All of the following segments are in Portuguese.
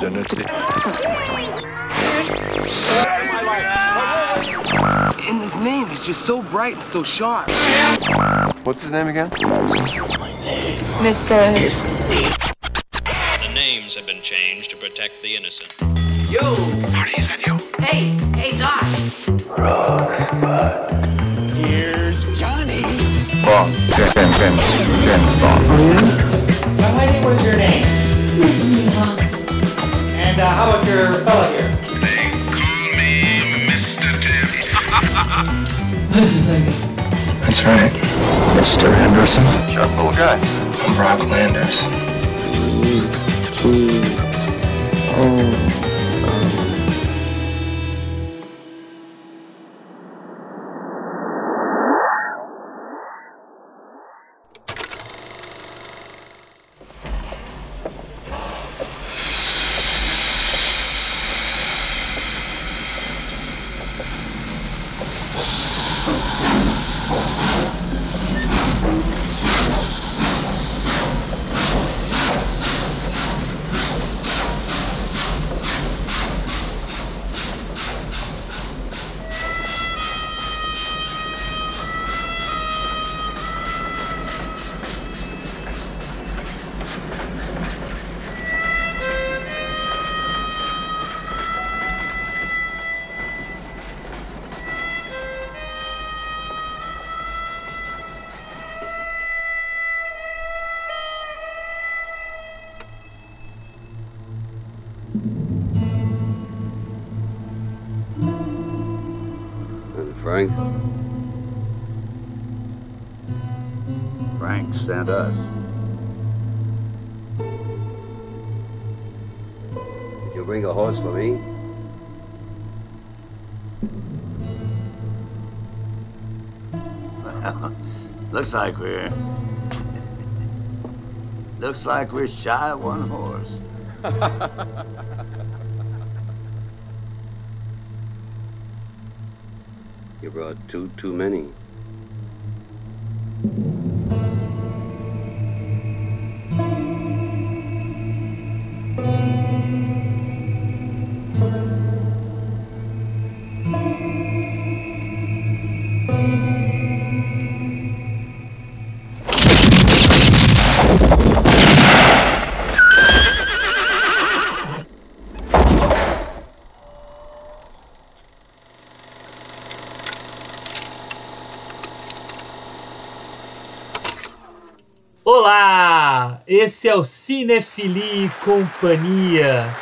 And his name is just so bright and so sharp. What's his name again? Mr. The names have been changed to protect the innocent. Yo! Marty, is that you? Hey, hey, Doc. Here's Johnny. Bond. James, James, James, James Bond. Now, lady, what is your name? Mrs. Nevons. And uh, how about your fella here? They call me Mr. Tibbs. That's right. Mr. Henderson. Sharp little guy. I'm Rob Landers. And looks like we're shy of one horse. You brought two too many. Esse é o Cinefili e Companhia.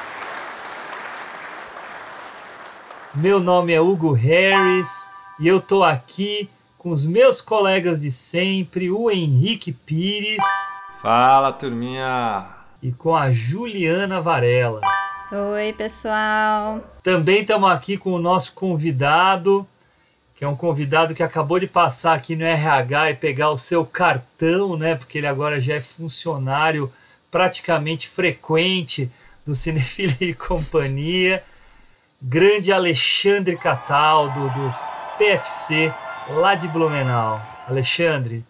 Meu nome é Hugo Harris e eu tô aqui com os meus colegas de sempre, o Henrique Pires Fala, turminha! e com a Juliana Varela. Oi, pessoal. Também estamos aqui com o nosso convidado, que é um convidado que acabou de passar aqui no RH e pegar o seu cartão, né? Porque ele agora já é funcionário praticamente frequente do Cinefilia e Companhia. Grande Alexandre Cataldo, do PFC, lá de Blumenau. Alexandre,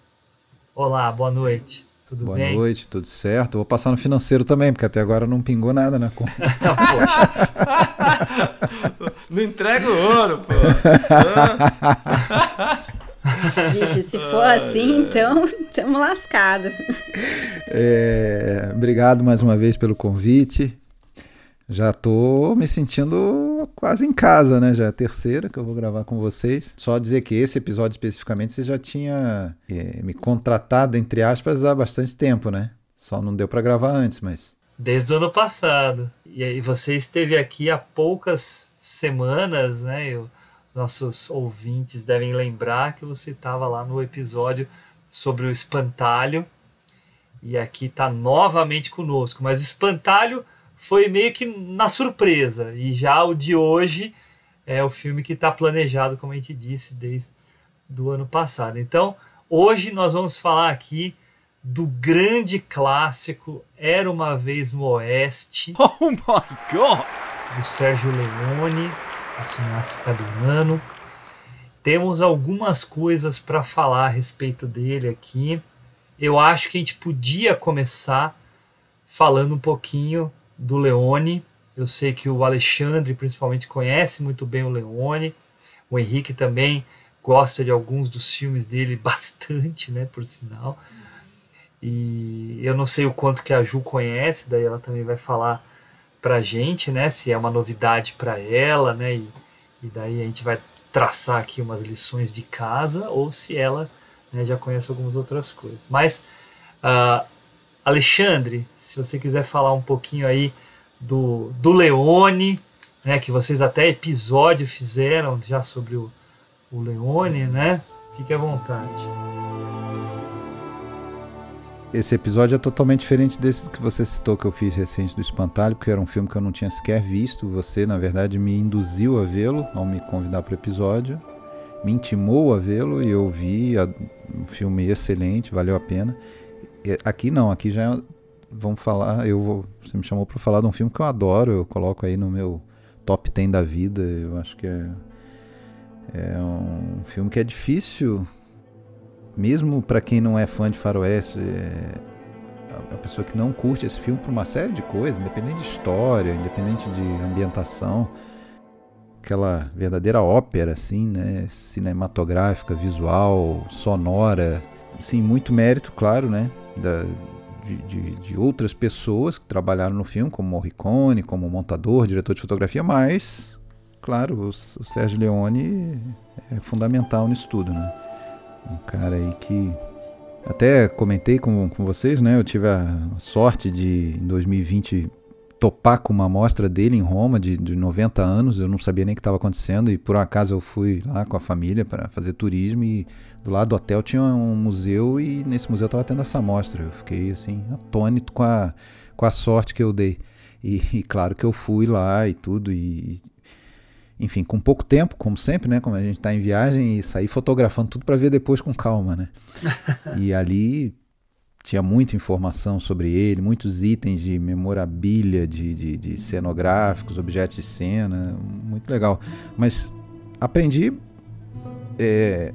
olá, boa noite. Tudo Boa bem? noite, tudo certo. Vou passar no financeiro também, porque até agora não pingou nada na conta. Poxa, Não entrega o ouro, pô! Vixe, se for assim, então estamos lascados. É, obrigado mais uma vez pelo convite. Já tô me sentindo quase em casa, né? Já é a terceira que eu vou gravar com vocês. Só dizer que esse episódio especificamente você já tinha é, me contratado, entre aspas, há bastante tempo, né? Só não deu para gravar antes, mas desde o ano passado. E aí você esteve aqui há poucas semanas, né? E os nossos ouvintes devem lembrar que você estava lá no episódio sobre o espantalho. E aqui está novamente conosco. Mas o espantalho foi meio que na surpresa. E já o de hoje é o filme que está planejado, como a gente disse, desde do ano passado. Então, hoje nós vamos falar aqui do grande clássico Era uma vez no Oeste, Oh my god! do Sérgio Leone, o cineasta italiano. Temos algumas coisas para falar a respeito dele aqui. Eu acho que a gente podia começar falando um pouquinho do Leone, Eu sei que o Alexandre, principalmente, conhece muito bem o Leone. O Henrique também gosta de alguns dos filmes dele bastante, né, por sinal. E eu não sei o quanto que a Ju conhece, daí ela também vai falar pra gente, né, se é uma novidade para ela, né, e, e daí a gente vai traçar aqui umas lições de casa ou se ela né, já conhece algumas outras coisas. Mas, uh, Alexandre, se você quiser falar um pouquinho aí do, do Leone, né, que vocês até episódio fizeram já sobre o, o Leone, né? Fique à vontade. Esse episódio é totalmente diferente desse que você citou que eu fiz recente do Espantalho, porque era um filme que eu não tinha sequer visto. Você, na verdade, me induziu a vê-lo ao me convidar para o episódio, me intimou a vê-lo e eu vi a, um filme excelente, valeu a pena. E aqui não, aqui já é, vamos falar. Eu vou, você me chamou para falar de um filme que eu adoro, eu coloco aí no meu top 10 da vida. Eu acho que é, é um filme que é difícil mesmo para quem não é fã de faroeste, é, a pessoa que não curte esse filme por uma série de coisas, independente de história, independente de ambientação, aquela verdadeira ópera, assim, né, cinematográfica, visual, sonora, sim, muito mérito, claro, né, da, de, de, de, outras pessoas que trabalharam no filme, como Morricone, como montador, diretor de fotografia, mas, claro, o, o Sérgio Leone é fundamental nisso tudo, né. Um cara aí que. Até comentei com, com vocês, né? Eu tive a sorte de, em 2020, topar com uma amostra dele em Roma, de, de 90 anos. Eu não sabia nem o que estava acontecendo e por um acaso eu fui lá com a família para fazer turismo e do lado do hotel tinha um museu e nesse museu estava tendo essa amostra. Eu fiquei assim, atônito com a, com a sorte que eu dei. E, e claro que eu fui lá e tudo e, enfim, com pouco tempo, como sempre, né? Como a gente está em viagem e sair fotografando tudo para ver depois com calma, né? e ali tinha muita informação sobre ele, muitos itens de memorabilia, de, de, de cenográficos, objetos de cena, muito legal. Mas aprendi é,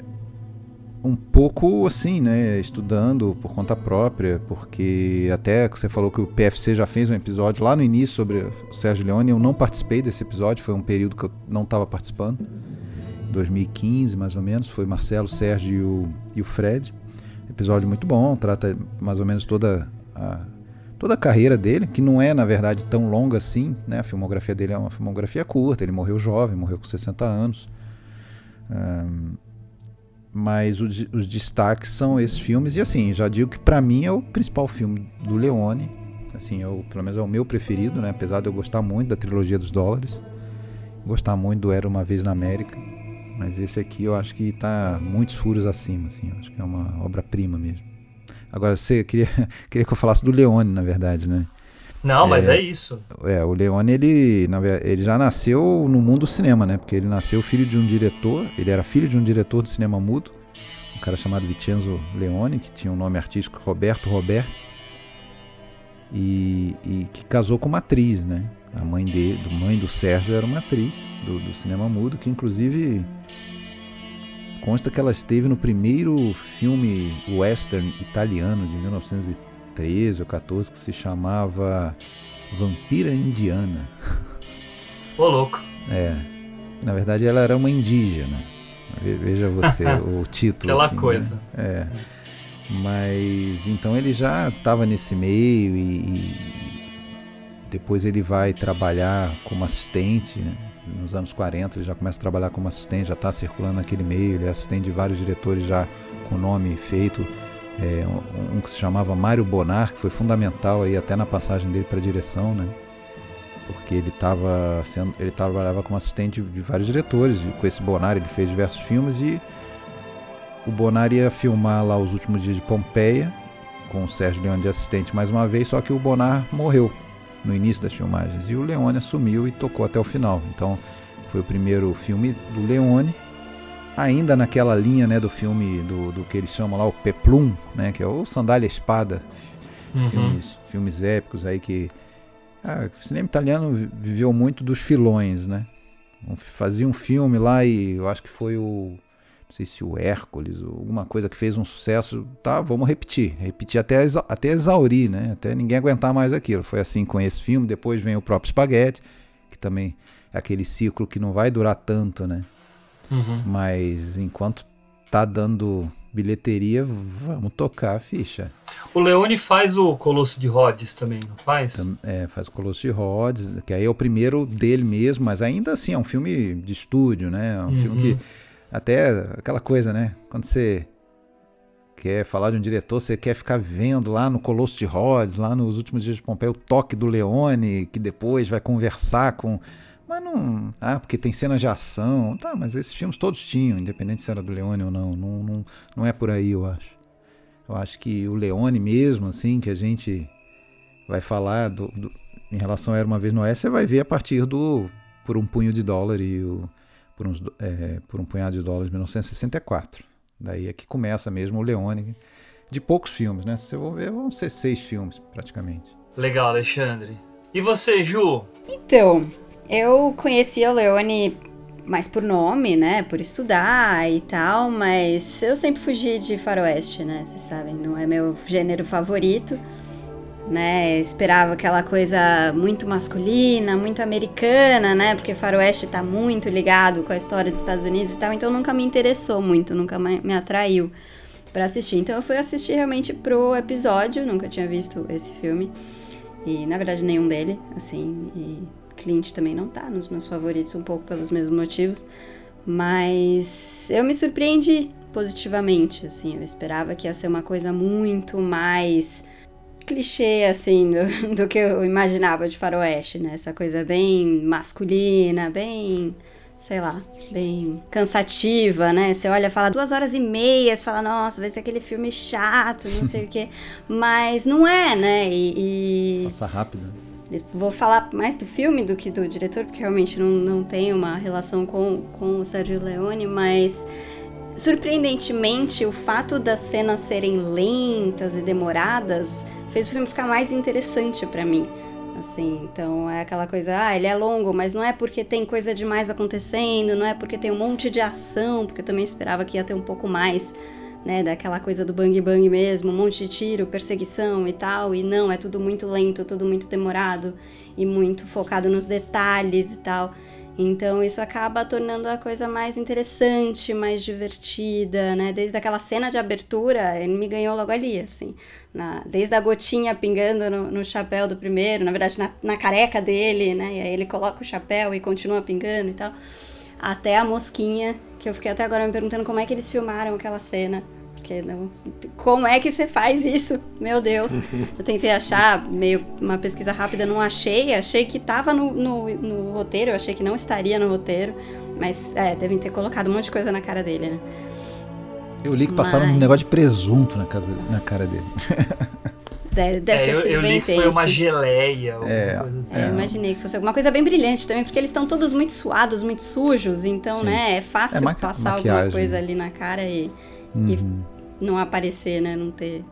um pouco assim, né, estudando por conta própria, porque até você falou que o PFC já fez um episódio lá no início sobre o Sérgio Leone, eu não participei desse episódio, foi um período que eu não estava participando, 2015 mais ou menos, foi Marcelo, Sérgio e o, e o Fred. Episódio muito bom, trata mais ou menos toda a, toda a carreira dele, que não é na verdade tão longa assim, né? A filmografia dele é uma filmografia curta, ele morreu jovem, morreu com 60 anos. Um, mas os, os, destaques são esses filmes. E assim já digo que para mim é o principal filme do Leone. Assim eu, pelo menos é o meu preferido né? Apesar de eu gostar muito da trilogia dos dólares. Gostar muito do Era uma vez na América. Mas esse aqui eu acho que está muitos furos acima assim. Acho que é uma obra prima mesmo. Agora você queria queria que eu falasse do Leone na verdade né não, mas é, é isso. É, o Leone, ele, ele já nasceu no mundo do cinema, né? Porque ele nasceu filho de um diretor, ele era filho de um diretor de cinema mudo, um cara chamado Vincenzo Leone, que tinha o um nome artístico Roberto Roberti, e, e, que casou com uma atriz, né? A mãe dele, do mãe do Sérgio era uma atriz do, do cinema mudo, que inclusive consta que ela esteve no primeiro filme western italiano de 1930 13 ou 14 que se chamava Vampira Indiana. Ô louco. É. Na verdade ela era uma indígena. Veja você o título. Aquela assim, né? coisa. Né? É. Mas então ele já estava nesse meio e, e, depois ele vai trabalhar como assistente, né? nos anos 40 ele já começa a trabalhar como assistente, já está circulando naquele meio, ele é assistente de vários diretores já com nome feito é, um, um, que se chamava Mário Bonar, que foi fundamental aí até na passagem dele para a direção, né? Porque ele estava sendo, ele trabalhava como assistente de vários diretores. E com esse Bonar ele fez diversos filmes e o Bonar ia filmar lá os últimos dias de Pompeia com o Sérgio Leone de assistente mais uma vez, só que o Bonar morreu no início das filmagens e o Leone assumiu e tocou até o final. Então foi o primeiro filme do Leone ainda naquela linha né, do filme do, do que eles chamam lá o Peplum, né, que é o Sandália Espada, uhum. filmes, filmes épicos aí que ah, o cinema italiano viveu muito dos filões, né? Fazia um filme lá e eu acho que foi o não sei se o Hércules, alguma coisa que fez um sucesso, tá, vamos repetir, repetir até, exa até exaurir, né? Até ninguém aguentar mais aquilo. Foi assim com esse filme, depois vem o próprio Spaghetti, que também é aquele ciclo que não vai durar tanto, né? Uhum. Mas enquanto tá dando bilheteria, vamos tocar a ficha. O Leone faz o Colosso de Rhodes também, não faz? É, faz o Colosso de Rhodes, que aí é o primeiro dele mesmo, mas ainda assim é um filme de estúdio, né? É um filme que até aquela coisa, né? Quando você quer falar de um diretor, você quer ficar vendo lá no Colosso de Rhodes, lá nos últimos dias de Pompeia, o toque do Leone, que depois vai conversar com. Mas não. Ah, porque tem cenas de ação. Tá, mas esses filmes todos tinham, independente se era do Leone ou não. Não, não, não é por aí, eu acho. Eu acho que o Leone mesmo, assim, que a gente vai falar do, do- em relação a Era Uma Vez no Oeste, você vai ver a partir do Por um Punho de Dólar e o Por, uns, é, por um Punhado de Dólares, 1964. Daí é que começa mesmo o Leone, de poucos filmes, né? Se você for ver, vão ser seis filmes, praticamente. Legal, Alexandre. E você, Ju? Então, eu conhecia o Leone mais por nome, né? Por estudar e tal, mas eu sempre fugi de faroeste, né? Vocês sabem, não é meu gênero favorito, né? Esperava aquela coisa muito masculina, muito americana, né? Porque faroeste tá muito ligado com a história dos Estados Unidos e tal, então nunca me interessou muito, nunca me atraiu pra assistir. Então eu fui assistir realmente pro episódio, nunca tinha visto esse filme. E na verdade nenhum dele, assim, e Clint também não tá nos meus favoritos, um pouco pelos mesmos motivos. Mas eu me surpreendi positivamente, assim, eu esperava que ia ser uma coisa muito mais clichê, assim, do, do que eu imaginava de faroeste, né? Essa coisa bem masculina, bem, sei lá, bem cansativa, né? Você olha, fala duas horas e meia, você fala, nossa, vai ser aquele filme chato, não sei o quê. Mas não é, né? E, e Passa rápido. Vou falar mais do filme do que do diretor, porque realmente não, não tenho uma relação com, com o Sergio Leone, mas surpreendentemente o fato das cenas serem lentas e demoradas fez o filme ficar mais interessante pra mim. Assim, então é aquela coisa, ah, ele é longo, mas não é porque tem coisa demais acontecendo, não é porque tem um monte de ação, porque eu também esperava que ia ter um pouco mais né, daquela coisa do bang bang mesmo, um monte de tiro, perseguição e tal, e não, é tudo muito lento, tudo muito demorado e muito focado nos detalhes e tal. Então isso acaba tornando a coisa mais interessante, mais divertida, né? Desde aquela cena de abertura, ele me ganhou logo ali, assim. Na, desde a gotinha pingando no, no chapéu do primeiro, na verdade na, na careca dele, né? E aí ele coloca o chapéu e continua pingando e tal até a mosquinha, que eu fiquei até agora me perguntando como é que eles filmaram aquela cena. Porque não. Como é que você faz isso? Meu Deus. Eu tentei achar meio uma pesquisa rápida, não achei. Achei que tava no, no, no roteiro, eu achei que não estaria no roteiro. Mas é, devem ter colocado um monte de coisa na cara dele, né? Eu li que passaram um Mas- negócio de presunto na, casa, na cara dele. Deve, deve É, ter eu, sido eu bem li que foi uma geleia. É, coisa assim. É, eu imaginei que fosse alguma coisa bem brilhante também, porque eles estão todos muito suados, muito sujos, então, Sim. né, é fácil É maqui- passar maquiagem. alguma coisa ali na cara e, e não aparecer, né, não ter,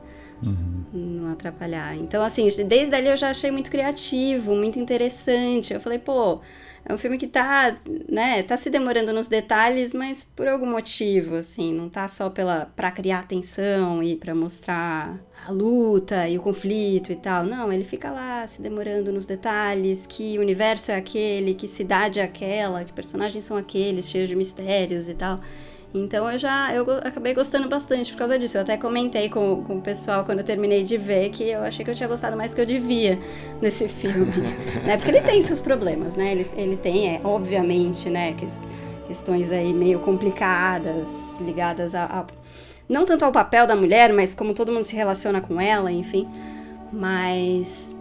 não atrapalhar. Então, assim, desde ali eu já achei muito criativo, muito interessante. Eu falei, pô, é um filme que tá, né, tá se demorando nos detalhes, mas por algum motivo, assim, não tá só pela para criar atenção e para mostrar a luta e o conflito e tal. Não, ele fica lá se demorando nos detalhes, que universo é aquele, que cidade é aquela, que personagens são aqueles, cheios de mistérios e tal. Então eu já eu acabei gostando bastante por causa disso. Eu até comentei com, com o pessoal quando eu terminei de ver que eu achei que eu tinha gostado mais que eu devia desse filme. né? Porque ele tem seus problemas, né? Ele, ele tem, é, obviamente, né, ques- questões aí meio complicadas, ligadas a, a- Não tanto ao papel da mulher, mas como todo mundo se relaciona com ela, enfim. Mas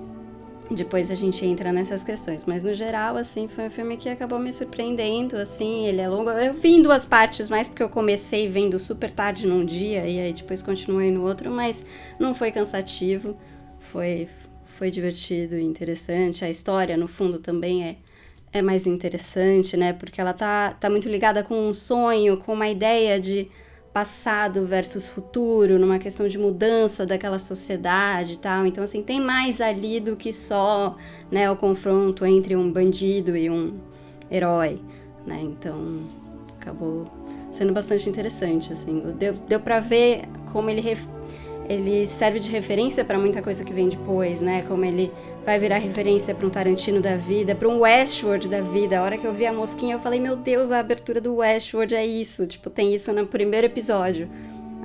depois a gente entra nessas questões, mas no geral, assim, foi um filme que acabou me surpreendendo, assim, ele é longo. Eu vi em duas partes, mais porque eu comecei vendo super tarde num dia e aí depois continuei no outro, mas não foi cansativo, foi, foi divertido e interessante. A história, no fundo, também é, é mais interessante, né, porque ela tá, tá muito ligada com um sonho, com uma ideia de passado versus futuro, numa questão de mudança daquela sociedade e tal. Então, assim, tem mais ali do que só né, o confronto entre um bandido e um herói, né? Então, acabou sendo bastante interessante, assim. Deu, deu pra ver como ele, ref, ele serve de referência para muita coisa que vem depois, né? Como ele vai virar referência para um Tarantino da vida, para um Westworld da vida. A hora que eu vi a mosquinha, eu falei, meu Deus, a abertura do Westworld é isso. Tipo, tem isso no primeiro episódio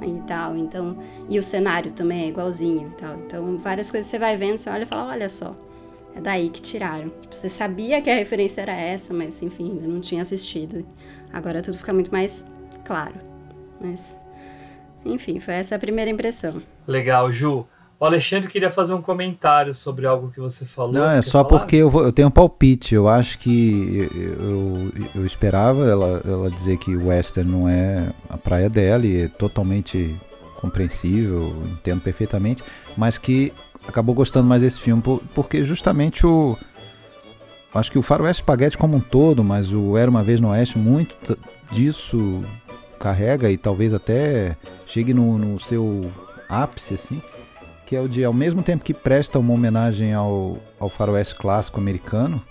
e tal. Então, e o cenário também é igualzinho e tal. Então, várias coisas você vai vendo, você olha e fala, olha só, é daí que tiraram. Você sabia que a referência era essa, mas enfim, ainda não tinha assistido. Agora tudo fica muito mais claro. Mas, enfim, foi essa a primeira impressão. Legal, Ju. O Alexandre queria fazer um comentário sobre algo que você falou. Não, você é só falar? porque eu, vou, eu tenho um palpite. Eu acho que eu, eu, eu esperava ela, ela dizer que o western não é a praia dela e é totalmente compreensível, entendo perfeitamente, mas que acabou gostando mais desse filme por, porque justamente o acho que o Faroeste Spaghetti como um todo, mas o Era uma vez no Oeste muito disso carrega e talvez até chegue no, no seu ápice assim que é o de, ao mesmo tempo que presta uma homenagem ao, ao faroeste clássico americano,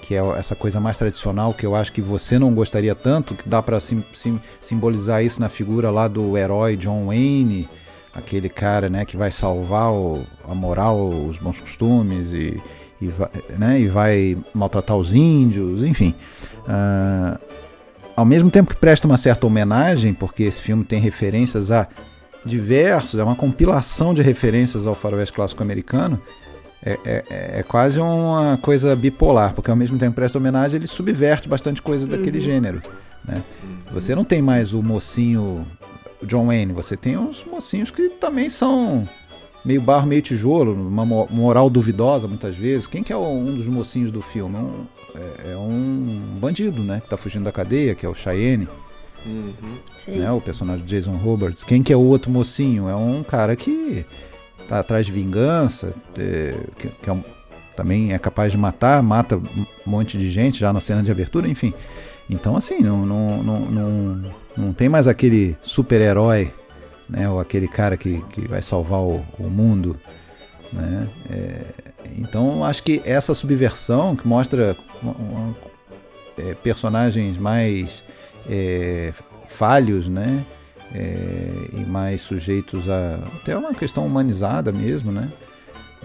que é essa coisa mais tradicional que eu acho que você não gostaria tanto, que dá para sim, sim, simbolizar isso na figura lá do herói John Wayne, aquele cara né, que vai salvar o, a moral, os bons costumes e, e, vai, né, e vai maltratar os índios, enfim. Uh, ao mesmo tempo que presta uma certa homenagem, porque esse filme tem referências a diversos, é uma compilação de referências ao faroeste clássico americano. É, é, é, quase uma coisa bipolar, porque ao mesmo tempo presta homenagem, ele subverte bastante coisa daquele uhum. gênero. Né? Você não tem mais o mocinho John Wayne, você tem uns mocinhos que também são meio barro, meio tijolo, uma moral duvidosa muitas vezes. Quem que é um dos mocinhos do filme? É um, é, é um bandido, né? Que tá fugindo da cadeia, que é o Cheyenne. Uhum. Né, o personagem de Jason Roberts. Quem que é o outro mocinho? É um cara que tá atrás de vingança, é, que, que é um, também é capaz de matar, mata um monte de gente já na cena de abertura, enfim. Então, assim, não, não, não, não, não tem mais aquele super-herói, né? Ou aquele cara que, que vai salvar o, o mundo, né? É, então, acho que essa subversão que mostra é, personagens mais é, falhos, né? É, e mais sujeitos a até uma questão humanizada mesmo, né?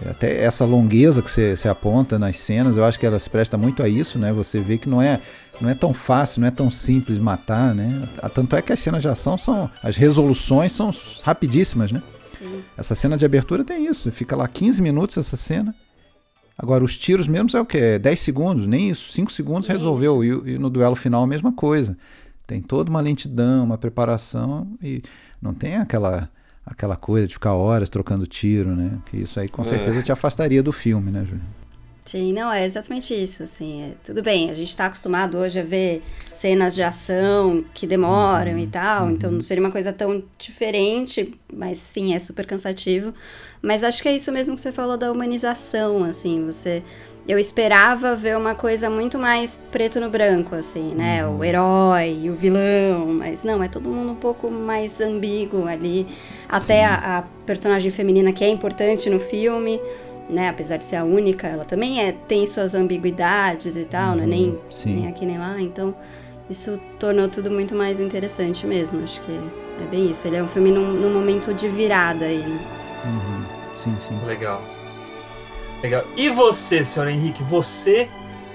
Até essa longueza que você aponta nas cenas, eu acho que ela se presta muito a isso, né? Você vê que não é, não é tão fácil, não é tão simples matar, né? Tanto é que as cenas de ação são. As resoluções são rapidíssimas, né? Sim. Essa cena de abertura tem isso. Fica lá 15 minutos essa cena. Agora, os tiros mesmos é o quê? 10 segundos, nem isso. 5 segundos resolveu. E, e no duelo final a mesma coisa. Tem toda uma lentidão, uma preparação e não tem aquela aquela coisa de ficar horas trocando tiro, né? Que isso aí com é. certeza te afastaria do filme, né, Júlio? Sim, não, é exatamente isso, assim, é, tudo bem, a gente está acostumado hoje a ver cenas de ação que demoram uhum, e tal, uhum. então não seria uma coisa tão diferente, mas sim, é super cansativo, mas acho que é isso mesmo que você falou da humanização, assim, você eu esperava ver uma coisa muito mais preto no branco, assim, né? Uhum. O herói o vilão, mas não, é todo mundo um pouco mais ambíguo ali. Até a, a, personagem feminina que é importante no filme, né? Apesar de ser a única, ela também é, tem suas ambiguidades e tal, uhum. não é nem, nem aqui nem lá. Então, isso tornou tudo muito mais interessante mesmo. Acho que é bem isso. Ele é um filme num, num momento de virada aí, né? Uhum. Sim, sim. Legal. Legal. E você, senhor Henrique, você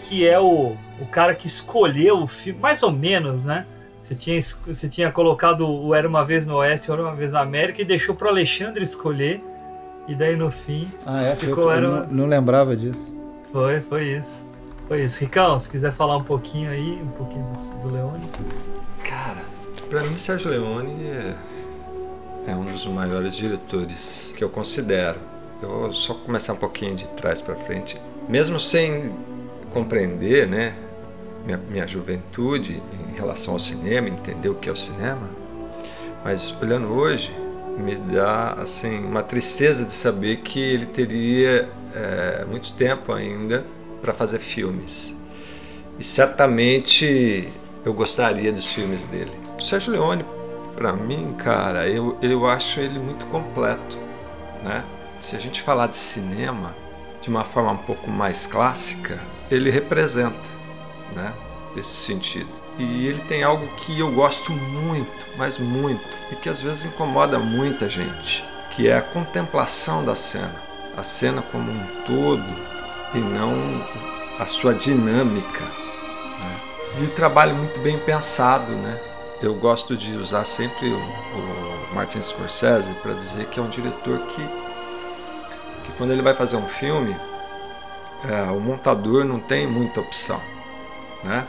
que é o, o cara que escolheu o filme, mais ou menos, né? Você tinha, você tinha colocado o Era Uma Vez no Oeste, Era Uma Vez na América e deixou para Alexandre escolher. E daí no fim. Ah, é? Ficou, eu, era... não, não lembrava disso. Foi, foi isso. Foi isso. Ricão, se quiser falar um pouquinho aí, um pouquinho do, do Leone. Cara, pra mim, Sérgio Leone é, é um dos maiores diretores que eu considero eu vou só começar um pouquinho de trás para frente. Mesmo sem compreender, né, minha, minha juventude em relação ao cinema, entender o que é o cinema, mas olhando hoje, me dá assim uma tristeza de saber que ele teria é, muito tempo ainda para fazer filmes. E certamente eu gostaria dos filmes dele. O Sérgio Leone, para mim, cara, eu, eu acho ele muito completo, né? Se a gente falar de cinema de uma forma um pouco mais clássica, ele representa né, esse sentido. E ele tem algo que eu gosto muito, mas muito, e que às vezes incomoda muita gente, que é a contemplação da cena. A cena como um todo e não a sua dinâmica. Né? E o trabalho muito bem pensado, né? Eu gosto de usar sempre o, o Martin Scorsese para dizer que é um diretor que, que quando ele vai fazer um filme, é, o montador não tem muita opção, né?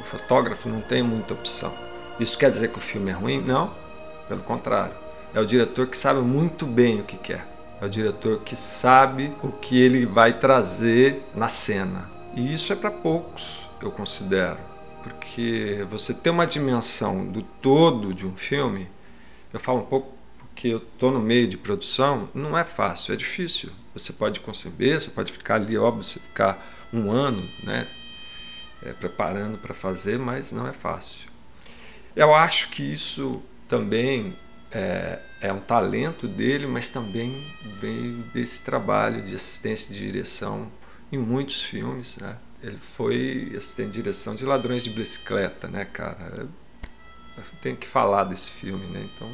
O fotógrafo não tem muita opção. Isso quer dizer que o filme é ruim? Não, pelo contrário. É o diretor que sabe muito bem o que quer. É o diretor que sabe o que ele vai trazer na cena. E isso é para poucos, eu considero. Porque você ter uma dimensão do todo de um filme, eu falo um pouco porque eu estou no meio de produção, não é fácil, é difícil. Você pode conceber, você pode ficar ali, óbvio, você ficar um ano né, é, preparando para fazer, mas não é fácil. Eu acho que isso também é, é, um talento dele, mas também veio desse trabalho de assistência de direção em muitos filmes. Né? Ele foi assistente de direção de Ladrões de Bicicleta, né, cara? Tenho que falar desse filme, né? Então,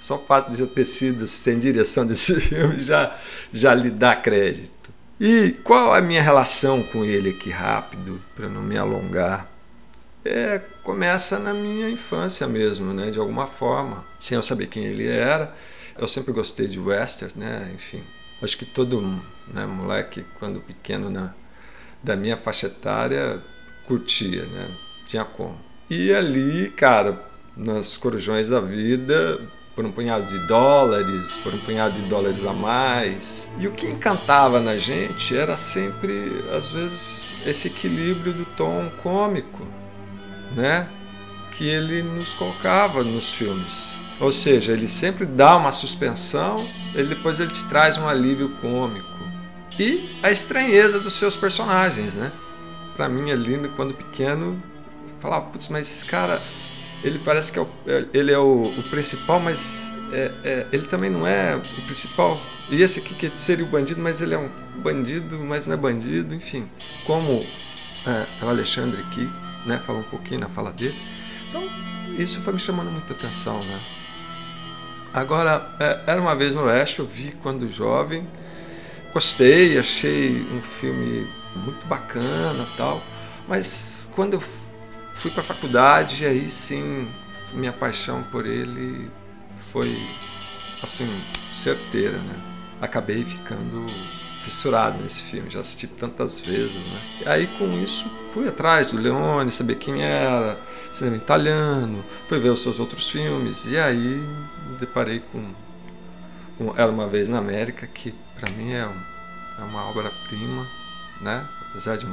só o fato de eu ter sido de direção desse filme já, já lhe dá crédito. E qual a minha relação com ele aqui, rápido, para não me alongar? É, começa na minha infância mesmo, né, de alguma forma, sem eu saber quem ele era. Eu sempre gostei de westerns, né, enfim. Acho que todo né, moleque, quando pequeno, na, da minha faixa etária, curtia, né, tinha como. E ali, cara, nas corujões da vida, por um punhado de dólares, por um punhado de dólares a mais. E o que encantava na gente era sempre, às vezes, esse equilíbrio do tom cômico, né? Que ele nos colocava nos filmes. Ou seja, ele sempre dá uma suspensão, ele depois ele te traz um alívio cômico. E a estranheza dos seus personagens, né? Para mim ali, quando pequeno, falava, putz, mas esse cara ele parece que é o, é, ele é o, o principal, mas é, é, ele também não é o principal. E esse aqui que seria o bandido, mas ele é um bandido, mas não é bandido, enfim. Como é, o Alexandre aqui, né, falou um pouquinho na fala dele. Então, isso foi me chamando muita atenção, né? Agora, é, era uma vez no Oeste, eu vi quando jovem, gostei, achei um filme muito bacana tal, mas quando eu fui para a faculdade e aí sim minha paixão por ele foi assim certeira, né? Acabei ficando fissurado nesse filme, já assisti tantas vezes, né? E aí com isso fui atrás do Leone, saber quem era, cinema italiano, fui ver os seus outros filmes e aí me deparei com, com Era uma vez na América, que para mim é, um, é uma obra-prima, né? Apesar de,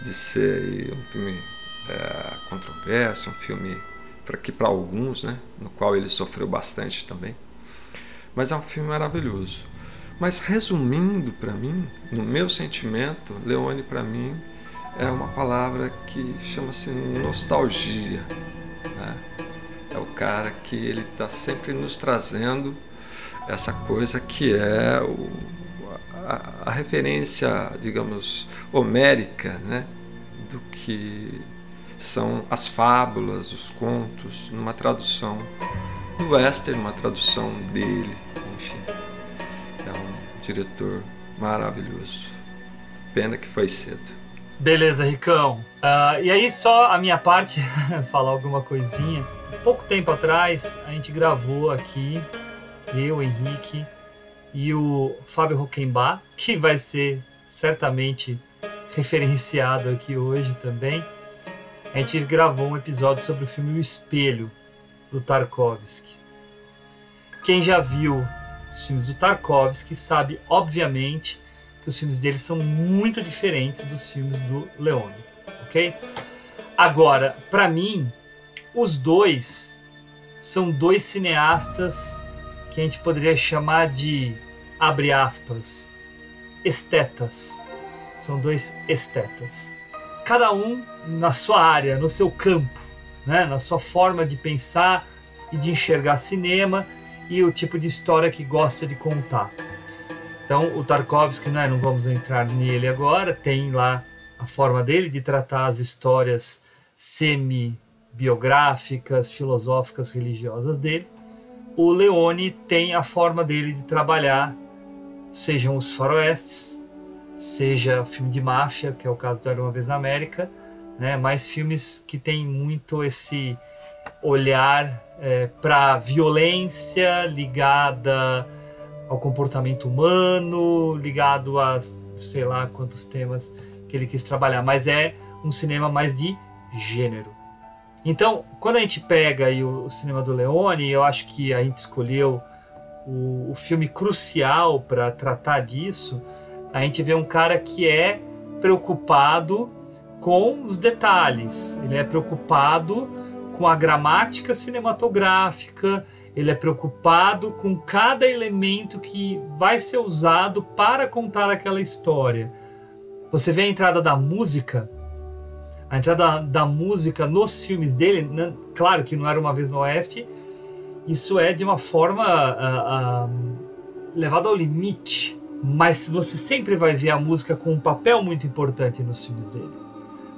de ser um filme é, controverso, um filme para que para alguns, né, no qual ele sofreu bastante também. Mas é um filme maravilhoso. Mas resumindo para mim, no meu sentimento, Leone para mim é uma palavra que chama-se nostalgia. Né? É o cara que ele está sempre nos trazendo essa coisa que é o, a, a referência, digamos, homérica, né? do que são as fábulas, os contos, numa tradução do western, uma tradução dele, enfim. É um diretor maravilhoso. Pena que foi cedo. Beleza, Ricão. Uh, e aí, só a minha parte, falar alguma coisinha. Pouco tempo atrás, a gente gravou aqui, eu, Henrique e o Fábio Roquembar, que vai ser certamente referenciado aqui hoje também a gente gravou um episódio sobre o filme O Espelho, do Tarkovsky. Quem já viu os filmes do Tarkovsky sabe, obviamente, que os filmes dele são muito diferentes dos filmes do Leone, ok? Agora, para mim, os dois são dois cineastas que a gente poderia chamar de, abre aspas, estetas. São dois estetas cada um na sua área, no seu campo, né? na sua forma de pensar e de enxergar cinema e o tipo de história que gosta de contar. Então, o Tarkovsky, né, não vamos entrar nele agora, tem lá a forma dele de tratar as histórias semi biográficas, filosóficas, religiosas dele. O Leone tem a forma dele de trabalhar, sejam os faroestes, seja filme de máfia, que é o caso do Era Uma Vez na América, né? mais filmes que tem muito esse olhar é, para violência ligada ao comportamento humano, ligado a sei lá quantos temas que ele quis trabalhar, mas é um cinema mais de gênero. Então, quando a gente pega o, o cinema do Leone, eu acho que a gente escolheu o, o filme crucial para tratar disso. A gente vê um cara que é preocupado com os detalhes, ele é preocupado com a gramática cinematográfica, ele é preocupado com cada elemento que vai ser usado para contar aquela história. Você vê a entrada da música, a entrada da música nos filmes dele, né? claro que não era uma vez no Oeste, isso é de uma forma uh, uh, levada ao limite, mas você sempre vai ver a música com um papel muito importante nos filmes dele.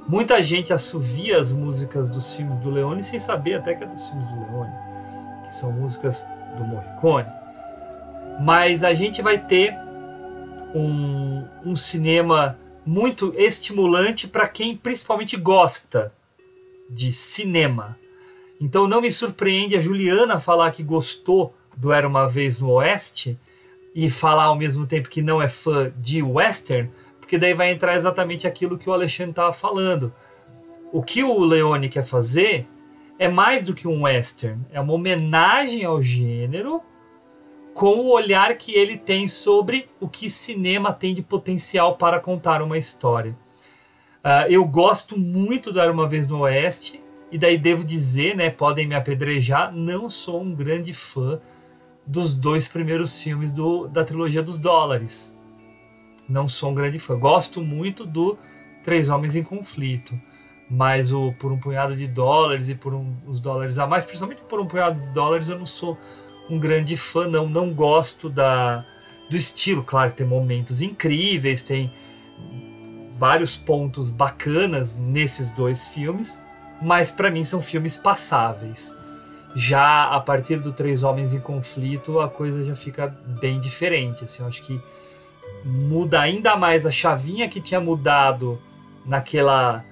Muita gente assovia as músicas dos filmes do Leone sem saber até que é dos filmes do Leone, que são músicas do Morricone. Mas a gente vai ter um, um cinema muito estimulante para quem principalmente gosta de cinema. Então não me surpreende a Juliana falar que gostou do Era uma Vez no Oeste e falar ao mesmo tempo que não é fã de western, porque daí vai entrar exatamente aquilo que o Alexandre estava falando. O que o Leone quer fazer é mais do que um western, é uma homenagem ao gênero com o olhar que ele tem sobre o que cinema tem de potencial para contar uma história. Uh, eu gosto muito do Era Uma Vez no Oeste, e daí devo dizer, né, podem me apedrejar, não sou um grande fã dos dois primeiros filmes do, da trilogia dos dólares não sou um grande fã. Gosto muito do Três Homens em Conflito, mas o por um punhado de dólares e por um, os dólares a mais, principalmente por um punhado de dólares, eu não sou um grande fã, não. Não gosto da, do estilo. Claro que tem momentos incríveis, tem vários pontos bacanas nesses dois filmes, mas para mim são filmes passáveis. Já a partir do Três Homens em Conflito, a coisa já fica bem diferente. Assim, eu acho que muda ainda mais a chavinha que tinha mudado naquela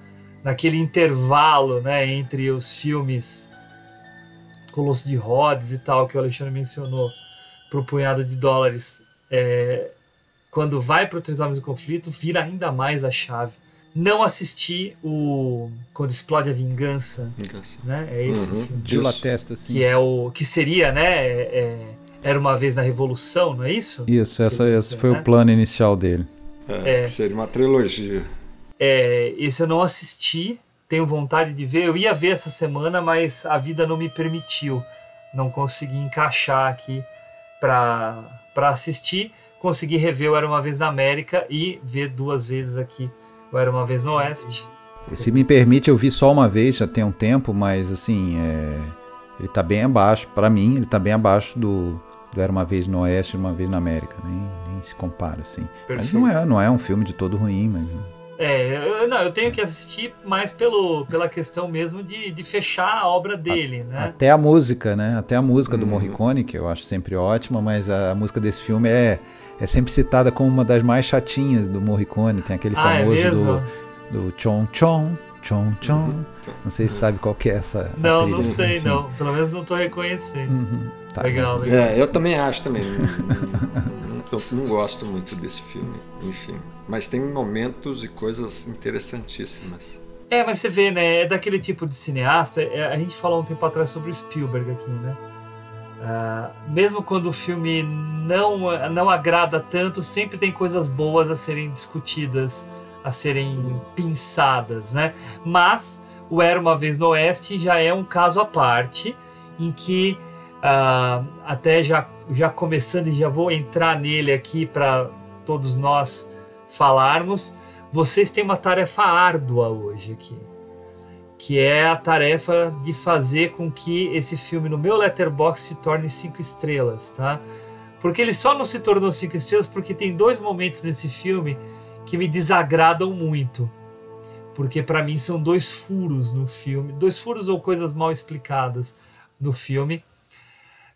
naquele intervalo, né, entre os filmes Colosso de Rhodes e tal que o Alexandre mencionou para o punhado de dólares, é, quando vai para o Três Homens do Conflito, vira ainda mais a chave. Não assisti o quando explode a vingança, vingança. né? É esse uhum. o filme. De La Testa, sim. Que é o que seria, né? É, é era uma vez na Revolução, não é isso? Isso, essa, esse foi né? o plano inicial dele. É, é, seria uma trilogia. É, esse eu não assisti, tenho vontade de ver. Eu ia ver essa semana, mas a vida não me permitiu. Não consegui encaixar aqui para assistir. Consegui rever o Era Uma Vez na América e ver duas vezes aqui o Era Uma Vez no Oeste. Se me permite, eu vi só uma vez, já tem um tempo, mas assim, é... ele está bem abaixo, para mim, ele está bem abaixo do, do Era Uma Vez no Oeste, Uma Vez na América. Nem, nem se compara, assim. Perfeito. Mas não é, não é um filme de todo ruim, mas... É, eu, não, eu tenho que assistir mais pelo, pela questão mesmo de, de fechar a obra dele, a, né? Até a música, né? Até a música do uhum. Morricone, que eu acho sempre ótima, mas a, a, música desse filme é, é sempre citada como uma das mais chatinhas do Morricone. Tem aquele ah, é famoso é do, do Chon Chon, Chon Chon. Não sei se sabe qual que é essa. Não, não sei, enfim. não. Pelo menos não estou reconhecendo. Uhum. Tá, legal, legal. É, eu também acho também. eu não gosto muito desse filme, enfim. Mas tem momentos e coisas interessantíssimas. É, mas você vê, né? É daquele tipo de cineasta. É, a gente falou um tempo atrás sobre o Spielberg aqui, né? Uh, mesmo quando o filme não, não agrada tanto, sempre tem coisas boas a serem discutidas, a serem pensadas, né? Mas o Era uma Vez no Oeste já é um caso à parte, em que Uh, até já, já começando e já vou entrar nele aqui para todos nós falarmos. Vocês têm uma tarefa árdua hoje aqui, que é a tarefa de fazer com que esse filme no meu letterbox se torne cinco estrelas, tá? Porque ele só não se tornou cinco estrelas porque tem dois momentos nesse filme que me desagradam muito. porque para mim são dois furos no filme, dois furos ou coisas mal explicadas no filme,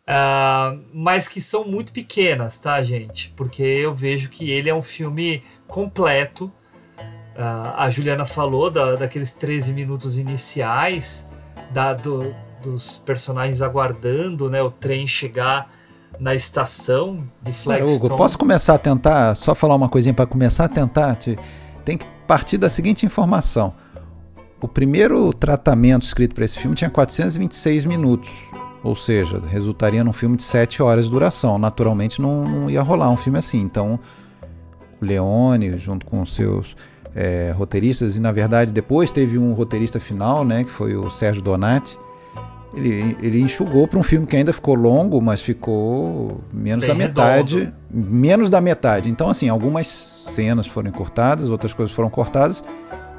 uh, mas que são muito pequenas, tá, gente? Porque eu vejo que ele é um filme completo. Uh, a Juliana falou da, daqueles 13 minutos iniciais, da, do, dos personagens aguardando né, o trem chegar na estação de Flagstone. Hugo, posso começar a tentar, só falar uma coisinha para começar a tentar? Te, tem que partir da seguinte informação. O primeiro tratamento escrito para esse filme tinha 426 minutos, ou seja, resultaria num filme de 7 horas de duração. Naturalmente não, não ia rolar um filme assim. Então, o Leone, junto com os seus é, roteiristas, e na verdade depois teve um roteirista final, né, que foi o Sérgio Donati, ele, ele enxugou para um filme que ainda ficou longo, mas ficou menos Bem da metade. Redondo. Menos da metade. Então, assim, algumas cenas foram cortadas, outras coisas foram cortadas.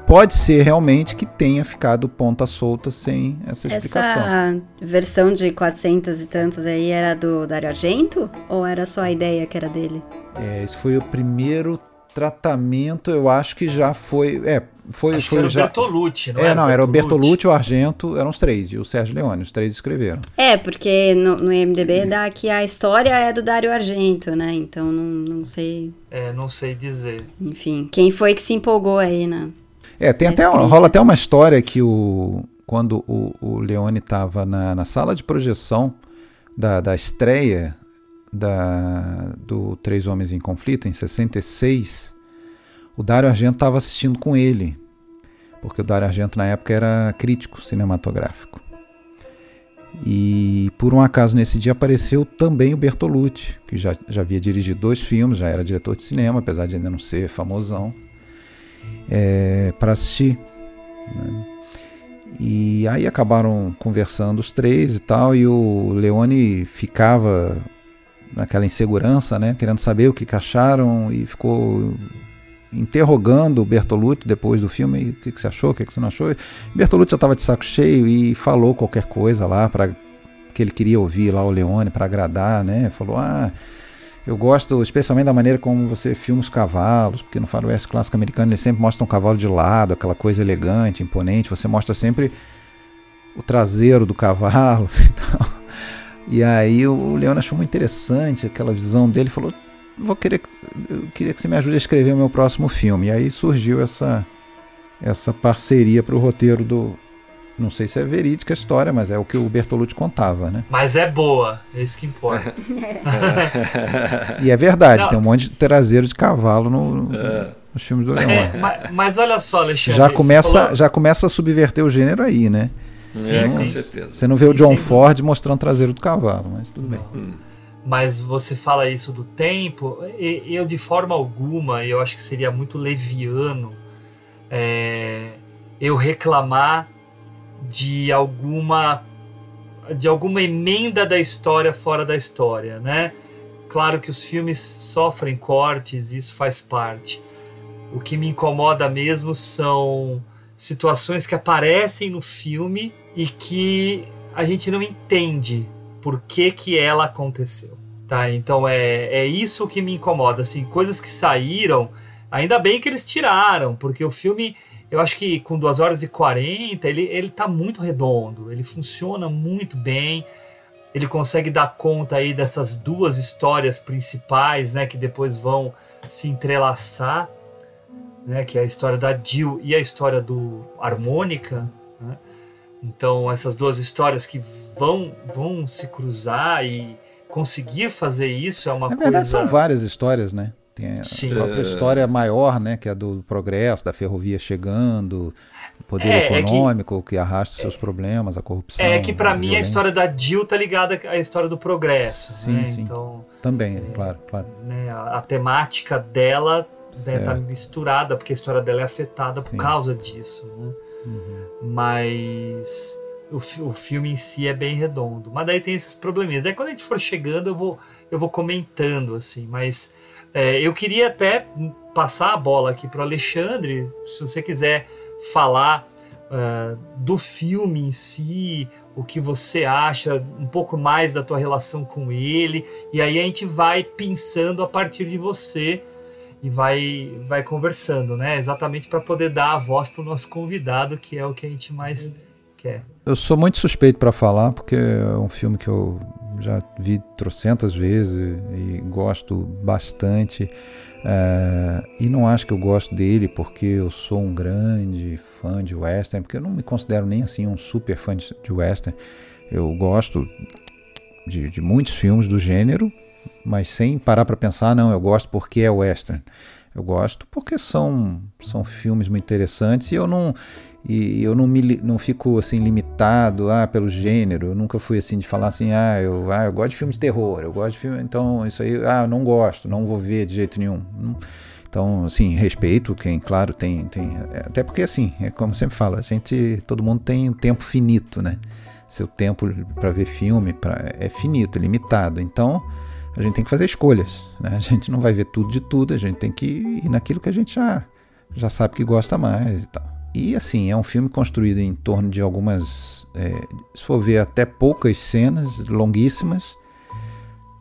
Pode ser realmente que tenha ficado ponta solta sem essa explicação. Essa versão de 400 e tantos aí era do Dario Argento? Ou era só a ideia que era dele? É, esse foi o primeiro tratamento, eu acho que já foi. É, foi, Acho foi que era já... o Bertolucci, não é? era não, era o Bertolucci, o Argento, eram os três, e o Sérgio Leone, os três escreveram. É, porque no, no IMDB dá que a história é do Dario Argento, né? Então não, não sei. É, não sei dizer. Enfim, quem foi que se empolgou aí, né? É, tem até, rola até uma história que o, quando o, o Leone estava na, na sala de projeção da, da estreia da, do Três Homens em Conflito, em 66, o Dario Argento estava assistindo com ele, porque o Dario Argento na época era crítico cinematográfico. E por um acaso nesse dia apareceu também o Bertolucci, que já, já havia dirigido dois filmes, já era diretor de cinema, apesar de ainda não ser famosão, é, para assistir. Né? E aí acabaram conversando os três e tal, e o Leone ficava naquela insegurança, né, querendo saber o que acharam, e ficou interrogando o Bertolucci depois do filme, o que, que você achou, o que, que você não achou. Bertolucci já estava de saco cheio e falou qualquer coisa lá para que ele queria ouvir lá o Leone para agradar, né? Falou: "Ah, eu gosto especialmente da maneira como você filma os cavalos, porque no faroeste clássico americano ele sempre mostra um cavalo de lado, aquela coisa elegante, imponente, você mostra sempre o traseiro do cavalo e tal. E aí o Leone achou muito interessante aquela visão dele, falou: vou querer, eu queria que você me ajude a escrever o meu próximo filme. E aí surgiu essa, essa parceria para o roteiro do. Não sei se é verídica a história, mas é o que o Bertolucci contava, né? Mas é boa, é isso que importa. e é verdade, não. tem um monte de traseiro de cavalo no, no, é. nos filmes do Leone. É, mas, mas, olha só, Alexandre. Já começa, falou... já começa a subverter o gênero aí, né? Sim, é, com certeza. Você não vê o John Ford mostrando o traseiro do cavalo, mas tudo bem. Hum mas você fala isso do tempo, eu de forma alguma, eu acho que seria muito leviano é, eu reclamar de alguma de alguma emenda da história fora da história, né? Claro que os filmes sofrem cortes, isso faz parte. O que me incomoda mesmo são situações que aparecem no filme e que a gente não entende por que, que ela aconteceu. Tá? Então é, é isso que me incomoda. Assim, coisas que saíram, ainda bem que eles tiraram, porque o filme, eu acho que com 2 horas e 40, ele, ele tá muito redondo, ele funciona muito bem. Ele consegue dar conta aí dessas duas histórias principais, né, que depois vão se entrelaçar, né, que é a história da Jill e a história do Harmônica? Então, essas duas histórias que vão, vão se cruzar e conseguir fazer isso é uma Na coisa. Na verdade, são várias histórias, né? Tem Sim. a própria história maior, né? Que é do progresso, da ferrovia chegando, o poder é, econômico é que, que, arrasta os seus problemas, a corrupção. É que para mim a história da Jill tá ligada à história do progresso. Sim, né? sim. Então, Também, é, claro, claro. Né, a, a, temática dela né, tá misturada, porque a história dela é afetada sim. por causa disso. Né? Uhum. Mas o, o filme em si é bem redondo. Mas daí tem esses probleminhas. Daí quando a gente for chegando, eu vou, eu vou comentando, assim. Mas é, eu queria até passar a bola aqui para o Alexandre, se você quiser falar uh, do filme em si, o que você acha, um pouco mais da tua relação com ele, e aí a gente vai pensando a partir de você e vai, vai conversando, né? Exatamente para poder dar a voz para o nosso convidado, que é o que a gente mais quer. Eu sou muito suspeito para falar, porque é um filme que eu já vi trocentas vezes e gosto bastante. É, e não acho que eu gosto dele porque eu sou um grande fã de western, porque eu não me considero nem assim um super fã de, western. Eu gosto de, de muitos filmes do gênero, mas sem parar para pensar, não, eu gosto porque é western. Eu gosto porque são, são filmes muito interessantes e eu não e eu não me não fico assim limitado ah pelo gênero. Eu nunca fui assim de falar assim, ah, eu, ah, eu gosto de filme de terror, eu gosto de filme, então isso aí, ah, eu não gosto, não vou ver de jeito nenhum. Então, assim, respeito quem, claro, tem tem até porque assim, é como sempre falo, a gente todo mundo tem um tempo finito, né? Seu tempo para ver filme pra, é finito, limitado. Então, a gente tem que fazer escolhas. Né? A gente não vai ver tudo de tudo, a gente tem que ir naquilo que a gente já, já sabe que gosta mais e tal. E assim, é um filme construído em torno de algumas, é, se for ver, até poucas cenas longuíssimas,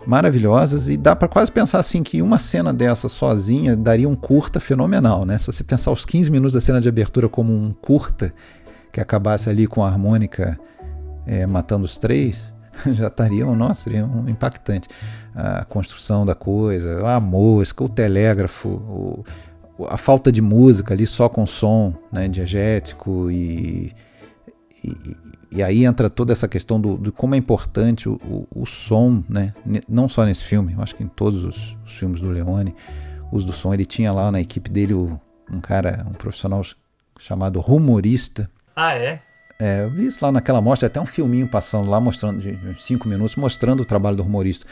maravilhosas, e dá para quase pensar assim que uma cena dessa sozinha daria um curta fenomenal, né? Se você pensar os 15 minutos da cena de abertura como um curta que acabasse ali com a harmônica é, matando os três, já estariam, nossa, um impactante. A construção da coisa, a mosca, o telégrafo, o, a falta de música ali só com som né, diegético e, e, e, aí entra toda essa questão do, do como é importante o, o, o, som, né, não só nesse filme, eu acho que em todos os, os filmes do Leone, uso do som, ele tinha lá na equipe dele o, um cara, um profissional chamado rumorista. Ah, é? É, eu vi isso lá naquela mostra, até um filminho passando lá, mostrando de cinco minutos, mostrando o trabalho do humorista.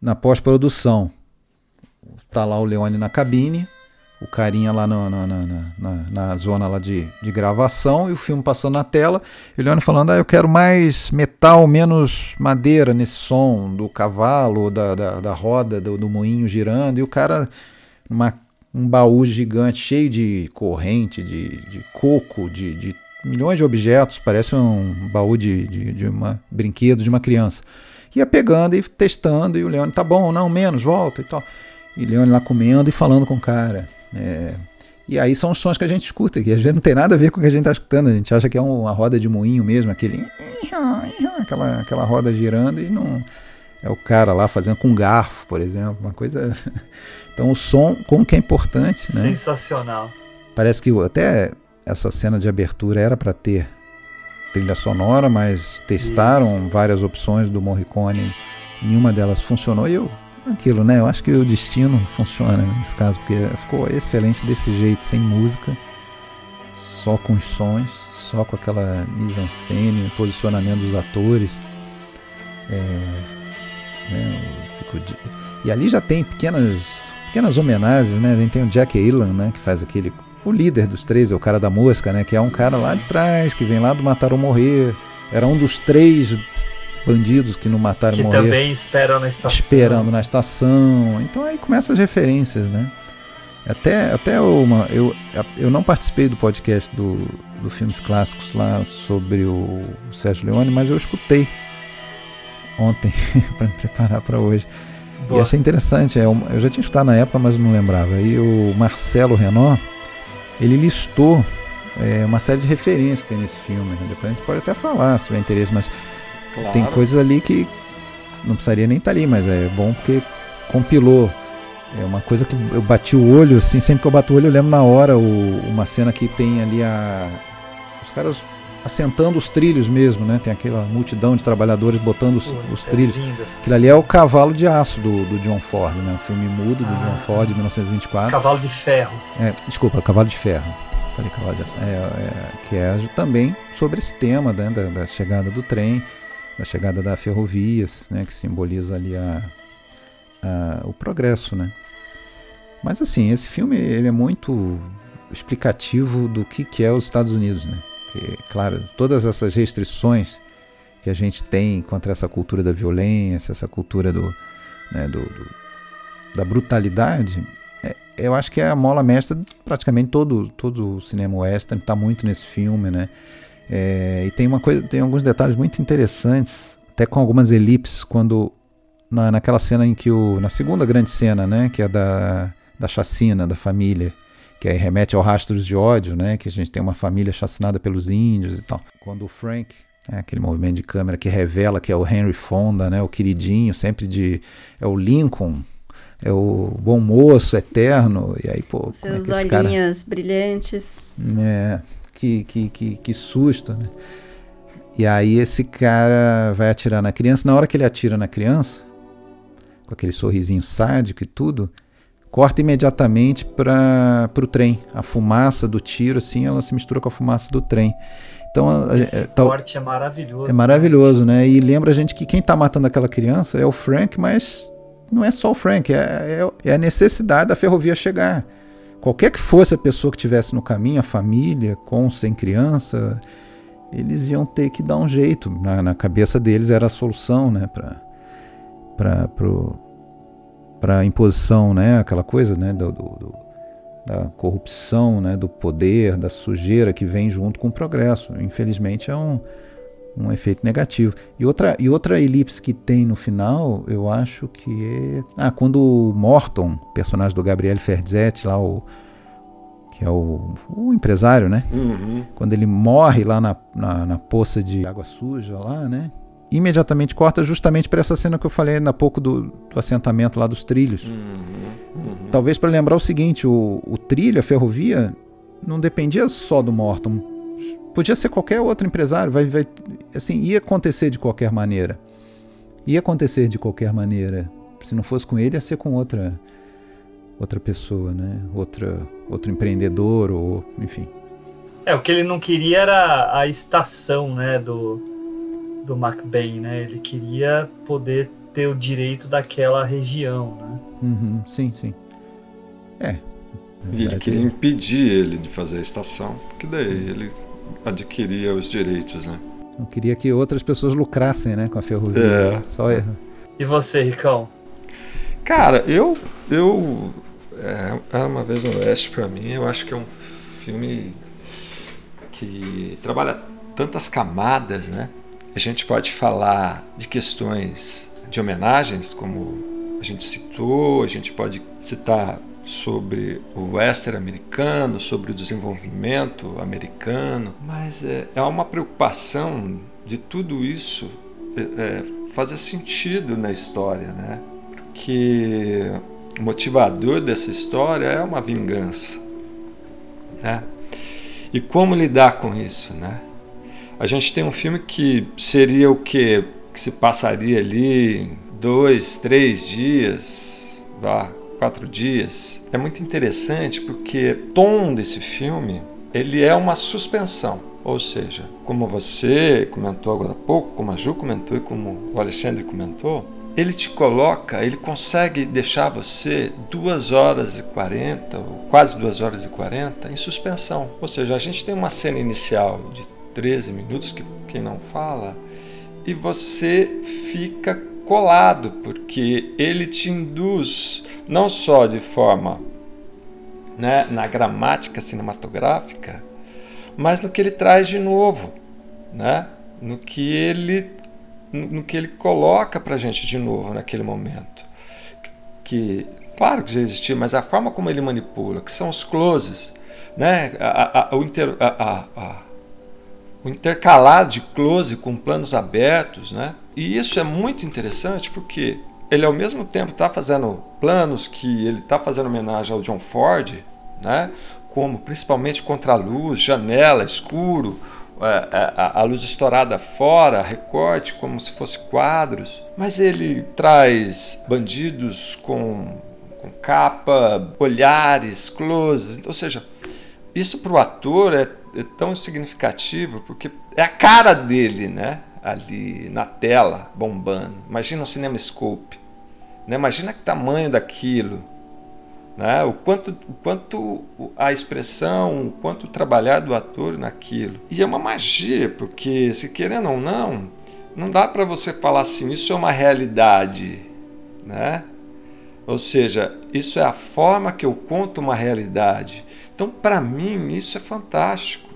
Na pós-produção, tá lá o Leone na cabine, o carinha lá no, no, na, na, zona lá de, de gravação e o filme passando na tela, e o Leone falando, ah, eu quero mais metal, menos madeira nesse som do cavalo, da, da, da roda, do, do moinho girando, e o cara, uma, um baú gigante, cheio de corrente, de, de coco, de, de milhões de objetos, parece um baú de, de, de uma brinquedo de uma criança. Ia pegando e testando, e o Leone, tá bom, não, menos, volta e tal. E o Leone lá comendo e falando com o cara. É, e aí são os sons que a gente escuta, que às vezes não tem nada a ver com o que a gente está escutando. A gente acha que é uma roda de moinho mesmo, aquele. Aquela, aquela roda girando e não. É o cara lá fazendo com garfo, por exemplo, uma coisa. Então o som, como que é importante, né? Sensacional. Parece que até essa cena de abertura era para ter trilha sonora, mas testaram Isso. várias opções do Morricone, nenhuma delas funcionou e eu aquilo, né? Eu acho que o destino funciona nesse caso, porque ficou excelente desse jeito, sem música, só com os sons, só com aquela mise-en-scène, o posicionamento dos atores. É, né, de... E ali já tem pequenas, pequenas homenagens, né? A gente tem o Jack Elan, né? Que faz aquele o líder dos três é o cara da mosca, né? Que é um cara lá de trás, que vem lá do Matar ou Morrer. Era um dos três bandidos que não mataram que morrer. Que também esperam na estação. Esperando na estação. Então aí começam as referências, né? Até, até uma, eu, eu não participei do podcast do, do Filmes Clássicos lá sobre o, Sérgio Leone, mas eu escutei ontem para me preparar para hoje. Boa. E achei interessante. É, eu já tinha escutado na época, mas não lembrava. Aí o Marcelo Renault ele listou é, uma série de referências que tem nesse filme. Né? Depois a gente pode até falar se tiver interesse, mas claro. tem coisas ali que não precisaria nem estar tá ali, mas é bom porque compilou. É uma coisa que eu bati o olho, assim, sempre que eu bato o olho eu lembro na hora o, uma cena que tem ali a. Os caras assentando os trilhos mesmo, né? Tem aquela multidão de trabalhadores botando os, os é trilhos. Aquilo ali é o Cavalo de Aço do, do John Ford, né? O filme mudo do ah, John Ford, de 1924. Cavalo de Ferro. É, desculpa, Cavalo de Ferro. Falei Cavalo de Aço. É, é, que é também sobre esse tema né? da, da, chegada do trem, da chegada da ferrovias, né? Que simboliza ali a, a, o progresso, né? Mas assim, esse filme ele é muito explicativo do que, que é os Estados Unidos, né? Porque, claro, todas essas restrições que a gente tem contra essa cultura da violência, essa cultura do, né, do, do da brutalidade, é, eu acho que é a mola mestra praticamente todo, todo o cinema western está muito nesse filme, né? É, e tem uma coisa, tem alguns detalhes muito interessantes, até com algumas elipses quando na, naquela cena em que o na segunda grande cena, né, que é da da chacina da família, que aí remete ao Rastros de Ódio, né? Que a gente tem uma família chacinada pelos índios e tal. Quando o Frank, é aquele movimento de câmera que revela que é o Henry Fonda, né? O queridinho, sempre de... é o Lincoln, é o bom moço eterno, e aí, pô... Seus é olhinhos cara... brilhantes. É, que, que, que, que susto, né? E aí esse cara vai atirar na criança. Na hora que ele atira na criança, com aquele sorrisinho sádico e tudo, corta imediatamente para o trem. A fumaça do tiro, assim, ela se mistura com a fumaça do trem. Então, Esse é, corte é maravilhoso. É maravilhoso, né? E lembra a gente que quem está matando aquela criança é o Frank, mas não é só o Frank, é, é, é, a necessidade da ferrovia chegar. Qualquer que fosse a pessoa que tivesse no caminho, a família, com sem criança, eles iam ter que dar um jeito. Na, na cabeça deles era a solução, né, para para a imposição, né, aquela coisa, né, do, do, do, da corrupção, né, do poder, da sujeira que vem junto com o progresso. Infelizmente é um, um efeito negativo. E outra, e outra elipse que tem no final, eu acho que é. Ah, quando o Morton, personagem do Gabriel Ferzetti, lá o, que é o, o empresário, né? Uhum. Quando ele morre lá na, na, na, poça de água suja lá, né? Imediatamente corta justamente para essa cena que eu falei há pouco do, do assentamento lá dos trilhos. Uhum. Uhum. Talvez para lembrar o seguinte, o, o trilho, a ferrovia, não dependia só do Morton. Podia ser qualquer outro empresário, vai, vai, assim, ia acontecer de qualquer maneira. Ia acontecer de qualquer maneira. Se não fosse com ele, ia ser com outra outra pessoa, né? Outra, outro empreendedor ou enfim. É, o que ele não queria era a estação, né, do, do McBain, né? Ele queria poder ter o direito daquela região, né? Uhum, sim, sim. É. E ele queria impedir ele de fazer a estação, porque daí ele adquiria os direitos, né? Não queria que outras pessoas lucrassem, né, com a ferrovia. É. Só erra. E você, Ricão? Cara, eu eu é, Era uma vez no Oeste para mim, eu acho que é um filme que trabalha tantas camadas, né? A gente pode falar de questões de homenagens, como a gente citou, a gente pode citar sobre o western americano, sobre o desenvolvimento americano, mas é, é uma preocupação de tudo isso é, é, fazer sentido na história, né? Porque o motivador dessa história é uma vingança, né? E como lidar com isso, né? A gente tem um filme que seria o que que se passaria ali dois, três dias, vá, quatro dias. É muito interessante porque o tom desse filme ele é uma suspensão, ou seja, como você comentou agora há pouco, como a Ju comentou e como o Alexandre comentou, ele te coloca, ele consegue deixar você 2 horas e 40, ou quase 2 horas e 40, em suspensão. Ou seja, a gente tem uma cena inicial de 13 minutos, que quem não fala, e você fica colado, porque ele te induz não só de forma né, na gramática cinematográfica, mas no que ele traz de novo, né? no que ele no, que ele coloca para a gente de novo naquele momento. Que, claro que já existia, mas a forma como ele manipula, que são os closes, né? A, a, a, o intercalar de close com planos abertos, né? E isso é muito interessante porque ele ao mesmo tempo está fazendo planos que ele está fazendo homenagem ao John Ford, né? Como principalmente contra luz, janela, escuro, a, é, é, a, a, luz estourada fora, recorte como se fosse quadros, mas ele traz bandidos com, com capa, olhares, closes, ou seja, isso para o ator é, é, tão significativo porque é a cara dele, né? Ali na tela, bombando. Imagina um CinemaScope. Né? Imagina que tamanho daquilo né? o, quanto, o quanto a expressão, o quanto o trabalhar do ator naquilo. E é uma magia, porque se querendo ou não, não dá para você falar assim, isso é uma realidade, né? Ou seja, isso é a forma que eu conto uma realidade. Então, para mim, isso é fantástico,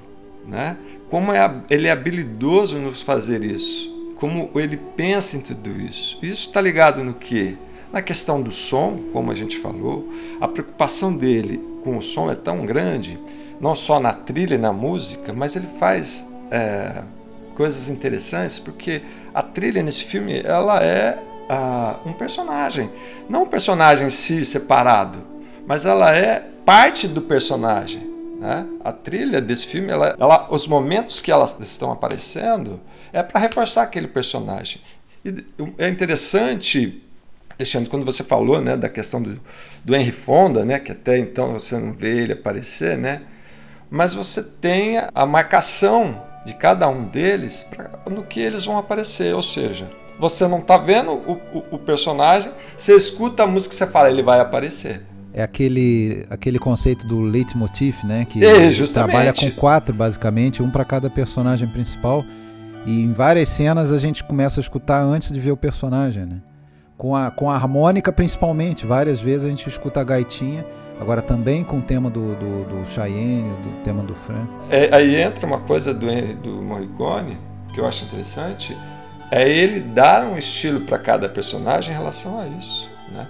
né? Como é, ele é habilidoso nos fazer isso, como ele pensa em tudo isso. Isso está ligado no quê? Na questão do som, como a gente falou, a preocupação dele com o som é tão grande, não só na trilha e na música, mas ele faz é, coisas interessantes porque a trilha nesse filme ela é uh, um personagem, não um personagem em si separado, mas ela é parte do personagem. Né? A trilha desse filme, ela, ela, os momentos que elas estão aparecendo é para reforçar aquele personagem. E é interessante, Alexandre, quando você falou né, da questão do, do Henry Fonda, né, que até então você não vê ele aparecer, né, mas você tem a marcação de cada um deles pra, no que eles vão aparecer, ou seja, você não está vendo o, o, o personagem, você escuta a música e você fala, ele vai aparecer é aquele, aquele conceito do leitmotiv, né? Que é, trabalha com quatro, basicamente, um para cada personagem principal. E em várias cenas a gente começa a escutar antes de ver o personagem, né? Com a, com a harmônica, principalmente. Várias vezes a gente escuta a gaitinha. Agora também com o tema do, do, do Cheyenne, do tema do Fran. É, aí entra uma coisa do, do Morricone, que eu acho interessante, é ele dar um estilo para cada personagem em relação a isso, né?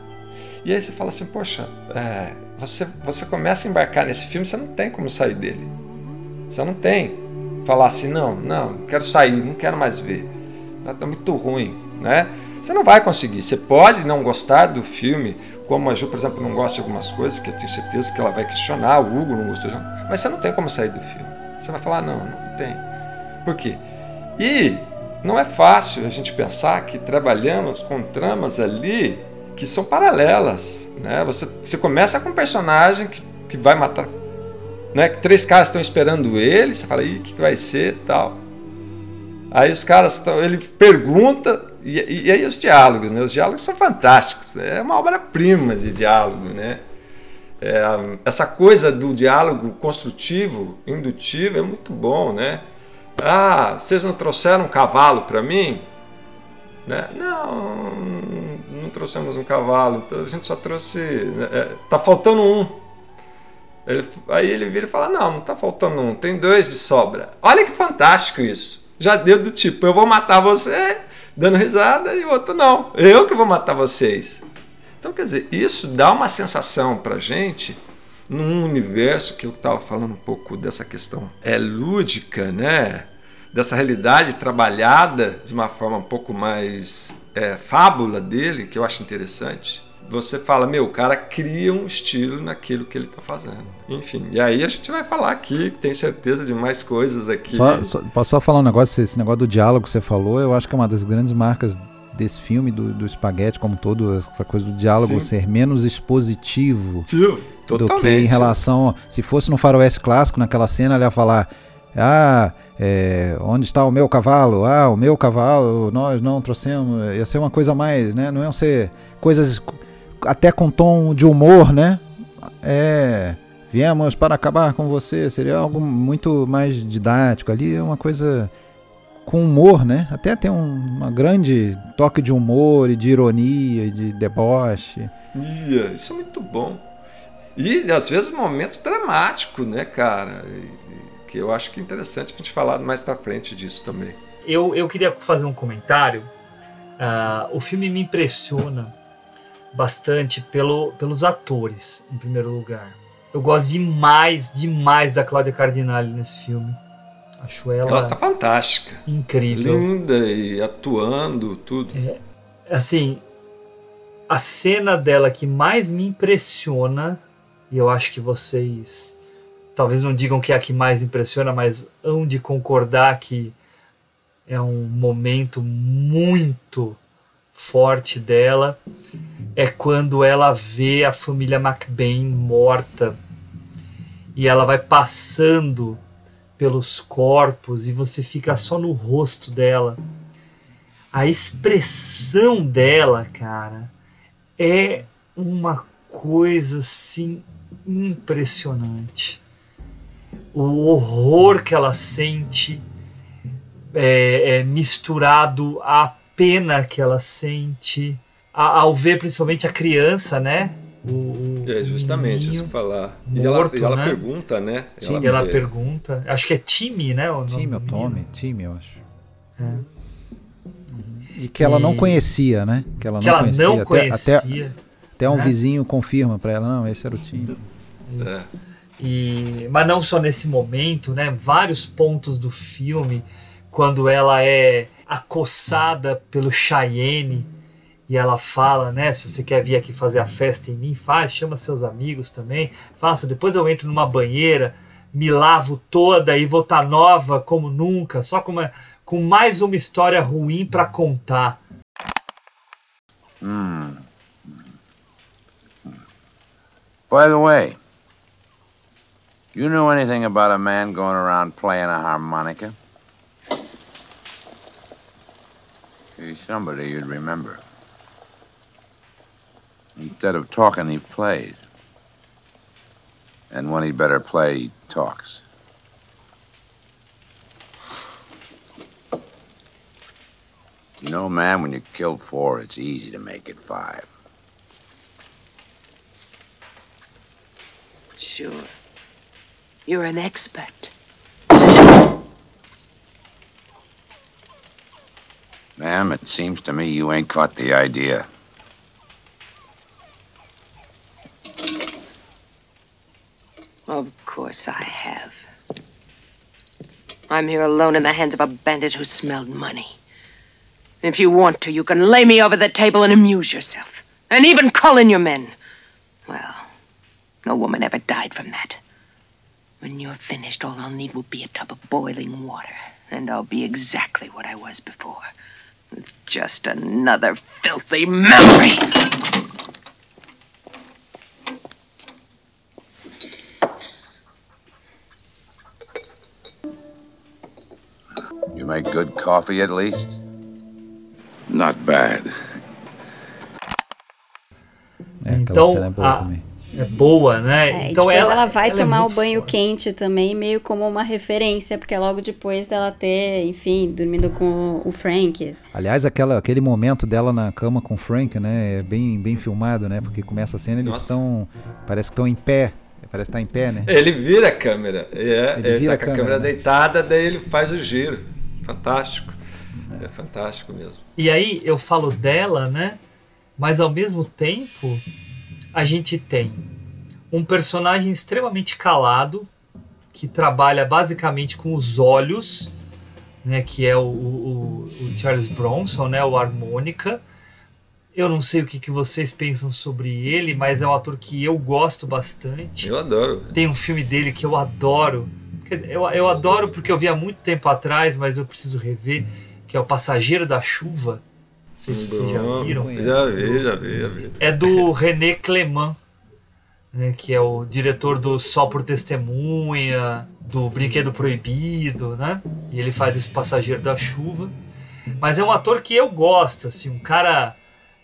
E aí você fala assim, poxa, é, você, você começa a embarcar nesse filme, você não tem como sair dele. Você não tem. Falar assim, não, não, quero sair, não quero mais ver. Tá, tá muito ruim, né? Você não vai conseguir. Você pode não gostar do filme, como a Ju, por exemplo, não gosta de algumas coisas, que eu tenho certeza que ela vai questionar, o Hugo não gostou, mas você não tem como sair do filme. Você vai falar, não, não tem. Por quê? E não é fácil a gente pensar que trabalhamos com tramas ali que são paralelas. Né? Você, você começa com um personagem que, que vai matar. Né? Três caras estão esperando ele, você fala, o que, que vai ser tal. Aí os caras estão. Ele pergunta, e, e, aí os diálogos, né? Os diálogos são fantásticos. Né? É uma obra-prima de diálogo, né? É, essa coisa do diálogo construtivo, indutivo, é muito bom, né? Ah, vocês não trouxeram um cavalo para mim? Né? Não, não trouxemos um cavalo, então a gente só trouxe. Né, é, tá faltando um. Ele, aí ele vira e fala: Não, não tá faltando um, tem dois de sobra. Olha que fantástico isso. Já deu do tipo: Eu vou matar você, dando risada, e o outro não. Eu que vou matar vocês. Então, quer dizer, isso dá uma sensação pra gente num universo que eu estava falando um pouco dessa questão é lúdica, né? Dessa realidade trabalhada de uma forma um pouco mais é, fábula dele, que eu acho interessante, você fala, meu, o cara cria um estilo naquilo que ele está fazendo. Enfim, e aí a gente vai falar aqui, tem certeza de mais coisas aqui. Só, só, posso só falar um negócio, esse negócio do diálogo que você falou, eu acho que é uma das grandes marcas desse filme, do, do espaguete como todo, essa coisa do diálogo Sim. ser menos expositivo Sim, do que em relação. Se fosse no faroeste clássico, naquela cena, ele ia falar. Ah, é, onde está o meu cavalo? Ah, o meu cavalo, nós não trouxemos. Ia ser uma coisa mais, né? Não iam ser coisas até com tom de humor, né? É, viemos para acabar com você. Seria algo muito mais didático. Ali é uma coisa com humor, né? Até tem um, uma grande toque de humor e de ironia e de deboche. Yeah, isso é muito bom. E às vezes momentos dramáticos, né, cara? Que eu acho que é interessante a gente falar mais para frente disso também. Eu, eu queria fazer um comentário. Uh, o filme me impressiona bastante pelo, pelos atores, em primeiro lugar. Eu gosto demais, demais da Cláudia Cardinale nesse filme. Acho ela. Ela tá fantástica. Incrível. Linda e atuando, tudo. É, assim, a cena dela que mais me impressiona, e eu acho que vocês talvez não digam que é a que mais impressiona, mas hão de concordar que é um momento muito forte dela. É quando ela vê a família McBain morta. E ela vai passando pelos corpos e você fica só no rosto dela. A expressão dela, cara, é uma coisa assim impressionante o horror que ela sente é, é, misturado à pena que ela sente a, ao ver principalmente a criança, né? O, é justamente isso que falar. Morto, e ela, e ela né? pergunta, né? Sim, ela, ela pergunta. Acho que é Timmy, né? O Timmy ou Tommy, Timmy, eu acho. É. E que ela e... não conhecia, né? Que ela que não ela conhecia. Não conhecia até, até, até um né? vizinho confirma para ela, não, esse era o Tim. Isso. É. E, mas não só nesse momento, né? Vários pontos do filme, quando ela é acossada pelo Cheyenne e ela fala, né? Se você quer vir aqui fazer a festa em mim, faz, chama seus amigos também, faça. Depois eu entro numa banheira, me lavo toda e vou estar tá nova como nunca, só com, uma, com mais uma história ruim para contar. Hmm. By the way, you know anything about a man going around playing a harmonica? He's somebody you'd remember. Instead of talking, he plays. And when he better play, he talks. You know, man, when you kill four, it's easy to make it five. Sure. You're an expert. Ma'am, it seems to me you ain't caught the idea. Of course I have. I'm here alone in the hands of a bandit who smelled money. If you want to, you can lay me over the table and amuse yourself. And even call in your men. Well, no woman ever died from that. When you're finished, all I'll need will be a tub of boiling water. And I'll be exactly what I was before. Just another filthy memory. You make good coffee at least? Not bad. É, então, é a, é boa né? É, então ela, ela vai ela é tomar é o banho forte. quente também, meio como uma referência, porque é logo depois dela ter, enfim, dormindo com o Frank. Aliás, aquela, aquele momento dela na cama com o Frank, né? É bem, bem filmado, né? Porque começa a cena, eles estão. Parece que estão em pé. Parece que tá em pé, né? Ele vira a câmera. É, ele, ele vira tá a com a câmera né? deitada, daí ele faz o giro. Fantástico. É. é fantástico mesmo. E aí eu falo dela, né? Mas ao mesmo tempo, a gente tem um personagem extremamente calado, que trabalha basicamente com os olhos, né, que é o, o, o Charles Bronson, né, o harmônica. Eu não sei o que, que vocês pensam sobre ele, mas é um ator que eu gosto bastante. Eu adoro. Tem um filme dele que eu adoro. Eu, eu adoro porque eu vi há muito tempo atrás, mas eu preciso rever, que é o Passageiro da Chuva. Não sei se vocês já viram. Já vi, já vi, já vi. É do René Clément, né, que é o diretor do Sol por Testemunha, do Brinquedo Proibido, né? E ele faz esse Passageiro da Chuva. Mas é um ator que eu gosto, assim, um cara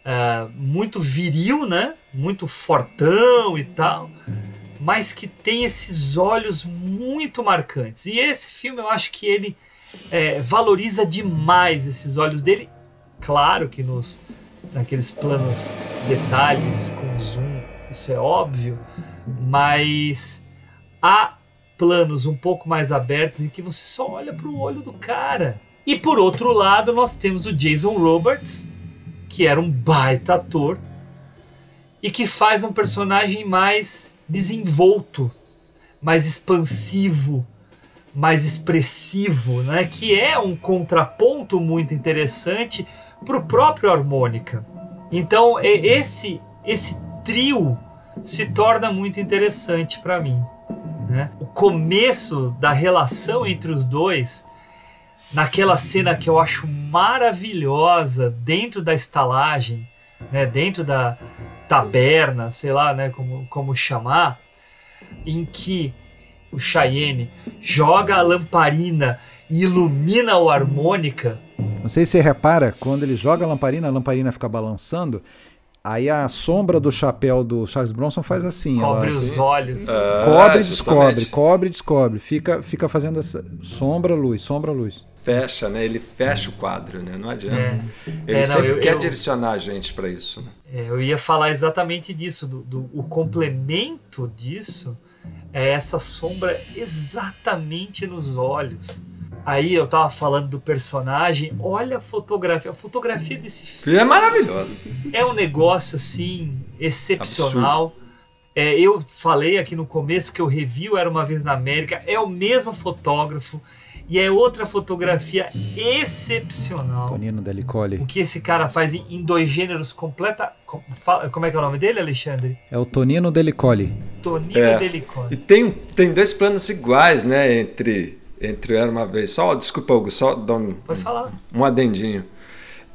uh, muito viril, né? Muito fortão e tal, mas que tem esses olhos muito marcantes. E esse filme eu acho que ele é, valoriza demais esses olhos dele Claro que nos naqueles planos detalhes com zoom, isso é óbvio, mas há planos um pouco mais abertos em que você só olha para o olho do cara. E por outro lado, nós temos o Jason Roberts, que era um baita ator e que faz um personagem mais desenvolto, mais expansivo, mais expressivo, né? Que é um contraponto muito interessante para o próprio harmônica. Então esse esse trio se torna muito interessante para mim. Né? O começo da relação entre os dois, naquela cena que eu acho maravilhosa dentro da estalagem, né? dentro da taberna, sei lá, né? como, como chamar, em que o Cheyenne joga a lamparina e ilumina o harmônica não sei se você repara, quando ele joga a lamparina, a lamparina fica balançando. Aí a sombra do chapéu do Charles Bronson faz assim. Cobre ela, os assim, olhos. Ah, cobre e descobre, cobre e descobre. Fica, fica fazendo essa sombra, luz, sombra, luz. Fecha, né? Ele fecha o quadro, né? Não adianta. É. Ele é, não, sempre eu, quer eu, direcionar a gente para isso. Né? É, eu ia falar exatamente disso. Do, do, o complemento disso é essa sombra exatamente nos olhos. Aí eu tava falando do personagem, olha a fotografia. A fotografia desse filme. É maravilhosa. É um negócio assim, excepcional. É, eu falei aqui no começo que o review era uma vez na América, é o mesmo fotógrafo e é outra fotografia excepcional. Tonino Delicoli. O que esse cara faz em, em dois gêneros completa. Como é que é o nome dele, Alexandre? É o Tonino Delicoli. Tonino É. Delicoli. E tem, tem dois planos iguais, né? Entre, entre Era uma Vez. Só, desculpa, Hugo, só dar um, um adendinho.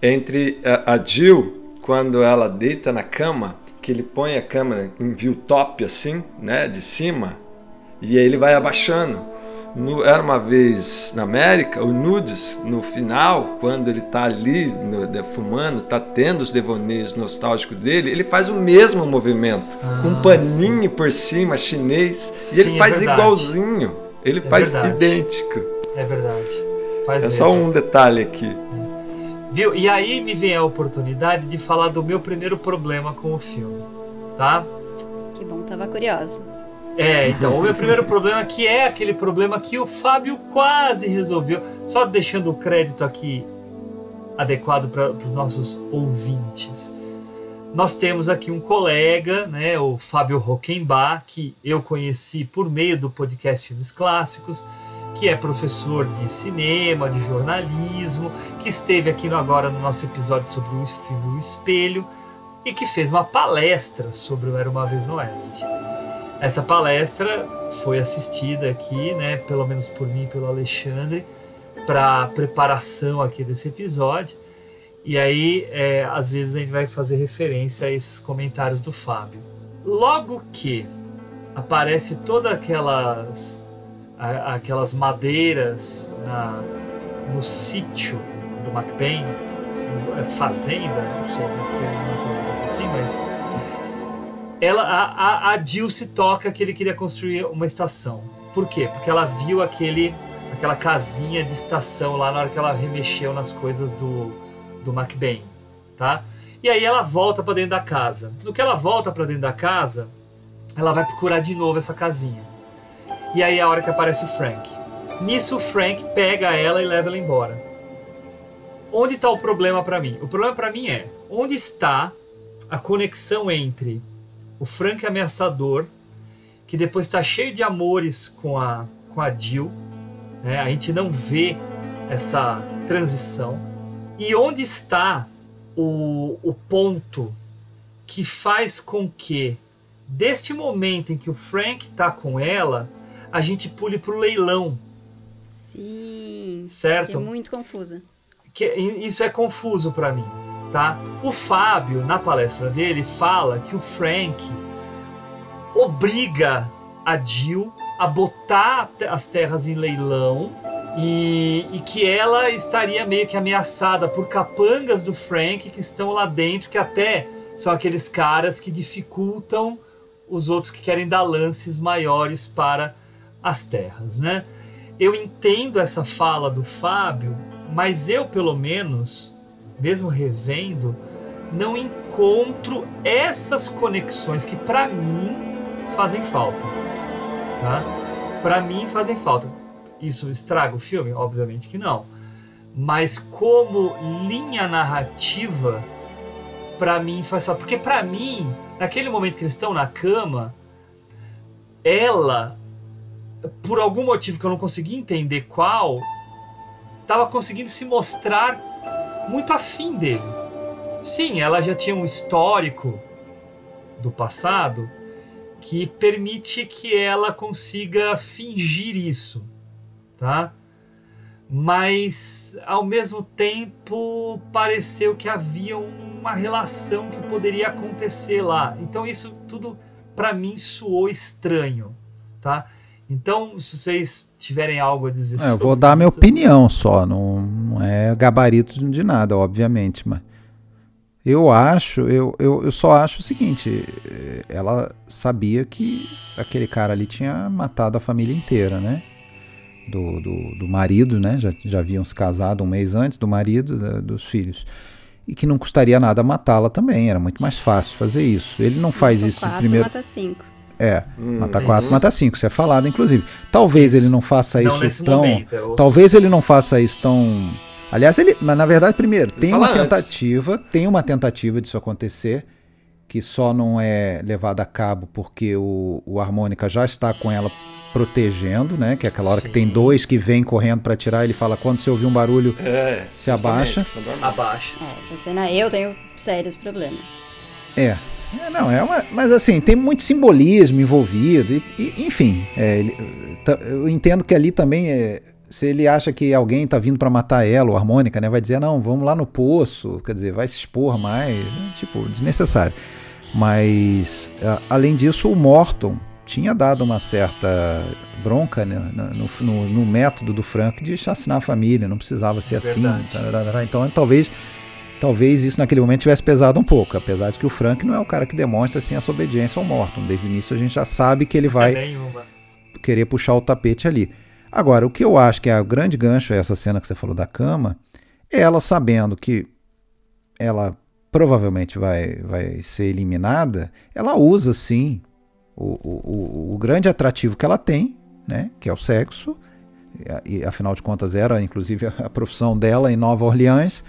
Entre a, a Jill, quando ela deita na cama, que ele põe a câmera em view top, assim, né? De cima, e aí ele vai abaixando. No, era uma vez na América, o Nudes, no final, quando ele tá ali no- de- fumando, tá tendo os devaneios nostálgicos dele, ele faz o mesmo movimento, com um paninho por cima, chinês, Sim, e ele é faz igualzinho. Ele É faz verdade. idêntico. É verdade. Faz É mesmo. só um detalhe aqui. Viu? E aí me vem a oportunidade de falar do meu primeiro problema com o filme, tá? Que bom, tava curiosa. É, então, o meu primeiro problema que é aquele problema que o Fábio quase resolveu, só deixando o crédito aqui adequado para os nossos ouvintes. Nós temos aqui um colega, né, o Fábio Rockenbach, que eu conheci por meio do podcast Filmes Clássicos, que é professor de cinema, de jornalismo, que esteve aqui agora no nosso episódio sobre o filme O Espelho e que fez uma palestra sobre o Era Uma Vez no Oeste. Essa palestra foi assistida aqui, né, pelo menos por mim e pelo Alexandre, para preparação aqui desse episódio. E aí, é, às vezes a gente vai fazer referência a esses comentários do Fábio. Logo que aparece todas aquelas aquelas madeiras na, no sítio do McBain, é fazenda, não sei o que é assim, mas ela, a, a, a Jill se toca que ele queria construir uma estação. Por quê? Porque ela viu aquele, aquela casinha de estação lá na hora que ela remexeu nas coisas do, do McBain, tá? E aí ela volta para dentro da casa. No que ela volta para dentro da casa, ela vai procurar de novo essa casinha. E aí é a hora que aparece o Frank. Nisso o Frank pega ela e leva ela embora. Onde está o problema para mim? O problema para mim é onde está a conexão entre o Frank ameaçador, que depois está cheio de amores com a, com a Jill, né? a gente não vê essa transição, e onde está o, o ponto que faz com que, deste momento em que o Frank está com ela, a gente pule para o leilão. Sim. Certo. Fiquei muito confusa. que isso é confuso para mim, tá? O Fábio na palestra dele fala que o Frank obriga a Jill a botar as terras em leilão e, e que ela estaria meio que ameaçada por capangas do Frank que estão lá dentro, que até são aqueles caras que dificultam os outros que querem dar lances maiores para as terras, né? Eu entendo essa fala do Fábio, mas eu, pelo menos, mesmo revendo, não encontro essas conexões que para mim fazem falta. Tá? Para mim fazem falta. Isso estraga o filme? Obviamente que não. Mas como linha narrativa, para mim faz falta. Porque para mim, naquele momento que eles estão na cama, ela, por algum motivo que eu não consegui entender qual, estava conseguindo se mostrar muito afim dele. Sim, ela já tinha um histórico do passado que permite que ela consiga fingir isso, tá? Mas ao mesmo tempo pareceu que havia uma relação que poderia acontecer lá. Então isso tudo para mim soou estranho, tá? Então, se vocês tiverem algo a dizer É, eu vou dar minha opinião só, não, não é gabarito de nada, obviamente, mas eu acho, eu, eu, eu só acho o seguinte, eh, ela sabia que aquele cara ali tinha matado a família inteira, né? Do, do, do marido, né? Já, já haviam se casado um mês antes do marido, da, dos filhos. E que não custaria nada matá-la também, era muito mais fácil fazer isso. Ele não faz isso quatro, primeiro. mata cinco. É, Hum, mata isso. quatro, mata cinco, isso é falado, inclusive. Talvez ele não faça Não isso nesse tão. momento, é Talvez ele não faça isso tão. Aliás, ele. Mas na verdade, primeiro, tem uma antes. tentativa, tem uma tentativa disso acontecer, que só não é levada a cabo porque o, o harmônica já está com ela protegendo, né? Que é aquela hora que tem Sim. dois que vêm correndo para tirar, ele fala: quando você ouvir um barulho, É, Se abaixa. Abaixa. É, essa cena eu tenho sérios problemas. É. É, não, é uma, mas assim, tem muito simbolismo envolvido, e, e- enfim, é, ele- eu entendo que ali também, é, se ele acha que alguém tá vindo para matar ela, o harmônica, né, vai dizer, não, vamos lá no poço, quer dizer, vai se expor mais, né, tipo, desnecessário. Mas, a- além disso, o Morton tinha dado uma certa bronca né, no, no- no método do Frank de chacinar a família, não precisava ser assim, Verdade. tararara. então talvez talvez isso naquele momento tivesse pesado um pouco, apesar de que o Frank não é o cara que demonstra assim essa obediência ao Morton. Desde o início a gente já sabe que ele vai É querer puxar o tapete ali. Agora, o que eu acho que é o grande gancho, essa cena que você falou da cama, é ela sabendo que ela provavelmente vai, vai ser eliminada, ela usa sim o, o, o, o grande atrativo que ela tem, né, que é o sexo, e, afinal de contas era inclusive a profissão dela em Nova Orleans,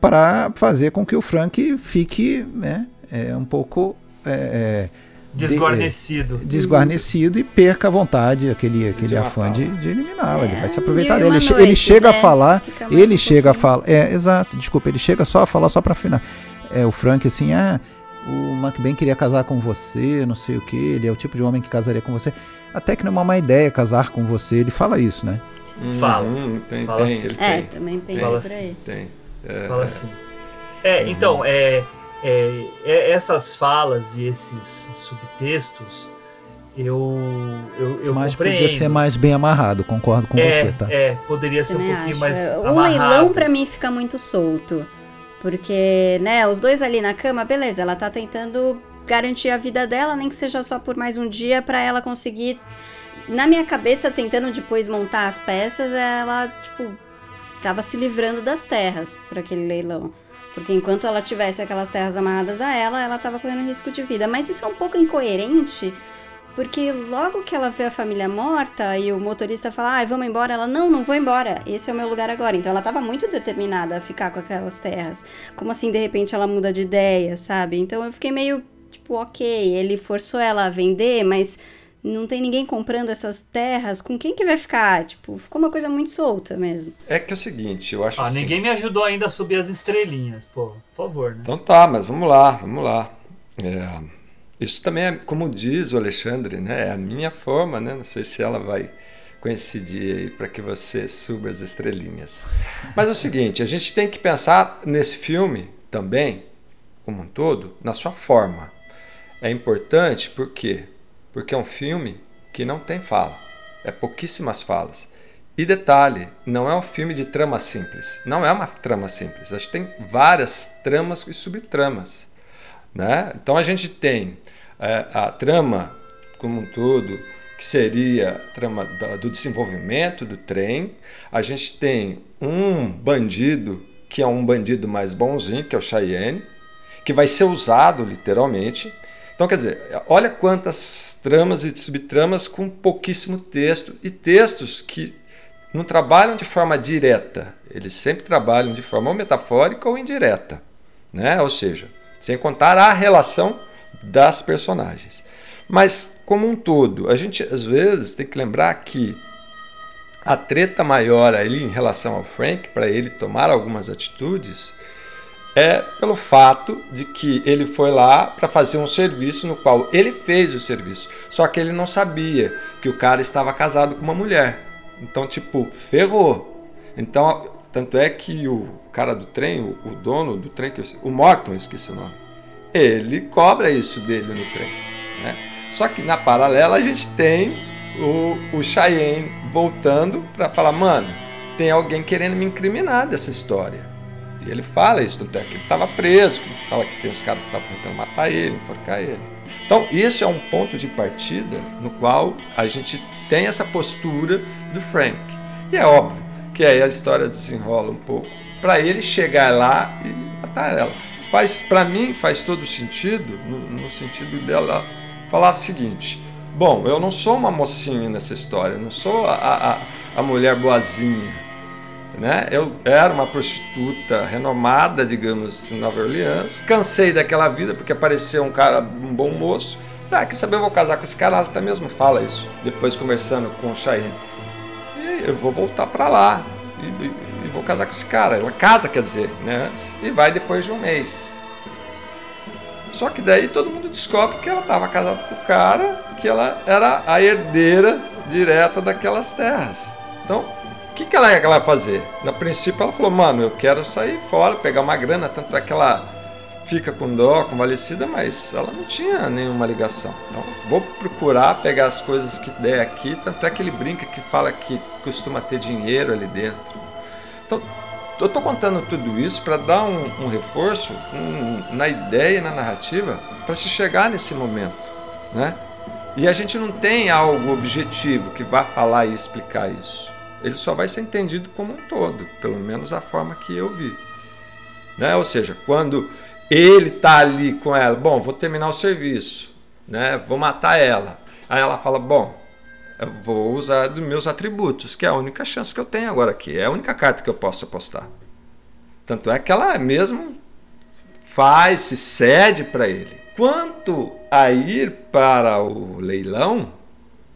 para fazer com que o Frank fique né, é, um pouco é, de- Desguarnecido. desguarnecido e perca a vontade, aquele, aquele De afã de, de eliminá-la. ele vai se mil aproveitar dele. Ele, ele chega né? a falar, ele um chega a pouquinho. falar. É, exato, desculpa, ele chega só a falar só pra afinar. É, o Frank assim, ah, o McBain queria casar com você, não sei o que, ele é o tipo de homem que casaria com você. Até que não é uma má ideia casar com você, ele fala isso, né? Fala. Hum, tem, Fala tem, assim. ele É, tem. também pensei Fala por assim. aí. Tem. É, Fala assim. É, então, é, é, é, essas falas e esses subtextos, eu, eu, eu Mas compreendo. podia ser mais bem amarrado, concordo com é, você, tá? É, poderia ser Também um pouquinho acho. mais É, o amarrado. leilão pra mim fica muito solto. Porque, né, os dois ali na cama, beleza, ela tá tentando garantir a vida dela, nem que seja só por mais um dia, pra ela conseguir. Na minha cabeça, tentando depois montar as peças, ela, tipo, tava se livrando das terras para aquele leilão. Porque enquanto ela tivesse aquelas terras amarradas a ela, ela tava correndo risco de vida. Mas isso é um pouco incoerente, porque logo que ela vê a família morta e o motorista fala, ai, vamos embora, ela, não, não vou embora, esse é o meu lugar agora. Então ela tava muito determinada a ficar com aquelas terras. Como assim, de repente, ela muda de ideia, sabe? Então eu fiquei meio, tipo, ok, ele forçou ela a vender, mas não tem ninguém comprando essas terras, com quem que vai ficar? Tipo, ficou uma coisa muito solta mesmo. É que é o seguinte, eu acho Ah, assim. ninguém me ajudou ainda a subir as estrelinhas, pô. Por favor, né? Então tá, mas vamos lá, vamos lá. É, isso também é, como diz o Alexandre, né? É a minha forma, né? Não sei se ela vai coincidir aí para que você suba as estrelinhas. Mas é o seguinte, a gente tem que pensar nesse filme também, como um todo, na sua forma. É importante por quê? Porque é um filme que não tem fala. É pouquíssimas falas. E detalhe, não é um filme de trama simples. Não é uma trama simples. A gente tem várias tramas e subtramas. Né? Então a gente tem é, a trama como um todo, que seria a trama do desenvolvimento do trem. A gente tem um bandido, que é um bandido mais bonzinho, que é o Cheyenne, que vai ser usado literalmente. Então, quer dizer, olha quantas tramas e subtramas com pouquíssimo texto e textos que não trabalham de forma direta, eles sempre trabalham de forma ou metafórica ou indireta, né? Ou seja, sem contar a relação das personagens. Mas como um todo, a gente às vezes tem que lembrar que a treta maior ali em relação ao Frank, para ele tomar algumas atitudes, é pelo fato de que ele foi lá para fazer um serviço no qual ele fez o serviço, só que ele não sabia que o cara estava casado com uma mulher. Então, tipo, ferrou. Então, tanto é que o cara do trem, o, o dono do trem, que eu- o Morton, esqueci o nome, ele cobra isso dele no trem. Né? Só que na paralela a gente tem o, o Cheyenne voltando para falar, mano, tem alguém querendo me incriminar dessa história. E ele fala isso, tanto é que ele estava preso, fala que tem os caras que estavam tentando matar ele, enforcar ele. Então, isso é um ponto de partida no qual a gente tem essa postura do Frank. E é óbvio que aí a história desenrola um pouco para ele chegar lá e matar ela. Faz, para mim, faz todo sentido, no, no sentido dela falar o seguinte: bom, eu não sou uma mocinha nessa história, não sou a, a, a mulher boazinha. Né? Eu era uma prostituta renomada, digamos, em Nova Orleans. Cansei daquela vida porque apareceu um cara, um bom moço. Ah, quer saber, eu vou casar com esse cara. Ela até mesmo fala isso. Depois conversando com o Cheyenne. E eu vou voltar para lá e, e, e, vou casar com esse cara. Ela casa, quer dizer, né? E vai depois de um mês. Só que daí todo mundo descobre que ela estava casada com o cara, que ela era a herdeira direta daquelas terras. Então, o que, que ela ia fazer? Na princípio, ela falou: Mano, eu quero sair fora, pegar uma grana. Tanto é que ela fica com dó, convalescida, mas ela não tinha nenhuma ligação. Então, vou procurar pegar as coisas que der aqui. Tanto é que ele brinca que fala que costuma ter dinheiro ali dentro. Então, eu estou contando tudo isso para dar um, um reforço um, na ideia na narrativa para se chegar nesse momento, né? E a gente não tem algo objetivo que vá falar e explicar isso. Ele só vai ser entendido como um todo, pelo menos a forma que eu vi. Né? Ou seja, quando ele está ali com ela, bom, vou terminar o serviço, né? vou matar ela. Aí ela fala, bom, eu vou usar dos meus atributos, que é a única chance que eu tenho agora aqui, é a única carta que eu posso apostar. Tanto é que ela mesmo faz, se cede para ele. Quanto a ir para o leilão,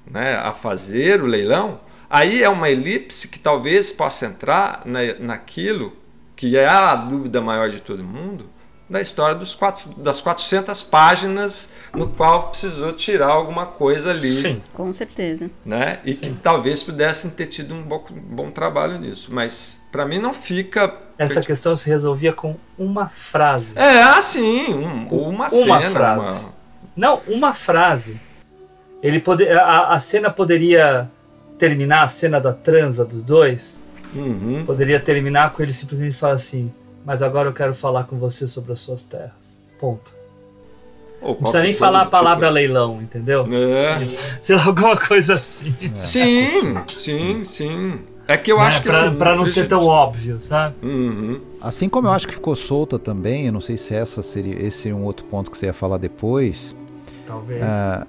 né, a fazer o leilão, aí é uma elipse que talvez possa entrar na, naquilo que é a dúvida maior de todo mundo, da história dos quatro, das 400 páginas no qual precisou tirar alguma coisa ali. Sim, com certeza. Né? E Sim. que talvez pudessem ter tido um bom, bom trabalho nisso. Mas para mim não fica. Essa questão se resolvia com uma frase. É, assim, um, uma, uma cena. Frase. Uma... Não, uma frase. Ele pode, a, a cena poderia terminar, a cena da transa dos dois. Uhum. Poderia terminar com ele simplesmente falar assim: mas agora eu quero falar com você sobre as suas terras. Ponto. não precisa nem falar a palavra tipo... leilão, entendeu? É. Sei lá, alguma coisa assim. É. Sim, sim, sim. É que eu é, acho que pra, assim, pra não ser tão óbvio, sabe? Uhum. Assim como eu acho que ficou solta também, eu não sei se essa seria, esse seria um outro ponto que você ia falar depois. Talvez. Ah,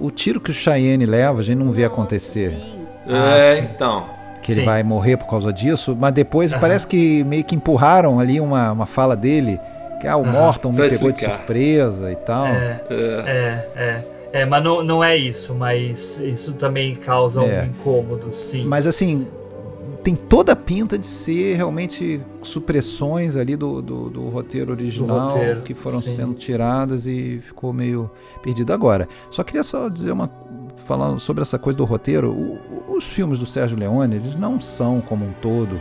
o tiro que o Cheyenne leva, a gente não vê acontecer. É, ah, então que Sim. ele vai morrer por causa disso, mas depois uhum. parece que meio que empurraram ali uma, uma fala dele, que ah, o uhum. Morton me pegou de surpresa e tal. É, é, é. é mas não, não é isso, mas isso também causa é. um incômodo, sim. Mas assim, tem toda a pinta de ser realmente supressões ali do, do, do roteiro original do roteiro, que foram sim. sendo tiradas e ficou meio perdido agora. Só queria só dizer uma falando sobre essa coisa do roteiro, o, os filmes do Sérgio Leone, eles não são como um todo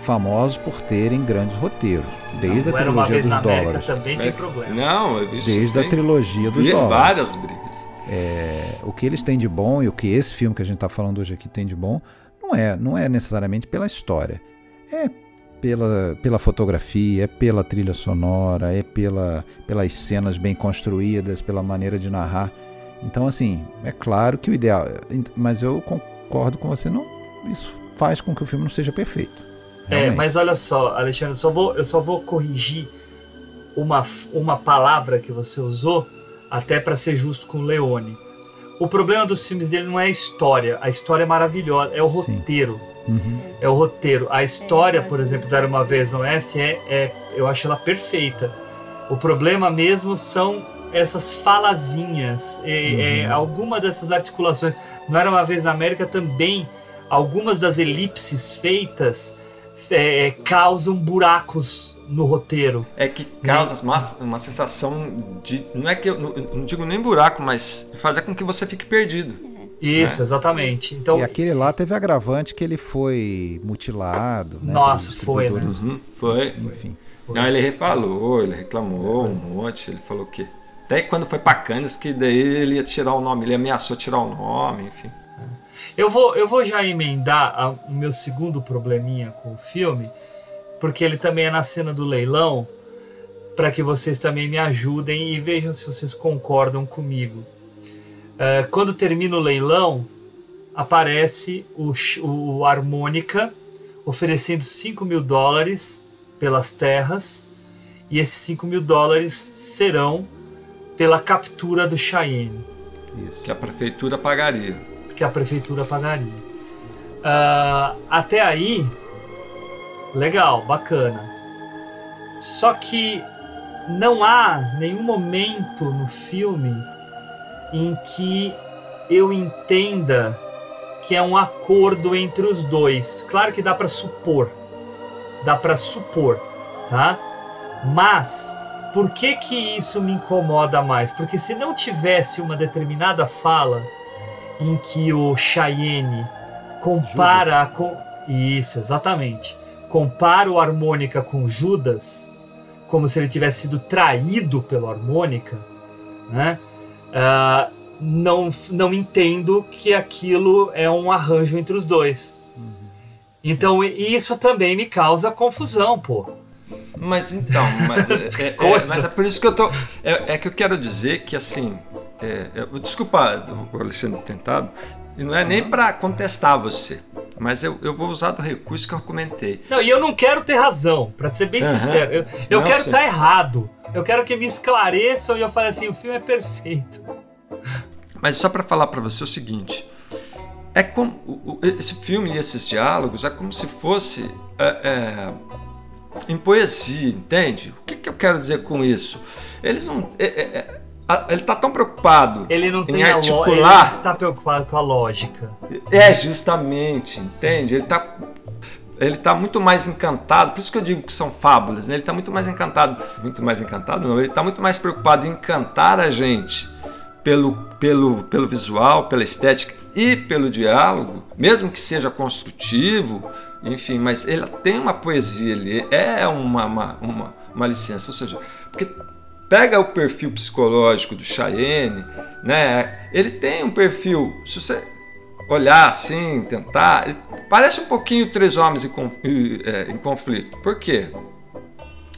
famosos por terem grandes roteiros, desde não, a trilogia dos dólares. Também tem problemas. Não, desde a trilogia dos dólares. Várias brigas. É, o que eles têm de bom e o que esse filme que a gente está falando hoje aqui tem de bom, não é, não é necessariamente pela história, é pela, pela fotografia, é pela trilha sonora, é pela, pelas cenas bem construídas, pela maneira de narrar. Então, assim, é claro que o ideal. Mas eu concordo com você, não. Isso faz com que o filme não seja perfeito. É, realmente. É, mas olha só, Alexandre, eu só vou, eu só vou corrigir uma, uma palavra que você usou, até para ser justo com o Leone. O problema dos filmes dele não é a história. A história é maravilhosa, é o Sim. roteiro. Uhum. É o roteiro. A história, por exemplo, da Era Uma Vez no Oeste, é, é, eu acho ela perfeita. O problema mesmo são essas falazinhas, é, é, uhum. é, alguma dessas articulações. Não era uma vez na América também, algumas das elipses feitas é, é causam buracos no roteiro. É que causa né? uma, uma sensação de. Não é que eu não, não digo nem buraco, mas fazer com que você fique perdido. Isso, né? exatamente. Então, e aquele lá teve agravante que ele foi mutilado. Né, Nossa, foi. Né? Uhum, foi. Enfim. Foi. Não, ele falou, ele reclamou um monte, ele falou que até quando foi pra Cannes, que daí ele ia tirar o nome, ele ameaçou tirar o nome, enfim. Eu vou, eu vou já emendar a, o meu segundo probleminha com o filme, porque ele também é na cena do leilão, para que vocês também me ajudem e vejam se vocês concordam comigo. Uh, quando termina o leilão, aparece o, o Harmônica oferecendo 5 mil dólares pelas terras, e esses 5 mil dólares serão pela captura do Cheyenne. isso. Que a prefeitura pagaria. Que a prefeitura pagaria. Uh, até aí, legal, bacana. Só que não há nenhum momento no filme em que eu entenda que é um acordo entre os dois. Claro que dá para supor, dá para supor, tá? Mas por que que isso me incomoda mais? Porque se não tivesse uma determinada fala em que o Cheyenne compara com isso, exatamente, compara o harmônica com Judas, como se ele tivesse sido traído pelo harmônica, né? Uh, não, não entendo que aquilo é um arranjo entre os dois. Uhum. Então isso também me causa confusão, pô. Mas então, mas é, é, é, mas é por isso que eu tô. É, é que eu quero dizer que assim. É, é desculpa o Alexandre tentado, e não é nem para contestar você, mas eu, eu vou usar do recurso que eu comentei. Não, e eu não quero ter razão, para ser bem uhum. sincero. Eu, eu não, quero estar tá errado. Eu quero que me esclareçam e eu fale assim: o filme é perfeito. Mas só para falar para você o seguinte: é como esse filme e esses diálogos é como se fosse é, é, em poesia, entende? O que, que, eu quero dizer com isso? Eles não. É, é, é ele está tão preocupado ele não tem em articular. Ele está preocupado com a lógica. É, justamente, entende? Ele está ele está muito mais encantado, por isso que eu digo que são fábulas, né? ele está muito mais encantado, muito mais encantado não, ele está muito mais preocupado em encantar a gente pelo, pelo, pelo visual, pela estética e pelo diálogo, mesmo que seja construtivo, enfim, mas ele tem uma poesia ali, é uma, uma, uma, uma licença, ou seja, porque pega o perfil psicológico do Cheyenne, né? Ele tem um perfil, se você olhar assim, tentar, parece um pouquinho Três Homens em, é, Conflito. Por quê?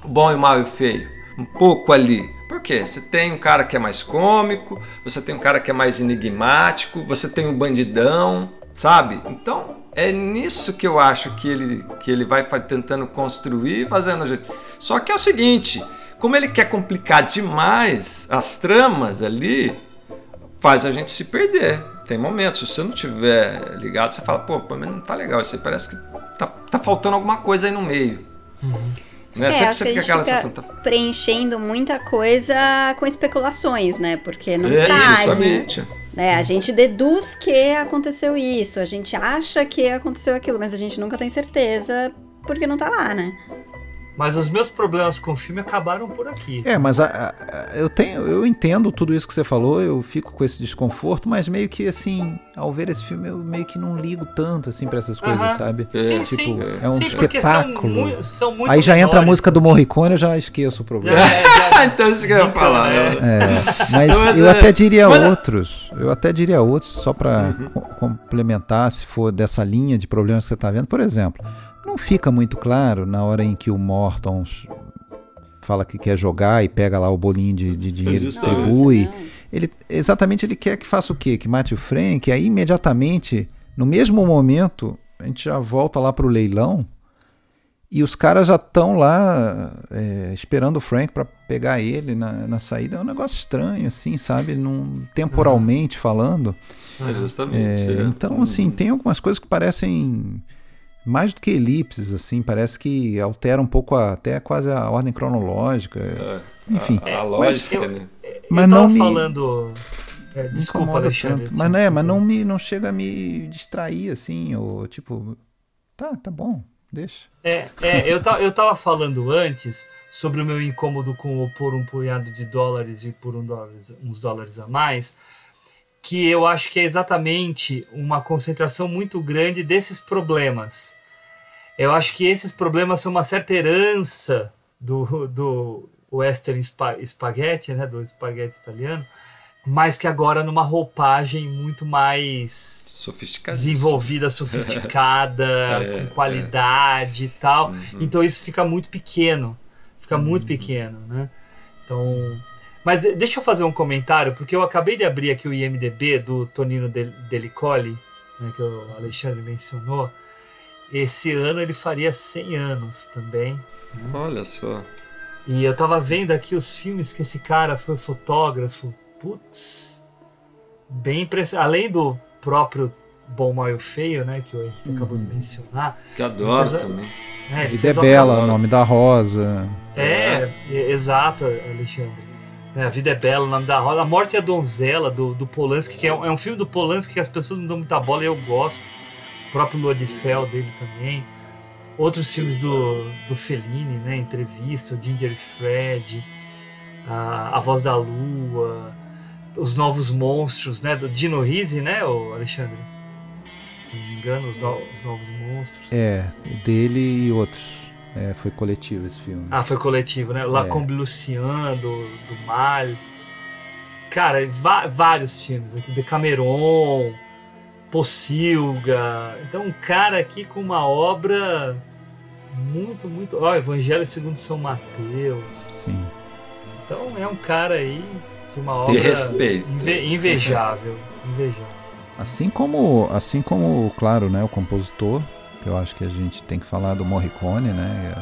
Bom e mal e feio. Um pouco ali. Por quê? Você tem um cara que é mais cômico, você tem um cara que é mais enigmático, você tem um bandidão, sabe? Então é nisso que eu acho que ele, que ele vai tentando construir, fazendo a gente. Só que é o seguinte, como ele quer complicar demais as tramas ali, faz a gente se perder. Tem momentos, se você não tiver ligado, você fala, pô, mas não tá legal isso aí, parece que tá, tá faltando alguma coisa aí no meio. Uhum. Né? É, Sempre você fica aquela fica sensação. Tá... Preenchendo muita coisa com especulações, né? Porque não é, tá. Justamente. Né? A gente deduz que aconteceu isso, a gente acha que aconteceu aquilo, mas a gente nunca tem certeza porque não tá lá, né? Mas os meus problemas com o filme acabaram por aqui. É, mas a, a, eu tenho, eu entendo tudo isso que você falou, eu fico com esse desconforto, mas meio que assim, ao ver esse filme, eu meio que não ligo tanto assim para essas coisas, uh -huh. sabe? Sim, tipo, sim. é um sim, espetáculo. São, são muito Aí já entra a música do Morricone, eu já esqueço o problema. É, então isso que eu ia falar. É. É, mas, mas eu até diria mas... outros, eu até diria outros só para uhum. complementar, se for dessa linha de problemas que você tá vendo, por exemplo. Não fica muito claro na hora em que o Morton fala que quer jogar e pega lá o bolinho de, de dinheiro e distribui. Ele, exatamente ele quer que faça o quê? Que mate o Frank, aí imediatamente, no mesmo momento, a gente já volta lá para o leilão e os caras já estão lá é, esperando o Frank para pegar ele na, na, saída. É um negócio estranho, assim, sabe? Num, temporalmente falando. É, justamente. É. Então, assim, tem algumas coisas que parecem mais do que elipses, assim, parece que altera um pouco a, até quase a ordem cronológica. É, Enfim. A, a lógica, mas, né? Eu, mas não me falando. É, desculpa, Alexandre. Tanto, mas não é, mas não me não chega a me distrair assim, ou tipo, tá, tá bom, deixa. É, é eu, ta, eu tava falando antes sobre o meu incômodo com o por um punhado de dólares e por um dólares, uns dólares a mais que eu acho que é exatamente uma concentração muito grande desses problemas. Eu acho que esses problemas são uma certa herança do, do western spa, spaghetti, né, do espaguete italiano, mas que agora numa roupagem muito mais desenvolvida, sofisticada, é, com qualidade é. e tal. Uhum. Então isso fica muito pequeno, fica muito uhum. pequeno, né? Então mas deixa eu fazer um comentário, porque eu acabei de abrir aqui o IMDB do Tonino Delicoli, né, que o Alexandre mencionou. Esse ano ele faria 100 anos também. Né? Olha só. E eu tava vendo aqui os filmes que esse cara foi fotógrafo. Putz. bem impressionante. Além do próprio Bom, Mal e Feio, né? Que o Henrique Uhum. acabou de mencionar. Que adoro a- também. É, Vida é Bela, o nome da Rosa. É, é, exato, Alexandre. É, a Vida é Bela, o nome da roda. A Morte é a Donzela, do, do Polanski, que é um, é um filme do Polanski que as pessoas não dão muita bola e eu gosto. O próprio Lua de Fel dele também. Outros filmes do, do Fellini, né? Entrevista, o Ginger e Fred, a, a Voz da Lua, Os Novos Monstros, né? Do Dino Risi, né, Alexandre? Se não me engano, Os, no- Os Novos Monstros. É, dele e outros. É, foi coletivo esse filme. Ah, foi coletivo, né? La É. Combe Lucien, do, do Mal. Cara, vários filmes aqui. Decameron, Pocilga. Então, um cara aqui com uma obra muito, muito. Ó, Evangelho segundo São Mateus. Sim. Então, é um cara aí de uma De obra respeito. inve- invejável. Invejável. Assim como, assim como, claro, né, o compositor, eu acho que a gente tem que falar do Morricone, né,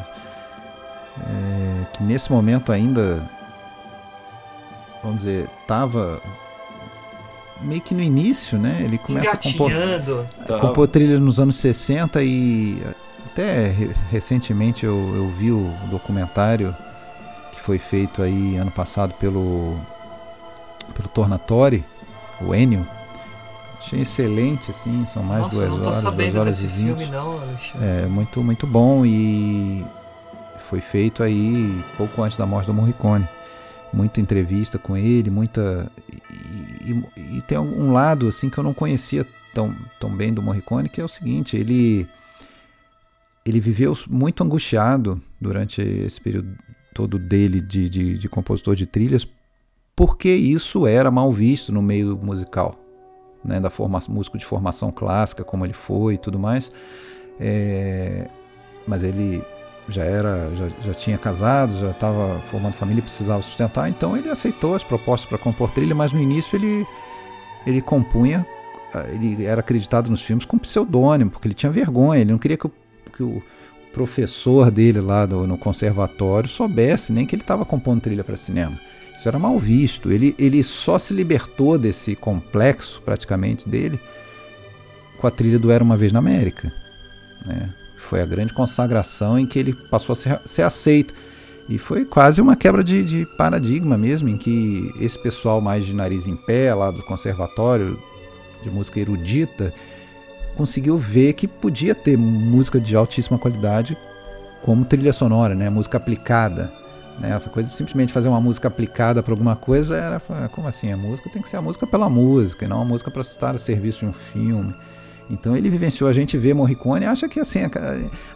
é, que nesse momento ainda, vamos dizer, estava meio que no início, né, ele começa a compor. Tá. compor trilhas nos anos 60 e até re- recentemente eu, eu vi o documentário que foi feito aí ano passado pelo, pelo Tornatori, o Ennio, Achei excelente, assim, são mais Nossa, duas eu não tô horas, sabendo duas horas desse e vinte. filme, não, Alexandre. É muito, muito bom e foi feito aí pouco antes da morte do Morricone. Muita entrevista com ele, muita. E, e- e tem um lado assim que eu não conhecia tão, tão bem do Morricone, que é o seguinte, ele. Ele viveu muito angustiado durante esse período todo dele de, de, de compositor de trilhas, porque isso era mal visto no meio musical né, da forma, músico de formação clássica, como ele foi e tudo mais. É, mas ele já era, já, já tinha casado, já estava formando família precisava sustentar, então ele aceitou as propostas para compor trilha, mas no início ele, ele compunha, ele era acreditado nos filmes com pseudônimo, porque ele tinha vergonha, ele não queria que o, que o professor dele lá do, no conservatório soubesse nem que ele estava compondo trilha para cinema. Isso era mal visto. Ele, ele só se libertou desse complexo, praticamente, dele, com a trilha do Era Uma Vez na América. né? Foi a grande consagração em que ele passou a ser, ser aceito. E foi quase uma quebra de, de paradigma mesmo, em que esse pessoal mais de nariz em pé, lá do conservatório de música erudita, conseguiu ver que podia ter música de altíssima qualidade como trilha sonora, né? música aplicada. Né? Essa coisa de simplesmente fazer uma música aplicada para alguma coisa era ah, como assim? A música tem que ser a música pela música, e não a música para estar a serviço de um filme. Então ele vivenciou, a gente vê Morricone e acha que assim,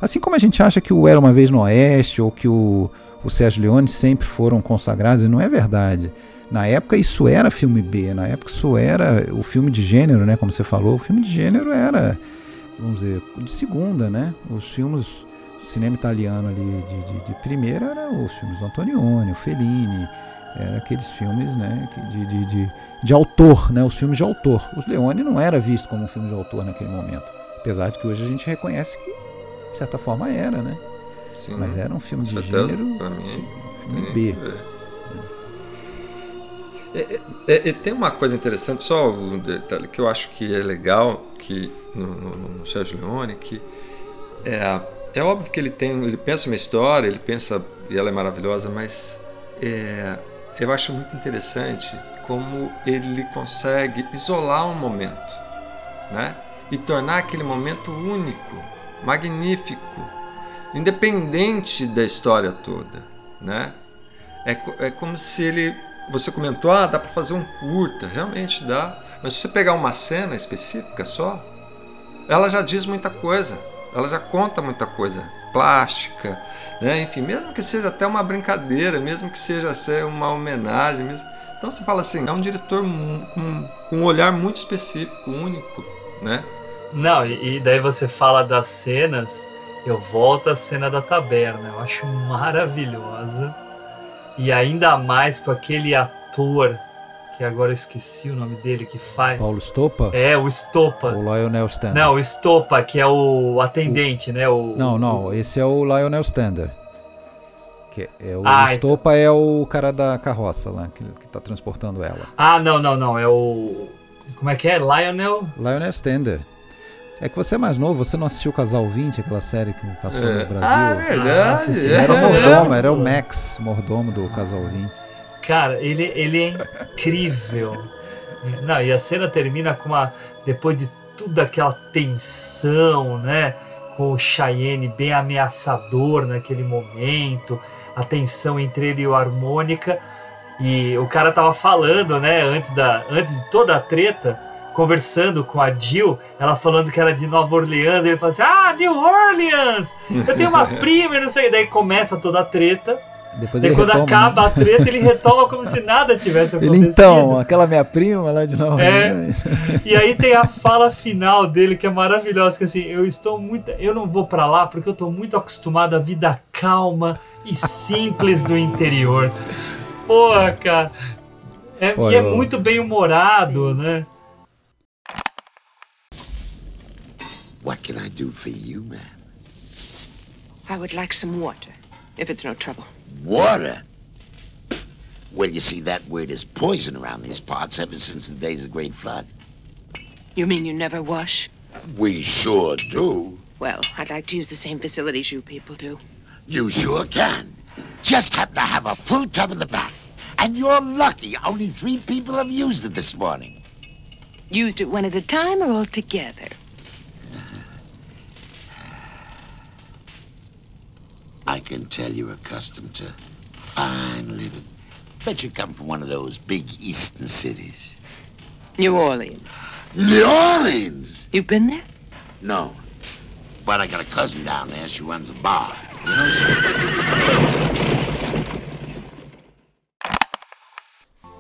assim como a gente acha que o Era Uma Vez no Oeste ou que o, o Sérgio Leone sempre foram consagrados, e não é verdade. Na época isso era filme B, na época isso era o filme de gênero, né? Como você falou, o filme de gênero era, vamos dizer, de segunda, né? Os filmes cinema italiano ali de, de, de primeira eram os filmes do Antonioni, o Fellini, eram aqueles filmes né, de, de, de, de autor, né, os filmes de autor. Os Leone não era visto como um filme de autor naquele momento, apesar de que hoje a gente reconhece que, de certa forma, era, né? Sim, Mas era um filme de certeza, gênero, mim, sim, filme B. ver. É, é, é, tem uma coisa interessante, só um detalhe que eu acho que é legal que no, no, no Sérgio Leone, que é, é óbvio que ele tem, ele pensa uma história, ele pensa e ela é maravilhosa, mas é, eu acho muito interessante como ele consegue isolar um momento, né? E tornar aquele momento único, magnífico, independente da história toda, né? É, é como se ele, você comentou, ah, dá para fazer um curta, realmente dá. Mas se você pegar uma cena específica só, ela já diz muita coisa ela já conta muita coisa plástica, né? enfim, mesmo que seja até uma brincadeira, mesmo que seja ser uma homenagem, mesmo... então você fala assim, é um diretor com, com um olhar muito específico, único, né? Não, e, daí você fala das cenas, eu volto à cena da taberna, eu acho maravilhosa, e ainda mais com aquele ator que agora eu esqueci o nome dele, que faz. Paulo Stopa? É, o Stopa. O Lionel Stander. Não, o Stopa, que é o atendente, o... né? O, não, não, o... esse é o Lionel Stander. Que é o ah, Stopa então... é o cara da carroça lá, que, que tá transportando ela. Ah, não, não, não, é o. Como é que é? Lionel? Lionel Stender. É que você é mais novo, você não assistiu Casal 20, aquela série que passou É. no Brasil? Ah, verdade. assisti. Era o É. mordomo, era o Max, mordomo do Casal 20. Cara, ele, ele é incrível. Não, e a cena termina com uma. Depois de toda aquela tensão, né? Com o Cheyenne bem ameaçador naquele momento, a tensão entre ele e o Harmônica. E o cara tava falando, né, antes, da, antes de toda a treta, conversando com a Jill, ela falando que era de Nova Orleans, ele fala assim: Ah, New Orleans! Eu tenho uma prima e não sei. Daí começa toda a treta. Depois Daí ele quando retoma, acaba né? a treta, ele retoma como se nada tivesse Ele acontecido. então, aquela minha prima lá de Nova É. E aí tem a fala final dele que é maravilhosa, que assim, eu estou muito, eu não vou pra lá porque eu tô muito acostumado à vida calma e simples do interior. Porra, cara. É, Pô, e é eu- muito bem humorado, né? What can I do for you, man? I would like some water, if it's no trouble. Water? Well, you see, that word is poison around these parts ever since the days of the Great Flood. You mean you never wash? We sure do. Well, I'd like to use the same facilities you people do. You sure can. Just happen to have a full tub in the back. And you're lucky only three people have used it this morning. Used it one at a time or all together? I can tell you're accustomed to fine living. Bet you come from one of those big eastern cities. New Orleans. New Orleans? You've been there? No. But I got a cousin down there. She runs a bar. You know, she...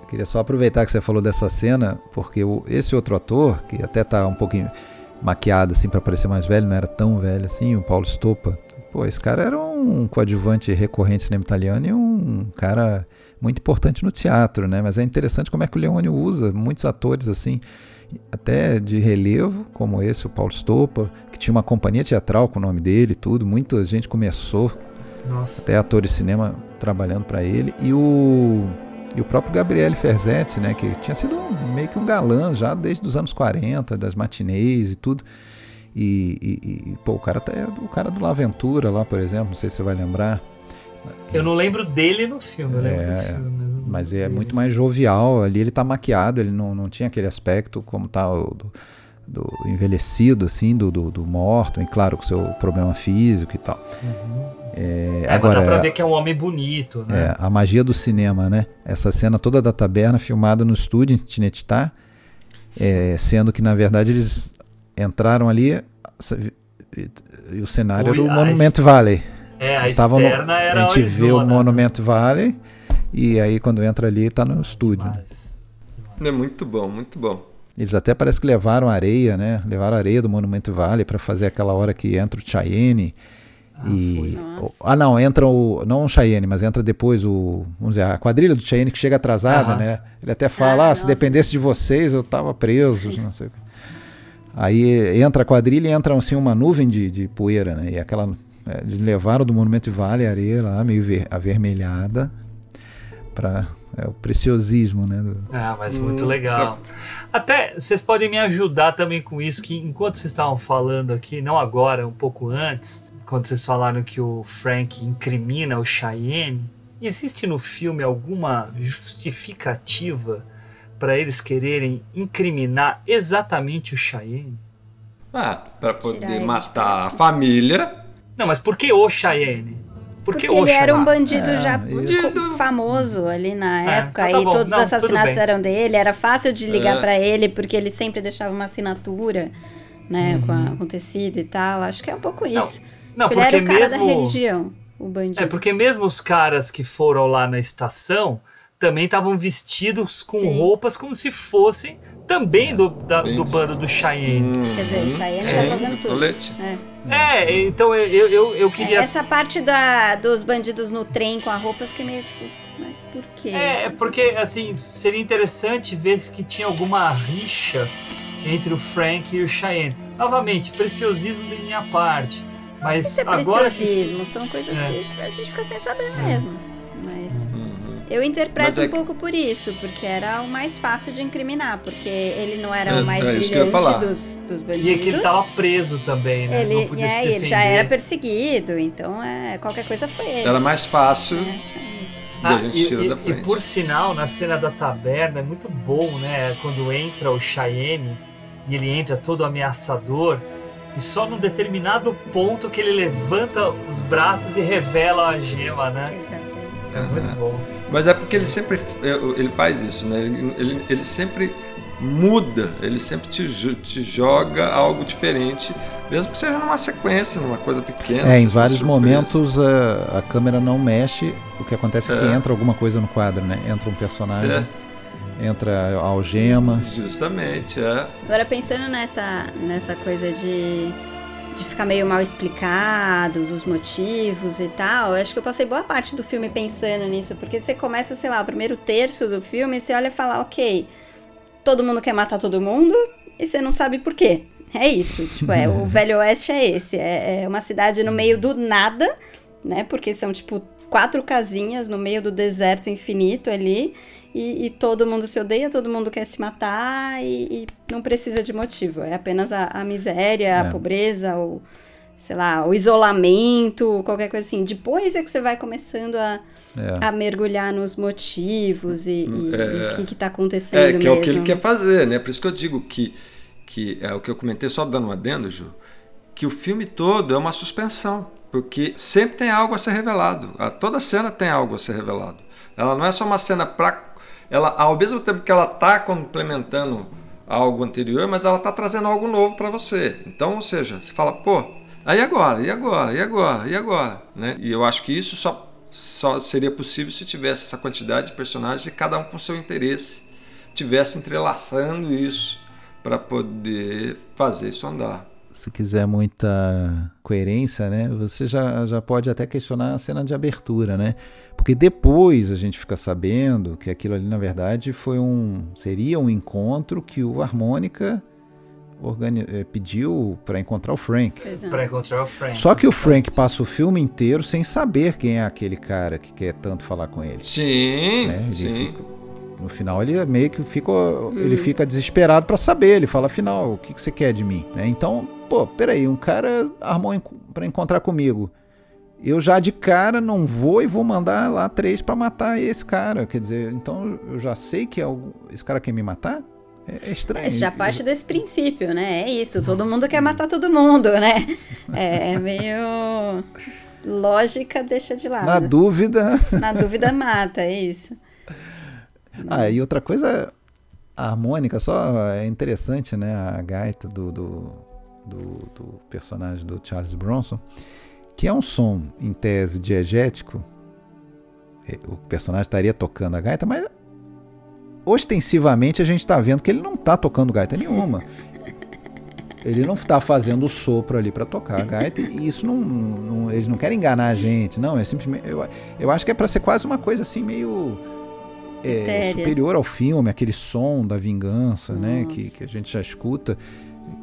Eu queria só aproveitar que você falou dessa cena, porque o- esse outro ator, que até tá um pouquinho maquiado assim para parecer mais velho, não era tão velho assim, o Paulo Stoppa. Pô, esse cara era um coadjuvante recorrente no cinema italiano e um cara muito importante no teatro, né? Mas é interessante como é que o Leone usa muitos atores assim, até de relevo, como esse, o Paulo Stoppa, que tinha uma companhia teatral com o nome dele e tudo. Muita gente começou Nossa. até atores de cinema trabalhando para ele e o e o próprio Gabriele Ferzetti, né, que tinha sido um- meio que um galã já desde os anos 40, das matinês e tudo. E, e- e, pô, o cara tá, é o cara do La Aventura lá, por exemplo, não sei se você vai lembrar, Eu não lembro dele no filme, eu lembro É, do filme mesmo. mas é muito mais jovial. Ali ele tá maquiado, ele não, não tinha aquele aspecto como tá o do, do envelhecido, assim, do, do, do morto, e claro, com seu problema físico e tal. É, É, mas dá pra ver que é um homem bonito, né? É, a magia do cinema, né? Essa cena toda da taberna filmada no estúdio em Tinetitá, é, sendo que na verdade eles entraram ali e, e o cenário era o a Monument Valley. É, a estavam no- externa era a gente vê o Arizona. Monument Valley e aí quando entra ali tá no estúdio. É muito bom, muito bom. Eles até parece que levaram areia, né? Levaram areia do Monument Valley para fazer aquela hora que entra o Cheyenne. e o- ah não, entra o não o Cheyenne, mas entra depois o, vamos dizer, a quadrilha do Cheyenne que chega atrasada, né? Ele até fala, Ah, ah, se nossa. dependesse de vocês, eu tava preso, não sei o quê. Aí entra a quadrilha e entra assim uma nuvem de, de poeira, né? E aquela é, eles levaram do Monumento Valley a areia lá, meio ver- avermelhada para é, o preciosismo, né? do- Ah, mas muito Hum, legal. Até vocês podem me ajudar também com isso, que enquanto vocês estavam falando aqui, não agora, um pouco antes, quando vocês falaram que o Frank incrimina o Cheyenne, existe no filme alguma justificativa para eles quererem incriminar exatamente o Cheyenne? Ah, pra Tirar poder matar a família. Não, mas por que o Cheyenne? Por que Porque o ele era um bandido É, já co- famoso ali na É, época então tá e todos Não, os assassinatos eram dele, era fácil de ligar É. pra ele porque ele sempre deixava uma assinatura, né, com, Uhum. a, com tecido e tal. Acho que é um pouco isso. Não, Tipo, ele porque era o cara mesmo da religião, o bandido. É, porque mesmo os caras que foram lá na estação também estavam vestidos com Sim. roupas como se fossem também do, da- do bando do Cheyenne. Quer dizer, Cheyenne Sim, tá fazendo tudo. colete. É. É, então eu, eu, eu queria. Essa parte da, dos bandidos no trem com a roupa eu fiquei meio tipo, mas por quê? É, é porque assim, seria interessante ver se que tinha alguma rixa entre o Frank e o Cheyenne. Novamente, preciosismo de minha parte. Mas Isso é agora que. preciosismo, são coisas É. que a gente fica sem saber mesmo. Mas Eu interpreto é um pouco por isso, porque era o mais fácil de incriminar, porque ele não era É, o mais é isso que eu ia brilhante falar. dos, dos bandidos. E é que ele tava preso também, né? Ele, não podia é, se ele defender. já era perseguido, então é, qualquer coisa foi ele. Era mais fácil É, é Ah, e, e- e por sinal, na cena da taberna é muito bom, né? Quando entra o Cheyenne e ele entra todo ameaçador, e só num determinado ponto que ele levanta os braços e revela a gema, né? Ele tá- É muito bom. Mas é porque ele sempre é, ele faz isso, né? Ele, ele, ele sempre muda, ele sempre te, te joga algo diferente, mesmo que seja numa sequência, numa coisa pequena. É, em uma vários surpresa. momentos a, a câmera não mexe, o que acontece é, que É. entra alguma coisa no quadro, né? Entra um personagem, entra a algema. Justamente, é. Agora pensando nessa, nessa coisa de, de ficar meio mal explicados, os motivos e tal, eu acho que eu passei boa parte do filme pensando nisso, porque você começa, sei lá, o primeiro terço do filme, você olha e fala, ok, todo mundo quer matar todo mundo e você não sabe por quê. É isso, tipo, é, o Velho Oeste é esse, é, é uma cidade no meio do nada, né, porque são, tipo, quatro casinhas no meio do deserto infinito ali, e, e todo mundo se odeia, todo mundo quer se matar e, e não precisa de motivo. É apenas a, a miséria, a É. pobreza, o, sei lá, o isolamento, qualquer coisa assim. Depois é que você vai começando a, É. a mergulhar nos motivos e, e- É. e o que, que tá acontecendo É, que é o mesmo. que ele quer fazer, né? Por isso que eu digo que, que é o que eu comentei, só dando um adendo, Ju, que o filme todo é uma suspensão, porque sempre tem algo a ser revelado. A- Toda cena tem algo a ser revelado. Ela não é só uma cena para. Ela, ao mesmo tempo que ela está complementando algo anterior, mas ela está trazendo algo novo para você. Então, ou seja, você fala, pô, aí agora, e agora, e agora, e agora? Né? E eu acho que isso só, só seria possível se tivesse essa quantidade de personagens e cada um com seu interesse tivesse entrelaçando isso para poder fazer isso andar. Se quiser muita coerência, né? Você já, já pode até questionar a cena de abertura, né? Porque depois a gente fica sabendo que aquilo ali, na verdade, foi um. seria um encontro que o Harmônica organi- eh, pediu para encontrar o Frank. É. Pra encontrar o Frank. Só que o Frank passa o filme inteiro sem saber quem é aquele cara que quer tanto falar com ele. Sim, né? Ele sim. fica- no final ele meio que fica, ele fica desesperado para saber. Ele fala, afinal, o que, que você quer de mim? Né? Então, pô, peraí, um cara armou para encontrar comigo. Eu já de cara não vou e vou mandar lá três para matar esse cara. Quer dizer, então eu já sei que é o- esse cara quer me matar? É, é estranho. É, já parte desse princípio, né? É isso, todo mundo quer matar todo mundo, né? É meio. Lógica deixa de lado. Na dúvida. Na dúvida mata, é isso. Ah, e outra coisa, a harmônica só é interessante, né? A gaita do, do, do, do personagem do Charles Bronson, que é um som, em tese, diegético. É, O personagem estaria tocando a gaita, mas ostensivamente a gente está vendo que ele não está tocando gaita nenhuma. Ele não está fazendo o sopro ali para tocar a gaita e isso não, não- eles não querem enganar a gente, não. É simplesmente eu, eu acho que é para ser quase uma coisa assim meio é, superior ao filme, aquele som da vingança, né, que, que a gente já escuta,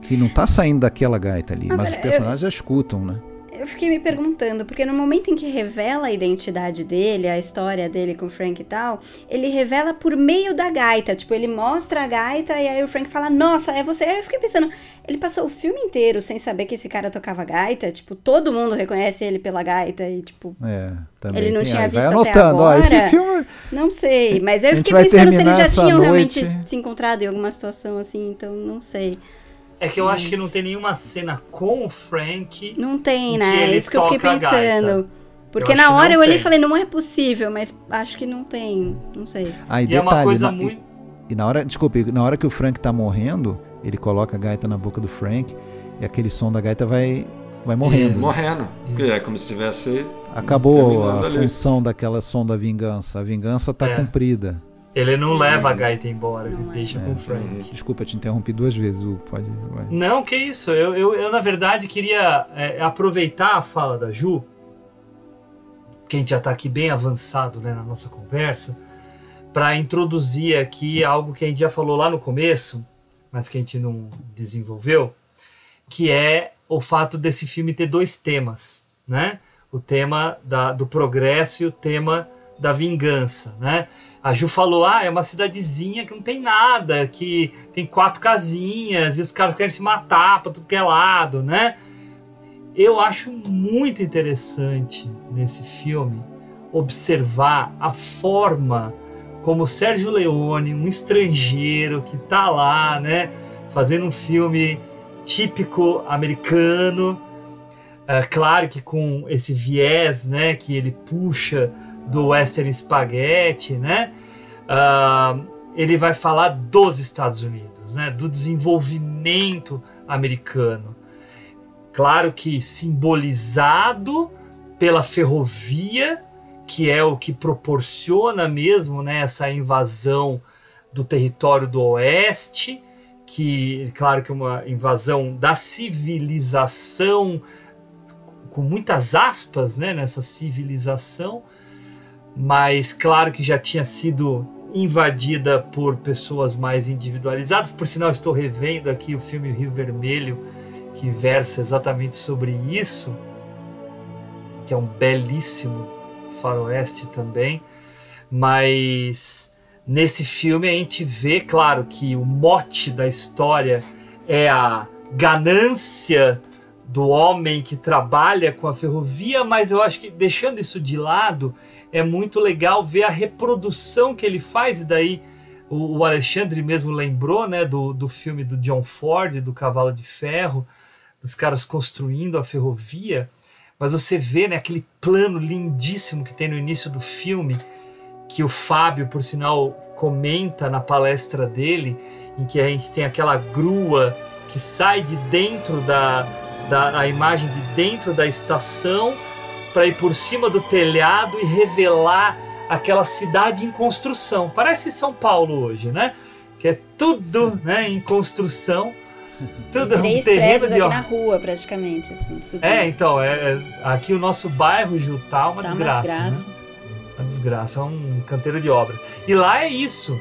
que não tá saindo daquela gaita ali, mas Agora, os eu- personagens já escutam, né? Eu fiquei me perguntando, porque no momento em que revela a identidade dele, a história dele com o Frank e tal, ele revela por meio da gaita. Tipo, ele mostra a gaita e aí o Frank fala, nossa, é você. Aí eu fiquei pensando, ele passou o filme inteiro sem saber que esse cara tocava gaita. Tipo, todo mundo reconhece ele pela gaita e, tipo, É, também ele não tem- tinha vai visto até anotando, ó, agora. esse filme Não sei, mas eu fiquei pensando se eles já tinham noite- realmente se encontrado em alguma situação assim, então não sei. É que eu acho que Mas- não tem nenhuma cena com o Frank. Não tem, em né? que É ele isso que eu fiquei toca a gaita. pensando. Porque na hora eu olhei e falei, não é possível, mas acho que não tem. Não sei. Aí E é uma detalhe, coisa na, muito. e, e na hora, desculpe, na hora que o Frank tá morrendo, ele coloca a gaita na boca do Frank e aquele som da gaita vai vai morrendo. Isso. Morrendo. Porque é como se tivesse. Acabou a ali. função daquela som da vingança. A vingança tá É. cumprida. Ele não leva a gaita embora, ele Não é. deixa com o Frank. Desculpa, eu te interrompi duas vezes. Hugo. Pode. vai. Não, que isso. Eu, eu, eu, na verdade, queria é, aproveitar a fala da Ju, que a gente já está aqui bem avançado né, na nossa conversa, para introduzir aqui algo que a gente já falou lá no começo, mas que a gente não desenvolveu, que é o fato desse filme ter dois temas, né? O tema da, do progresso e o tema da vingança, né? A Ju falou, ah, é uma cidadezinha que não tem nada, que tem quatro casinhas e os caras querem se matar pra tudo que é lado, né? Eu acho muito interessante nesse filme observar a forma como Sérgio Leone, um estrangeiro que tá lá, né, fazendo um filme típico americano, é, claro que com esse viés, né, que ele puxa do western spaghetti, né, uh, ele vai falar dos Estados Unidos, né, do desenvolvimento americano. Claro que simbolizado pela ferrovia, que é o que proporciona mesmo né, essa invasão do território do oeste, que, claro que é uma invasão da civilização, com muitas aspas né, nessa civilização, mas claro que já tinha sido invadida por pessoas mais individualizadas. Por sinal, estou revendo aqui o filme Rio Vermelho, que versa exatamente sobre isso, que é um belíssimo faroeste também, mas nesse filme a gente vê, claro, que o mote da história é a ganância do homem que trabalha com a ferrovia, mas eu acho que deixando isso de lado, é muito legal ver a reprodução que ele faz, e daí o, Alexandre mesmo lembrou né, do, do filme do John Ford, do Cavalo de Ferro, dos caras construindo a ferrovia, mas você vê né, aquele plano lindíssimo que tem no início do filme, que o Fábio, por sinal, comenta na palestra dele, em que a gente tem aquela grua que sai de dentro da, da a imagem de dentro da estação para ir por cima do telhado e revelar aquela cidade em construção. Parece São Paulo hoje, né? Que é tudo né, em construção tudo é um terreno de aqui na rua, praticamente. Assim, é, então, é, é, aqui o nosso bairro Jutá é uma tá desgraça. Uma desgraça. Né? uma desgraça, é um canteiro de obra. E lá é isso.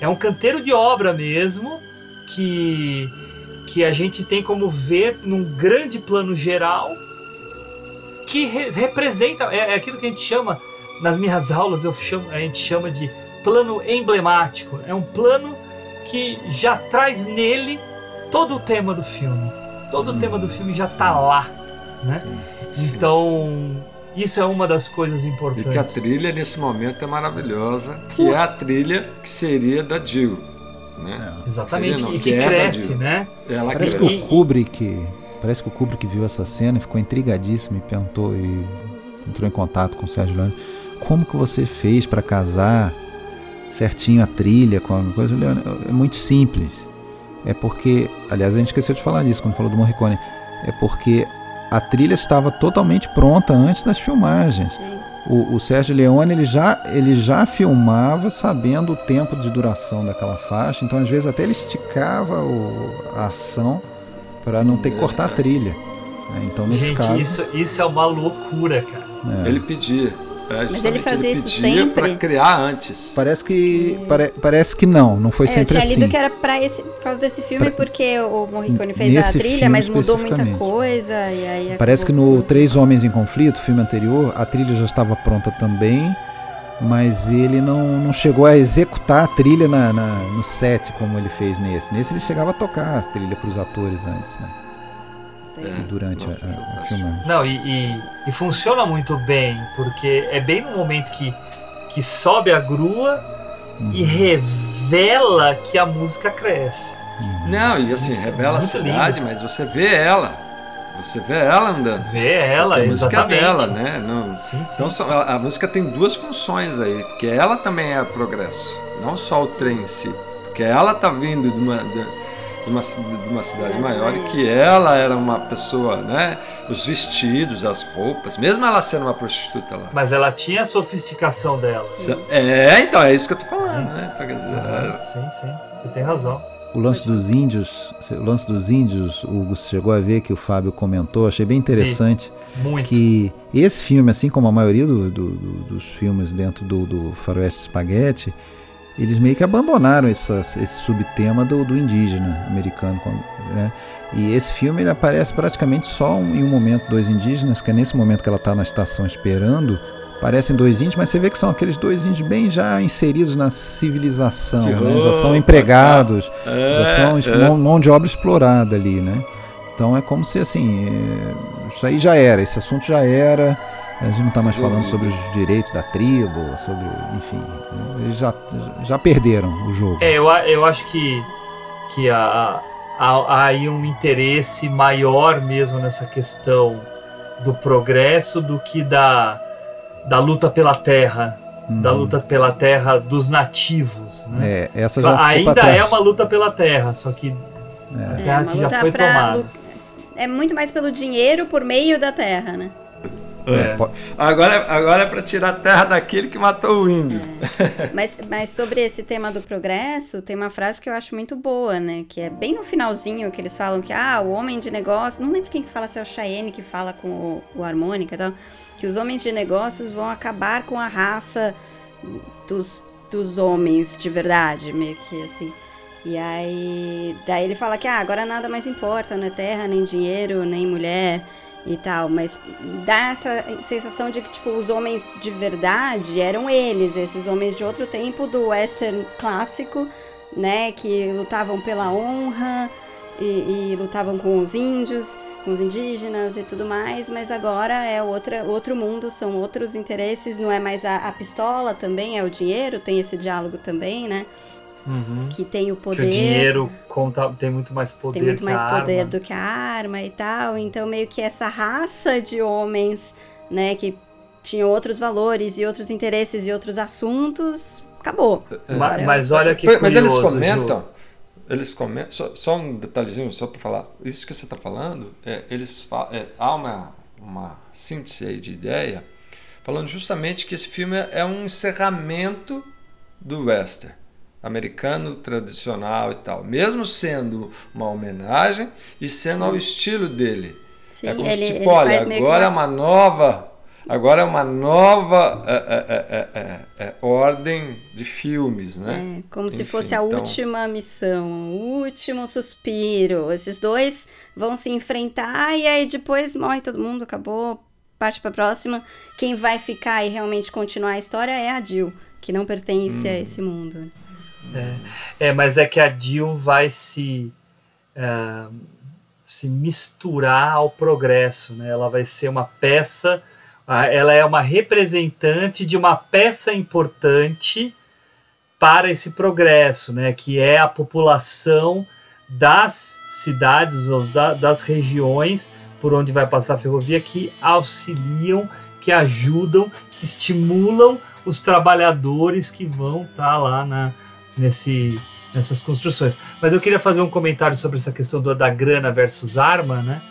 É um canteiro de obra mesmo que, que a gente tem como ver num grande plano geral que re representa, é, é, aquilo que a gente chama, nas minhas aulas eu chamo, a gente chama de plano emblemático. É um plano que já traz nele todo o tema do filme. Todo hum. o tema do filme já está lá, né? Sim, sim. Então, isso é uma das coisas importantes. E que a trilha nesse momento é maravilhosa, que é a trilha que seria da Jill, né? É. Exatamente, não, e que, que é cresce, né? Ela parece cresce. que o Kubrick, parece que o Kubrick viu essa cena e ficou intrigadíssimo e perguntou e entrou em contato com o Sérgio Leone. Como que você fez para casar certinho a trilha com a coisa? É muito simples é porque, aliás, a gente esqueceu de falar disso quando falou do Morricone, é porque a trilha estava totalmente pronta antes das filmagens. O, o, Sérgio Leone ele já, ele já filmava sabendo o tempo de duração daquela faixa, então às vezes até ele esticava o, a ação para não ter que cortar a trilha. Né? Então, nesse Gente, caso, isso, isso é uma loucura, cara. É. Ele pedia. É, Mas ele fazia ele isso sempre. para criar antes. Parece que pare, parece que não, não foi é, sempre assim. Eu tinha lido assim. que era para esse por causa desse filme pra, porque o Morricone fez a trilha, mas mudou muita coisa e aí Parece que no Três Homens em Conflito, filme anterior, a trilha já estava pronta também, mas ele não, não chegou a executar a trilha na, na no set como ele fez nesse. Nesse ele chegava a tocar a trilha para os atores antes, né? é, durante nossa, a, a filmagem. Não, e, e, e, funciona muito bem, porque é bem no momento que, que sobe a grua uhum. e revela que a música cresce. Uhum. Não, e assim, Isso é revela é a cidade, lindo. mas você vê ela. Você vê ela andando. Vê ela, a música é dela, né? Não, sim, sim. Então a, a música tem duas funções aí, porque ela também é progresso, não só o trem em si. Porque ela tá vindo de uma. De, de uma, de uma cidade maior e que ela era uma pessoa, né? Os vestidos, as roupas, mesmo ela sendo uma prostituta lá. Mas ela tinha a sofisticação dela. É, então, é isso que eu tô falando, né? Então, quer dizer, é... Sim, sim, você tem razão. O lance dos índios, o lance dos índios, o chegou a ver que o Fábio comentou, achei bem interessante. muito. Que esse filme, assim como a maioria do, do, do, dos filmes dentro do, do Faroeste Spaghetti, eles meio que abandonaram essa, esse subtema do, do indígena americano. Né? E esse filme ele aparece praticamente só em um momento dois indígenas, que é nesse momento que ela está na estação esperando parecem dois índios, mas você vê que são aqueles dois índios bem já inseridos na civilização, né? Já são empregados, é, já são é. mão, mão de obra explorada ali, né? Então é como se assim, é, isso aí já era, esse assunto já era. A gente não está mais falando sobre os direitos da tribo, sobre, enfim, eles já, já perderam o jogo. É, eu, eu acho que, que há, há, há aí um interesse maior mesmo nessa questão do progresso do que da, da luta pela terra. Da Uhum. luta pela terra dos nativos. Né? É, essa já pra Ainda é uma luta pela terra, só que a É, terra uma que já foi tomada. lu- É muito mais pelo dinheiro por meio da terra, né? É. Agora, agora é para tirar a terra daquele que matou o índio. Mas, mas sobre esse tema do progresso, tem uma frase que eu acho muito boa, né? Que é bem no finalzinho que eles falam que, ah, o homem de negócio. Não lembro quem que fala, se é o Cheyenne que fala com o, o harmônica e tal. Que os homens de negócios vão acabar com a raça dos, dos homens de verdade, meio que assim. E aí. Daí ele fala que, ah, agora nada mais importa, não é terra, nem dinheiro, nem mulher e tal, mas dá essa sensação de que, tipo, os homens de verdade eram eles, esses homens de outro tempo do western clássico, né, que lutavam pela honra e, e lutavam com os índios, com os indígenas e tudo mais, mas agora é outra, outro mundo, são outros interesses, não é mais a, a pistola também, é o dinheiro, tem esse diálogo também, né, Uhum. que tem o Que poder... o dinheiro conta, tem muito mais poder Tem muito que mais a poder arma. do que a arma e tal. Então, meio que essa raça de homens, né, que tinham outros valores e outros interesses e outros assuntos, acabou. Ma- Agora é mas outra- olha que Mas, mas eles comentam, eles comentam, só, só um detalhezinho, só para falar, isso que você está falando, é, eles fa- é, há uma, uma síntese aí de ideia, falando justamente que esse filme é um encerramento do western americano tradicional e tal, mesmo sendo uma homenagem e sendo ao estilo dele. Sim, é como ele- se tipo, olha, meio que agora é uma- nova, agora é uma nova é, é, é, é, é, ordem de filmes, né? É, como se Enfim, fosse a então- última missão, o último suspiro. Esses dois vão se enfrentar e aí depois morre todo mundo, acabou, parte pra próxima. Quem vai ficar e realmente continuar a história é a Jill, que não pertence Hum. a esse mundo. É, é, mas é que a Jill vai se é, se misturar ao progresso, né? Ela vai ser uma peça, ela é uma representante de uma peça importante para esse progresso, né? Que é a população das cidades ou da- das regiões por onde vai passar a ferrovia que auxiliam, que ajudam, que estimulam os trabalhadores que vão estar lá na, nesse, nessas construções. Mas eu queria fazer um comentário sobre essa questão do- da grana versus arma, né?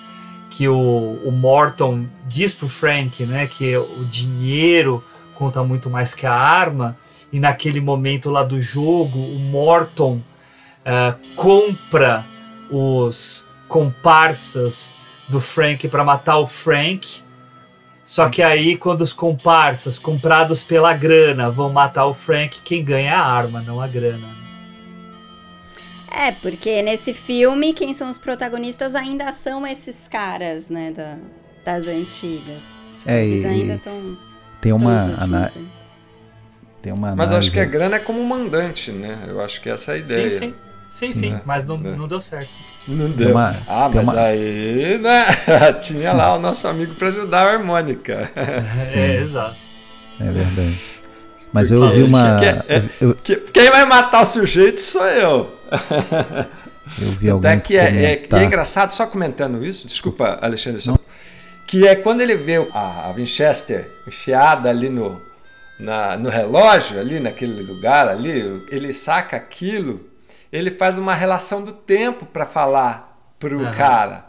Que o, o Morton diz pro Frank, né? Que o dinheiro conta muito mais que a arma. E naquele momento lá do jogo, o Morton ah, compra os comparsas do Frank para matar o Frank. Só que aí, quando os comparsas comprados pela grana vão matar o Frank, quem ganha é a arma, não a grana. É, porque nesse filme, quem são os protagonistas ainda são esses caras, né, da- das antigas. É, Eles ainda estão. Tem uma, ana... tem uma Mas eu acho que a análise- grana é como mandante, né? Eu acho que essa é a ideia. Sim, sim. Sim, sim, É, mas não, é. não deu certo. Não deu. uma- ah, mas uma- aí, né? Tinha lá o nosso amigo para ajudar a harmônica. É, exato. É verdade. Mas eu Porque ouvi uma. que- é- eu, que- quem vai matar o sujeito sou eu. eu vi alguém é que é, é- é engraçado, só comentando isso, desculpa, Alexandre, só, que é quando ele vê a, a Winchester enfiada ali no, na- no relógio, ali naquele lugar ali, ele saca aquilo, ele faz uma relação do tempo para falar pro Aham. cara.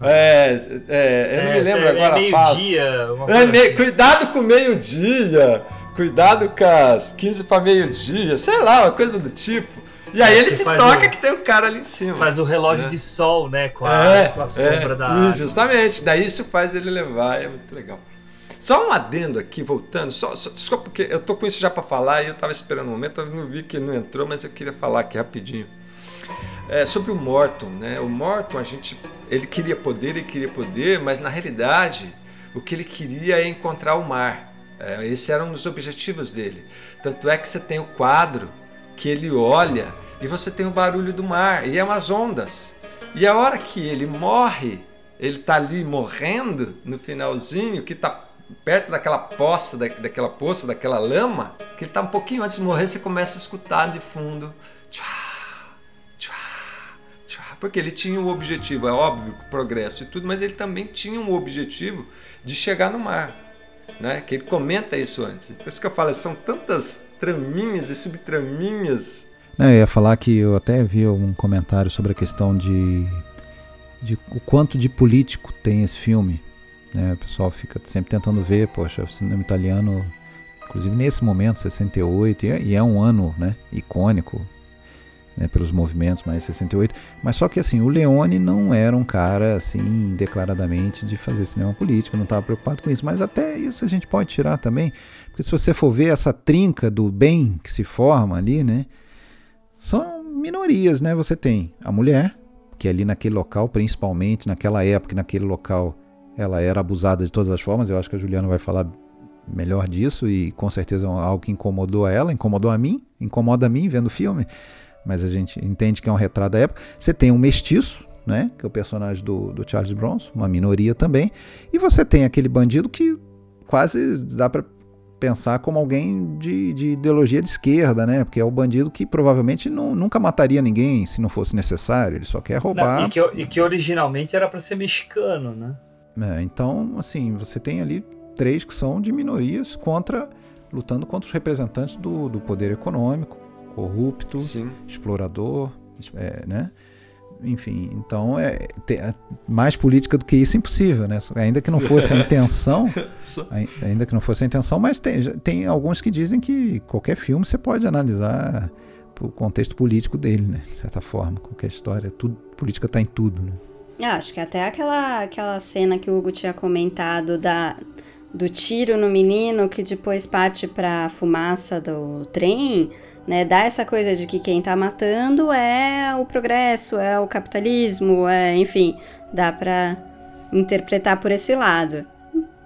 É, é, eu não me lembro é, agora É fala. meio-dia. É, coisa me- assim. cuidado com o meio-dia, cuidado com as 15 para meio-dia, sei lá, uma coisa do tipo. E aí É, ele se toca o- que tem um cara ali em cima. Faz o relógio né? de sol, né? Com a, É, com a sombra é, da água. Justamente, daí isso faz ele levar, é muito legal. Só um adendo aqui, voltando, só, só- desculpa, porque eu tô com isso já para falar e eu tava esperando um momento, eu não vi que não entrou, mas eu queria falar aqui rapidinho. É, sobre o Morton, né? O Morton, a gente, ele queria poder, ele queria poder, mas na realidade o que ele queria é encontrar o mar. É, esse era um dos objetivos dele. Tanto é que você tem o quadro que ele olha e você tem o barulho do mar e é umas ondas. E a hora que ele morre, ele tá ali morrendo no finalzinho, que tá perto daquela poça, da, daquela poça, daquela lama, que ele tá um pouquinho antes de morrer, você começa a escutar de fundo. Tchá, tchá, tchá, porque ele tinha um objetivo, é óbvio, progresso e tudo, mas ele também tinha um objetivo de chegar no mar. Né? Que ele comenta isso antes. Por isso que eu falo, são tantas traminhas e subtraminhas. Não, eu ia falar que eu até vi um comentário sobre a questão de, de o quanto de político tem esse filme. Né? O pessoal fica sempre tentando ver, poxa, o cinema italiano, inclusive nesse momento, 68, e é, e é um ano né, icônico, né, pelos movimentos, mais 68. Mas só que assim, o Leone não era um cara assim declaradamente de fazer cinema político, não estava preocupado com isso. Mas até isso a gente pode tirar também, porque se você for ver essa trinca do bem que se forma ali, né, são minorias, né? Você tem a mulher, que ali naquele local, principalmente naquela época, naquele local, ela era abusada de todas as formas. Eu acho que a Juliana vai falar melhor disso e com certeza é algo que incomodou a ela, incomodou a mim, incomoda a mim vendo o filme mas a gente entende que é um retrato da época. Você tem um mestiço, né, que é o personagem do, do Charles Bronson, uma minoria também, e você tem aquele bandido que quase dá para pensar como alguém de, de, ideologia de esquerda, né? Porque é o bandido que provavelmente não, nunca mataria ninguém se não fosse necessário, ele só quer roubar. Não, e, que, e, que, originalmente era para ser mexicano, né? É, então, assim, você tem ali três que são de minorias contra lutando contra os representantes do, do poder econômico, corrupto, Sim. explorador, é, né? Enfim, então é, é, mais política do que isso impossível, né? Ainda que não fosse a intenção, ainda que não fosse a intenção, mas tem, tem alguns que dizem que qualquer filme você pode analisar o contexto político dele, né? De certa forma, qualquer história, tudo, política está em tudo, né? Ah, acho que até aquela, aquela cena que o Hugo tinha comentado da, do tiro no menino que depois parte para a fumaça do trem, né? Dá essa coisa de que quem está matando é o progresso, é o capitalismo, é, enfim, dá para interpretar por esse lado.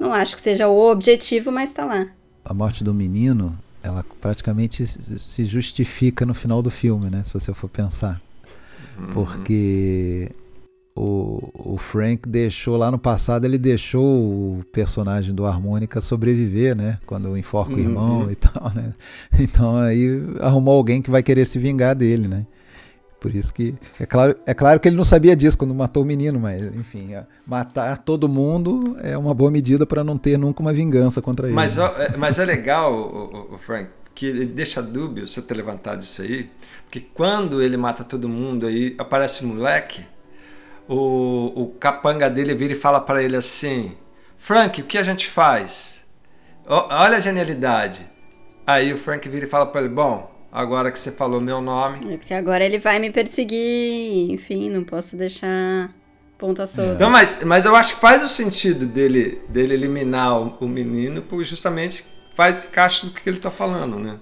Não acho que seja o objetivo, mas está lá. A morte do menino, ela praticamente se justifica no final do filme, né? Se você for pensar. Uhum. Porque o, o Frank deixou lá no passado, ele deixou o personagem do Harmônica sobreviver, né? Quando enforca o irmão uhum. e tal, né? Então aí arrumou alguém que vai querer se vingar dele, né? Por isso que. É claro, é claro que ele não sabia disso quando matou o menino, mas, enfim, matar todo mundo é uma boa medida para não ter nunca uma vingança contra ele. Mas, é, mas é legal, o, o, Frank, que deixa dúbio você ter levantado isso aí, porque quando ele mata todo mundo aí, aparece o moleque o, o capanga dele vira e fala para ele assim: Frank, o que a gente faz? Olha a genialidade. Aí o Frank vira e fala para ele: Bom, agora que você falou meu nome. É porque agora ele vai me perseguir, enfim, não posso deixar ponta solta. Não, mas, mas eu acho que faz o sentido dele, dele eliminar o, o menino, porque justamente faz caixa do que ele tá falando, né?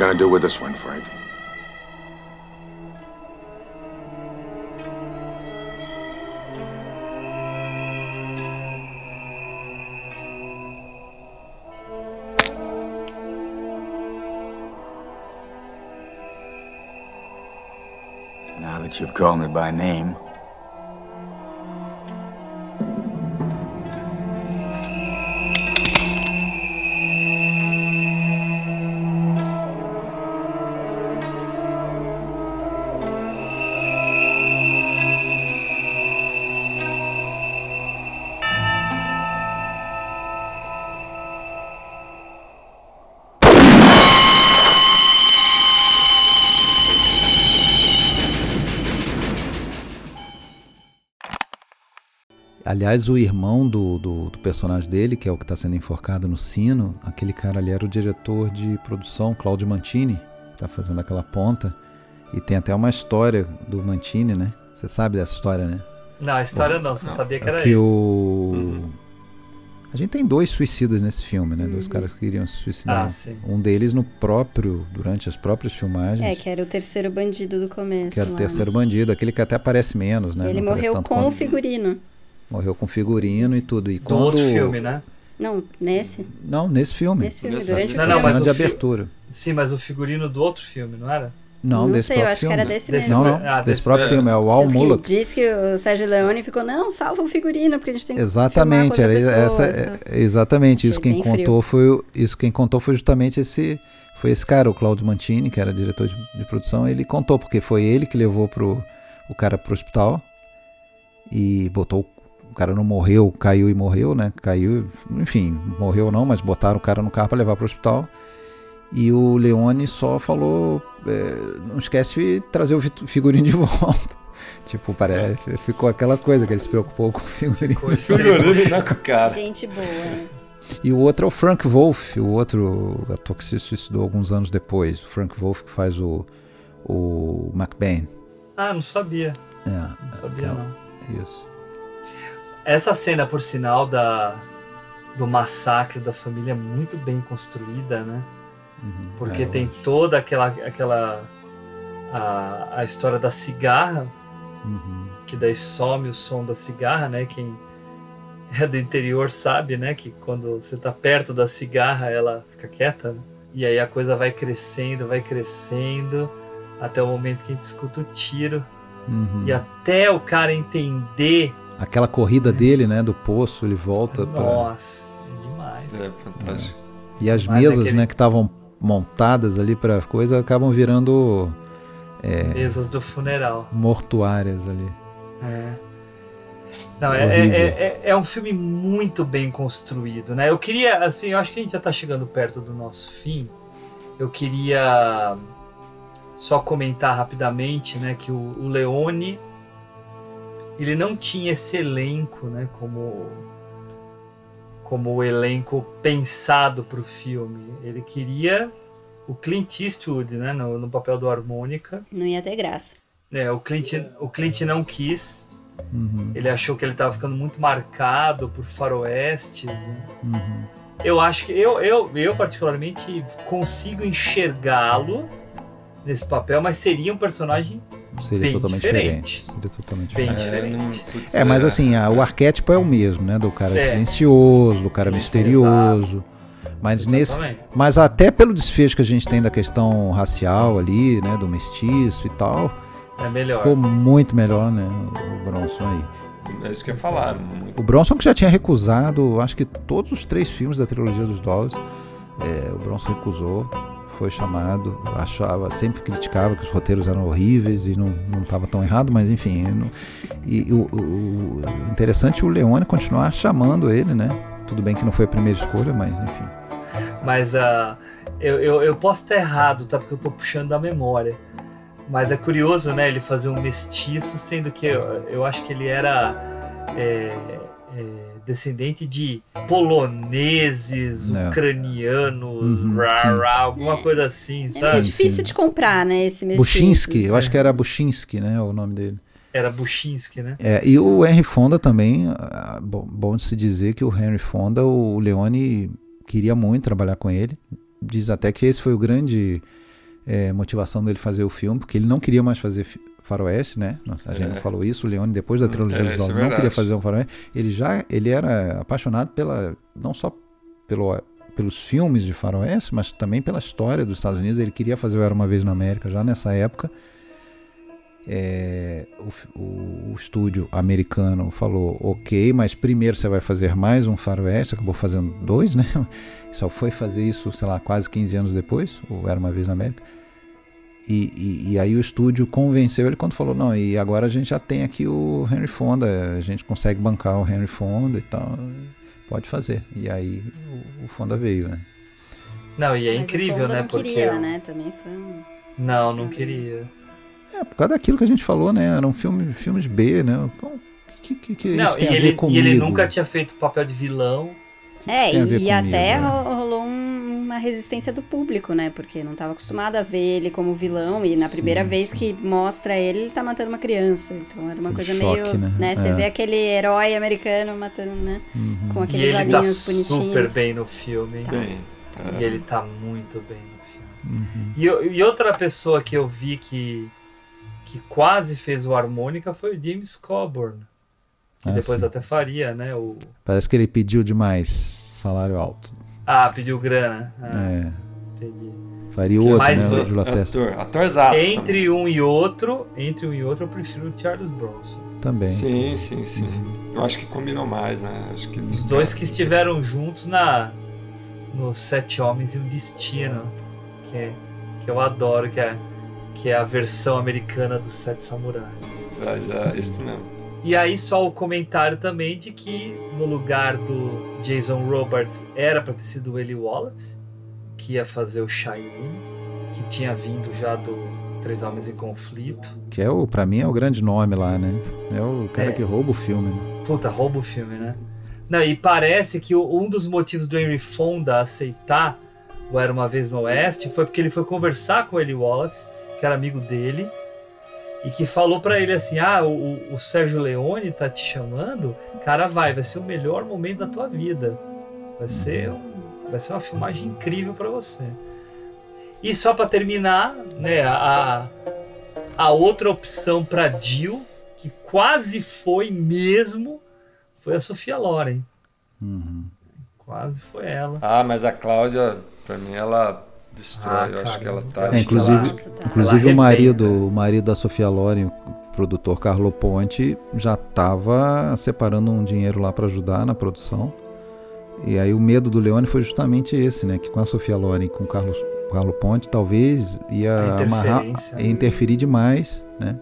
We gonna do with this one, Frank? Now that you've called me by name, Aliás, o irmão do, do, do, personagem dele, que é o que está sendo enforcado no sino, aquele cara ali era o diretor de produção, Claudio Mantini, que está fazendo aquela ponta. E tem até uma história do Mantini, né? Você sabe dessa história, né? Não, a história Bom, não, você não. sabia que era que ele. o, A gente tem dois suicidas nesse filme, né? Dois caras que queriam se suicidar. Ah, sim. um deles no próprio, durante as próprias filmagens. É, que era o terceiro bandido do começo. que era o lá, terceiro né? bandido, aquele que até aparece menos, né? Ele Não morreu tanto com quanto- o figurino. Morreu com figurino e tudo. E Do quando... outro filme, né? Não, nesse? Não, nesse filme. Nesse filme, Nessa durante Não, não, Cena de fi- abertura. Sim, mas o figurino do outro filme, não era? Não, Não desse sei, eu próprio acho que filme. era desse Desse mesmo. Não, não. Ah, desse desse- próprio filme, é o Al que Mullock. diz que o Sérgio Leone ficou, não, salva o figurino, porque a gente tem que Exatamente, era essa, pessoa, tá? é- exatamente isso quem contou foi isso quem contou foi justamente esse foi esse cara, o Claudio Mantini, que era diretor de, de produção, ele contou porque foi ele que levou pro o cara pro hospital e botou o cara não morreu, caiu e morreu, né? Caiu, enfim, morreu não, mas botaram o cara no carro para levar pro hospital. E o Leone só falou, é, não esquece de trazer o figurino de volta. Tipo, parece, ficou aquela coisa que ele se preocupou com o figurino. Ficou Figurino na cara. Gente boa, né? E o outro é o Frank Wolf, o outro ator que se suicidou alguns anos depois. O Frank Wolf que faz o, o McBain. Ah, não sabia. É, Não sabia, é, não. Isso. Essa cena, por sinal, da, do massacre da família é muito bem construída, né? Uhum, Porque é, tem toda aquela, aquela a, a história da cigarra, Uhum. que daí some o som da cigarra, né? Quem é do interior sabe, né? Que quando você tá perto da cigarra, ela fica quieta, né? E aí a coisa vai crescendo, vai crescendo, até o momento que a gente escuta o tiro. Uhum. E até o cara entender. Aquela corrida dele, né, do poço, ele volta para Nossa, é demais. É fantástico. E as Mas mesas, né, que estavam montadas ali para coisa acabam virando é, Mesas do funeral. mortuárias ali. É. Não, é, Horrível. é, é, é um filme muito bem construído, né? Eu queria, assim, eu acho que a gente já tá chegando perto do nosso fim. Eu queria só comentar rapidamente, né, que o, o Leone ele não tinha esse elenco, né, como como o elenco pensado para o filme. Ele queria o Clint Eastwood, né, no, no papel do harmônica. Não ia ter graça. É, o Clint, o Clint não quis. Uhum, Ele achou que ele estava ficando muito marcado por faroestes. né? uhum. Eu acho que eu, eu, eu particularmente consigo enxergá-lo nesse papel, mas seria um personagem Seria bem totalmente diferente. diferente. Seria totalmente Bem diferente. diferente. É, mas assim, a- o arquétipo é o mesmo, né? Do cara É. silencioso, do cara misterioso. Mas nesse, mas até pelo desfecho que a gente tem da questão racial ali, né, do mestiço e tal, É melhor. ficou muito melhor, né, o Bronson aí. É isso que eu ia falar. O Bronson que já tinha recusado, acho que todos os três filmes da trilogia dos Dollars, é, o Bronson recusou, foi chamado, achava, sempre criticava que os roteiros eram horríveis e não estava tão errado, mas enfim. não- e o, o- interessante é o Leone continuar chamando ele, né? Tudo bem que não foi a primeira escolha, mas enfim. Mas ah, eu, eu, eu posso estar errado, tá? Porque eu tô puxando da memória. Mas é curioso, né? Ele fazer um mestiço, sendo que eu, eu acho que ele era é, é, descendente de poloneses, É. ucranianos, Uhum, rá, sim. rá, alguma coisa assim, É sabe? difícil de comprar, né, esse mestiço. Buchinski, eu acho que era Buchinski, né? O nome dele. Era Buchinski, né? É, e o Henry Fonda também, ah, bom, bom de se dizer que o Henry Fonda, o Leone queria muito trabalhar com ele. Diz até que esse foi o grande eh, motivação dele fazer o filme, porque ele não queria mais fazer faroeste, né? A gente É. não falou isso, o Leone depois da trilogia É, dos é não queria fazer um faroeste. Ele já, ele era apaixonado pela, não só pelo pelos filmes de faroeste, mas também pela história dos Estados Unidos. Ele queria fazer o Era Uma Vez na América já nessa época. É, o, o- o estúdio americano falou ok, mas primeiro você vai fazer mais um faroeste, acabou fazendo dois, né? Só foi fazer isso, sei lá, quase 15 anos depois, ou Era Uma Vez na América. E, e- e aí o estúdio convenceu ele quando falou, não, e agora a gente já tem aqui o Henry Fonda, a gente consegue bancar o Henry Fonda e tal, pode fazer. E aí o, o Fonda veio, né? Não, e é Mas o incrível, Fonda né? não Porque. queria, né? Também foi um... Não, não queria. É, por causa daquilo que a gente falou, né? Eram filme, filmes B, né? O que, que, que Não, isso tem e a ele, ver comigo? e ele nunca tinha feito papel de vilão. É, e comigo, até é? ro- rolou um uma resistência do público, né? Porque não estava acostumado a ver ele como vilão e na primeira vez que mostra ele, ele tá matando uma criança. Então era uma Um coisa choque, meio, né? né? Você É. vê aquele herói americano matando, né? Com E aqueles ele tá bonitinhos. super bem no filme. Tá. Bem, E ele tá muito bem no filme. E, eu- e outra pessoa que eu vi que, que quase fez o harmônica foi o James Coburn. Que Ah, depois sim. até faria, né? O... Parece que ele pediu demais salário alto. Ah, pediu grana. Ah, É. entendi. Faria o outro, Mas né? o-. Ator, atorzaço. Entre um e outro, entre um e outro, eu prefiro o Charles Bronson. Também. Sim, sim, sim. Eu acho que combinou mais, né? Acho que Os dois que estiveram juntos na no Sete Homens e o Destino, que, é- que eu adoro, que é, que é a versão americana dos Sete Samurais. Já, já, isso mesmo. E aí só o comentário também de que no lugar do Jason Roberts era para ter sido o Eli Wallace, que ia fazer o Cheyenne, que tinha vindo já do Três Homens em Conflito. Que é o, pra mim é o grande nome lá, né? É o cara É. que rouba o filme. Né? Puta, rouba o filme, né? Não, e parece que um dos motivos do Henry Fonda aceitar o Era Uma Vez no Oeste foi porque ele foi conversar com o Eli Wallace, que era amigo dele, e que falou pra ele assim: Ah, o, o- Sérgio Leone tá te chamando, cara, vai, vai ser o melhor momento da tua vida. Vai ser, um- vai ser uma filmagem incrível pra você. E só pra terminar, né, a, a outra opção pra Jill, que quase foi mesmo, foi a Sofia Loren. Uhum. Quase foi ela. Ah, mas a Cláudia, pra mim, ela destrói. Ah, eu acho que ela tá. É, inclusive, ela- inclusive ela o marido, o marido da Sofia Loren, o produtor Carlo Ponte, já estava separando um dinheiro lá para ajudar na produção. E aí o medo do Leone foi justamente esse, né? Que com a Sofia Loren e com o Carlos, Carlo Ponte, talvez ia amarrar, ia interferir demais, né?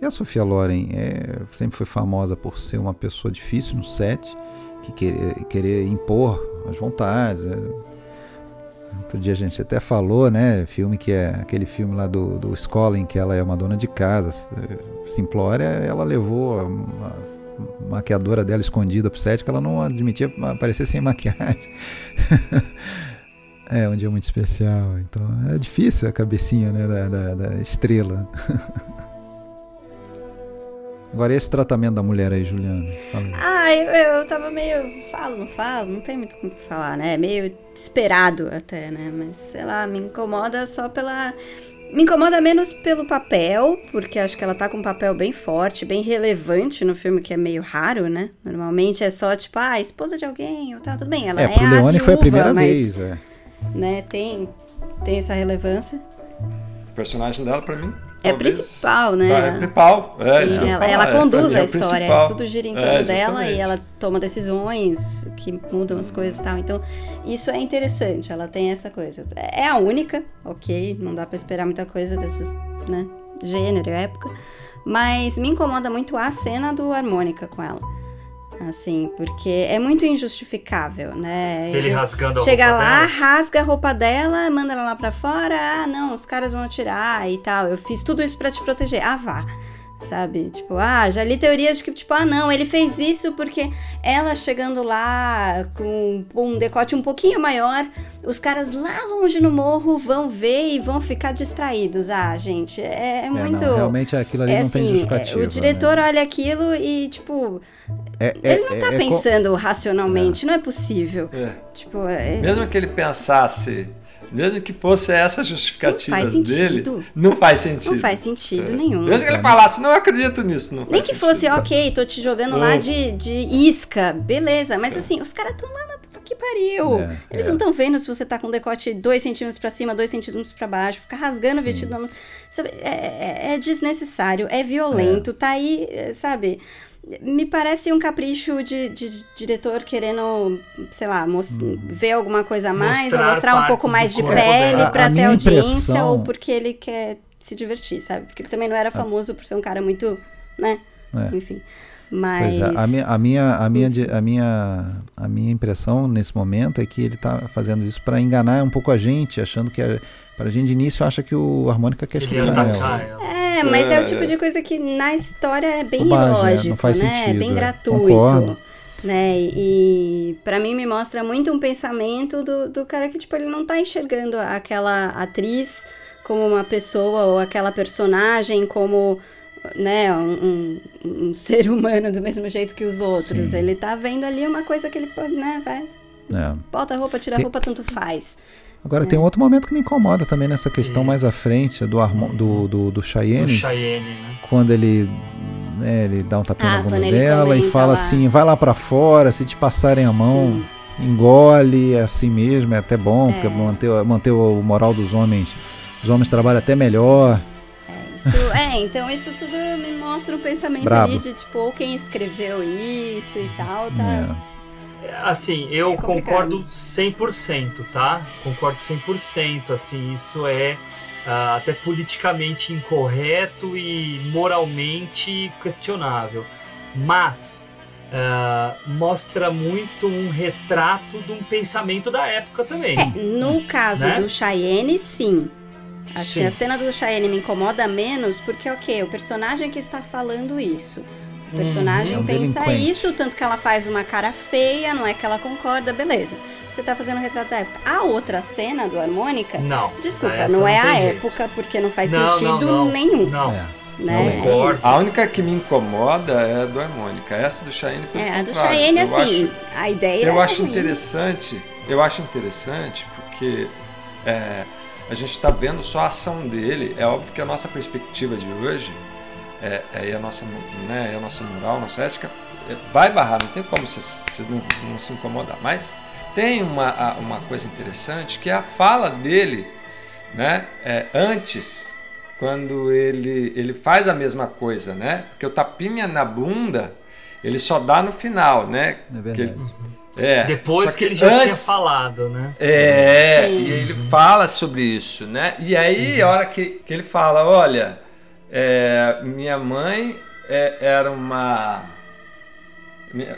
E a Sofia Loren é, sempre foi famosa por ser uma pessoa difícil no set, que querer, querer impor as vontades. é. Outro dia a gente até falou, né? Filme que é aquele filme lá do, do Scolling, que ela é uma dona de casa. Simplória, ela levou a, a maquiadora dela escondida pro set, que ela não admitia aparecer sem maquiagem. é um dia muito especial. Então é difícil a cabecinha né, da, da, da estrela. Agora, esse tratamento da mulher aí, Juliana? Fala aí. Ah, eu, eu tava meio. Falo, não falo, não tem muito o que falar, né? Meio esperado até, né? Mas sei lá, me incomoda só pela. Me incomoda menos pelo papel, porque acho que ela tá com um papel bem forte, bem relevante no filme, que é meio raro, né? Normalmente é só tipo, ah, esposa de alguém, ou tá, tudo bem. Ela É, é, pro a Leone foi a viúva, primeira mas, vez. É. Né, tem, tem essa relevância. O personagem dela, pra mim. É principal, né? É principal. É, Sim, ela, falar, ela é, conduz é a história, principal. tudo gira em É, torno dela e ela toma decisões que mudam as coisas e tal. Então, isso é interessante, ela tem essa coisa. É a única, ok, não dá pra esperar muita coisa desses, né, gênero, época. Mas me incomoda muito a cena do harmônica com ela. Assim, porque é muito injustificável, né? Ele rasgando a Chega roupa lá, dela? rasga a roupa dela, manda ela lá pra fora. Ah, não, os caras vão tirar e tal. Eu fiz tudo isso pra te proteger. Ah, vá. Sabe? Tipo, ah, já li teorias de que, tipo, ah, não, ele fez isso porque ela chegando lá com um decote um pouquinho maior, os caras lá longe no morro vão ver e vão ficar distraídos. Ah, gente, é, é não, muito. realmente aquilo ali é não tem assim, justificativa, O diretor né? olha aquilo e, tipo, É, ele não tá é- é co- pensando racionalmente, não é possível. É. Tipo, é... Mesmo que ele pensasse, mesmo que fosse essa justificativa Não faz sentido. dele, não faz sentido. Não faz sentido É. nenhum. Mesmo que ele falasse, não acredito nisso, não Nem faz que sentido. fosse, ok, tô te jogando lá de, de isca, beleza. Mas assim, os caras estão lá na puta que pariu. É, Eles é. não estão vendo se você tá com decote 2 centímetros pra cima, 2 centímetros pra baixo, fica rasgando o vestido. na- Sabe, é, é- é desnecessário, é violento, tá aí, é, sabe? Me parece um capricho de, de diretor querendo, sei lá, mos- ver alguma coisa a mais, Mostrar ou mostrar um pouco mais de pele dela. pra A- a ter audiência, impressão- ou porque ele quer se divertir, sabe? Porque ele também não era famoso por ser um cara muito, né? É. Enfim. Mas. é, a minha, a minha, a minha, di- a minha, a minha impressão nesse momento é que ele está fazendo isso para enganar um pouco a gente, achando que a, pra gente de início acha que o harmônica quer estuprar ela. ela. É, mas é, É, o tipo de coisa que na história é bem Bobagem, é, ilógico, não faz né? É sentido, bem é. gratuito. Concordo. Né? E para mim me mostra muito um pensamento do, do cara que, tipo, ele não tá enxergando aquela atriz como uma pessoa ou aquela personagem como né, um, um, um ser humano do mesmo jeito que os outros. Sim. Ele tá vendo ali uma coisa que ele pode, né, vai. É. Bota a roupa, tira a roupa, tanto faz. Agora tem outro momento que me incomoda também nessa questão mais à frente do, Armo- do, do, do Cheyenne. Do Cheyenne, né? Quando ele, né, ele dá um tapinha Ah, na bunda dela e fala lá. assim: vai lá pra fora, se te passarem a mão, engole, é assim mesmo, é até bom, porque manter, manter o moral dos homens. Os homens trabalham até melhor. Isso, é, então isso tudo me mostra um pensamento Brabo. ali de, tipo, ou quem escreveu isso e tal, tá? Assim, eu É concordo 100%, tá? Concordo 100%. Assim, isso é ah, até politicamente incorreto e moralmente questionável. Mas ah, mostra muito um retrato de um pensamento da época também. É, no caso Né? do Cheyenne, sim. Acho Sim. que a cena do Cheyenne me incomoda menos porque, ok, o personagem que está falando isso. O Uhum. personagem É um pensa delinquente. isso, tanto que ela faz uma cara feia, não é que ela concorda, beleza. Você tá fazendo o retrato da época. A outra cena do harmônica, Não. desculpa, essa não é a jeito. época, porque não faz Não, não, sentido não. nenhum. Não. É. Né? Concordo. A única que me incomoda é a do harmônica. Essa do Cheyenne, pelo É, a do. Cheyenne, Eu assim, acho- a ideia Eu é acho ruim. interessante, eu acho interessante porque é, a gente está vendo só a ação dele. É óbvio que a nossa perspectiva de hoje é, é, e a nossa, né, e a nossa moral, nossa ética é, vai barrar. Não tem como você, você não, não se incomodar. Mas tem uma, uma coisa interessante que é a fala dele, né, é, antes quando ele, ele faz a mesma coisa, né? Porque o tapinha na bunda ele só dá no final, né? É verdade. Que ele- é, Depois só que, ele já tinha antes- falado, né? É, Sim. e ele fala sobre isso, né? E aí, a hora que, que ele fala, olha, é, minha mãe é, era uma.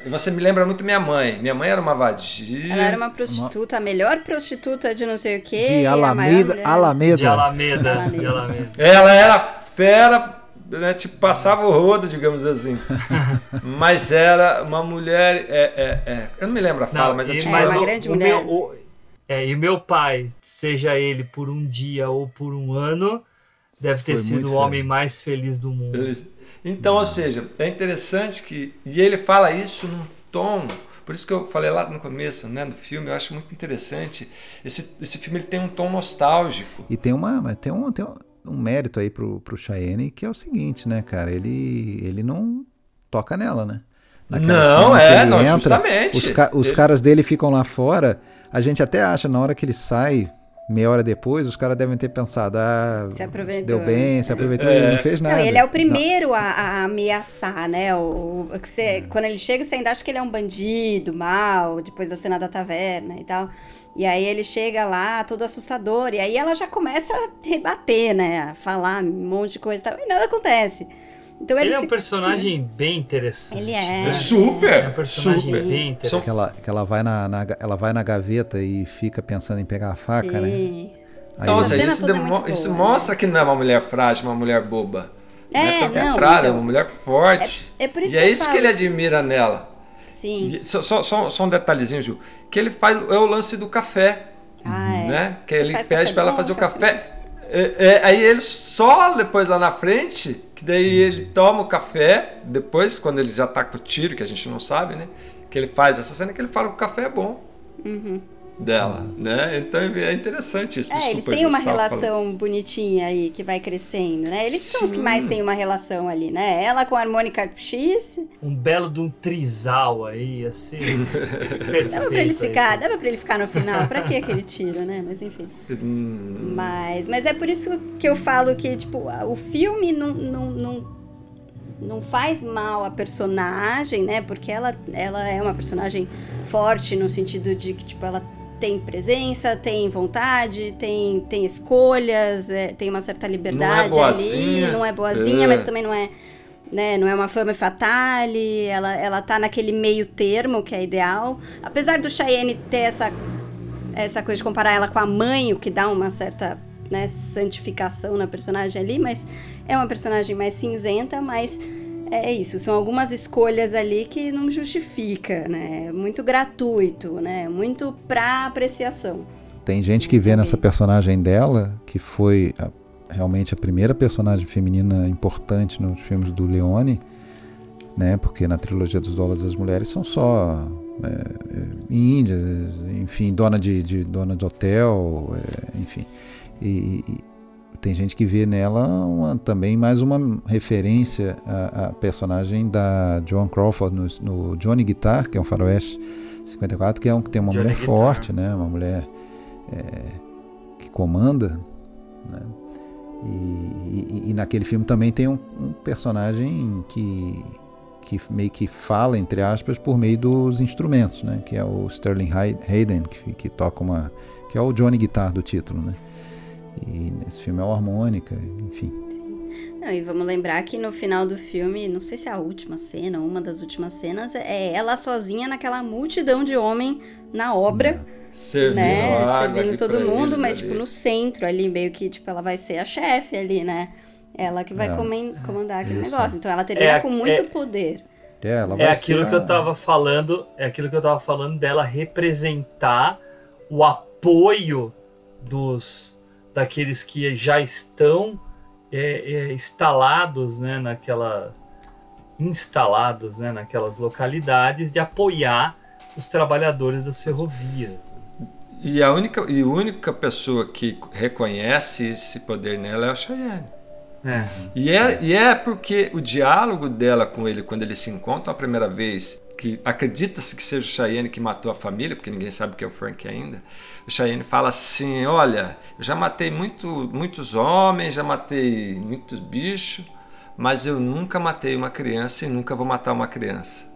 Você me lembra muito minha mãe. Minha mãe era uma vadia. Ela era uma prostituta, a melhor prostituta de não sei o quê. De Alameda, Alameda. De Alameda. Alameda. De Alameda. Ela era fera, né? Tipo, passava o rodo, digamos assim. mas era uma mulher. É, é, é. Eu não me lembro a fala, Não, mas eu tinha mas uma- uma o- grande o mulher. meu- o- é, e o meu pai, seja ele por um dia ou por um ano, deve ter Foi sido o homem mais feliz do mundo. Então, ou seja, é interessante que. E ele fala isso num tom. Por isso que eu falei lá no começo né, do filme, eu acho muito interessante. Esse, esse filme ele tem um tom nostálgico. E tem uma, tem um, tem um, um mérito aí pro, pro Cheyenne que é o seguinte, né, cara? Ele, ele não toca nela, né? Não, cena é, não, justamente. Os, ca- os Ele- caras dele ficam lá fora. A gente até acha, na hora que ele sai, meia hora depois, os caras devem ter pensado, ah, Se aproveitou. deu bem, se aproveitou, É. ele não fez nada. Não, ele é o primeiro a, a ameaçar, né? O, o- que você- Quando ele chega, você ainda acha que ele é um bandido, mal, depois da cena da taverna e tal. E aí ele chega lá, todo assustador, e aí ela já começa a rebater, né? A falar um monte de coisa e tal, e nada acontece. Então ele, Ele é um se- personagem bem interessante. Ele é. né? É super, É um personagem super. bem interessante. Que ela, que ela vai na, na- ela vai na gaveta e fica pensando em pegar a faca, né? Sim. Aí Então, Essa seja, cena isso, é demo- muito isso boa, mostra que não é uma mulher frágil, uma mulher boba. É, né? Pelo não, contrário, é então- uma mulher forte. É- é por isso e que é isso que falo. ele admira nela. Sim. E só, só, só, só um detalhezinho, Ju. Que ele faz é o lance do café. Ah, é. né? Que Você ele pede pra ela fazer o café. É, é, aí ele só depois lá na frente, daí ele toma o café, depois, quando ele já tá com o tiro, que a gente não sabe, né? Que ele faz essa cena que ele fala que o café é bom Uhum. Dela, né? Então é interessante isso. É, Desculpa, eles têm uma relação falando. bonitinha aí que vai crescendo, né? Eles são os que Sim. mais têm uma relação ali, né? Ela com a harmônica X. Um belo de um trisal aí, assim. perfeito. Dava pra eles aí. ficar, dava pra ele ficar no final. Pra que aquele tiro, né? Mas enfim. Hum, Mas, mas é por isso que eu falo que, tipo, o filme não, não, não, não faz mal a personagem, né? Porque ela, ela é uma personagem forte no sentido de que, tipo, ela tem presença, tem vontade, tem, tem escolhas, é, tem uma certa liberdade ali, boazinha. não é boazinha, É. mas também não é, né, não é uma fama fatale, ela, ela tá naquele meio termo que é ideal. Apesar do Cheyenne ter essa essa coisa de comparar ela com a mãe, o que dá uma certa né, santificação na personagem ali, mas é uma personagem mais cinzenta, mas é isso, são algumas escolhas ali que não justifica, né? Muito gratuito, né? Muito pra apreciação. Tem gente que vê nessa personagem dela, que foi a, realmente a primeira personagem feminina importante nos filmes do Leone, né? Porque na trilogia dos dólares as mulheres são só é, é, índias, enfim, dona de, de, dona de hotel, é, enfim. E, e, tem gente que vê nela uma, também mais uma referência à, à, personagem da Joan Crawford no, no, Johnny Guitar, que é um faroeste 54, que é um que tem uma Johnny mulher Guitar. forte, né? Uma mulher é, que comanda, né? E, e, e, naquele filme também tem um, um personagem que que meio que fala, entre aspas, por meio dos instrumentos, né? Que é o Sterling Hayden, que, que toca uma... que é o Johnny Guitar do título, né? E nesse filme é o harmônica, enfim. Não, e vamos lembrar que no final do filme, não sei se é a última cena, uma das últimas cenas, é ela sozinha naquela multidão de homem na obra. É. Servindo, né? água Servindo todo mundo, mas ali. tipo no centro ali, meio que tipo ela vai ser a chefe ali, né? Ela que vai é. comandar aquele Isso. negócio. Então ela teria é, com muito é, poder. É, é aquilo que eu tava falando, é aquilo que eu tava falando dela representar o apoio dos daqueles que já estão é, é, instalados, né, naquela instalados, né, naquelas localidades de apoiar os trabalhadores das ferrovias. E a única e a única pessoa que reconhece esse poder nela é a Cheyenne. É. E, é, e é porque o diálogo dela com ele, quando eles se encontram a primeira vez, que acredita-se que seja o Cheyenne que matou a família, porque ninguém sabe que é o Frank ainda. O Cheyenne fala assim: Olha, eu já matei muito, muitos homens, já matei muitos bichos, mas eu nunca matei uma criança e nunca vou matar uma criança.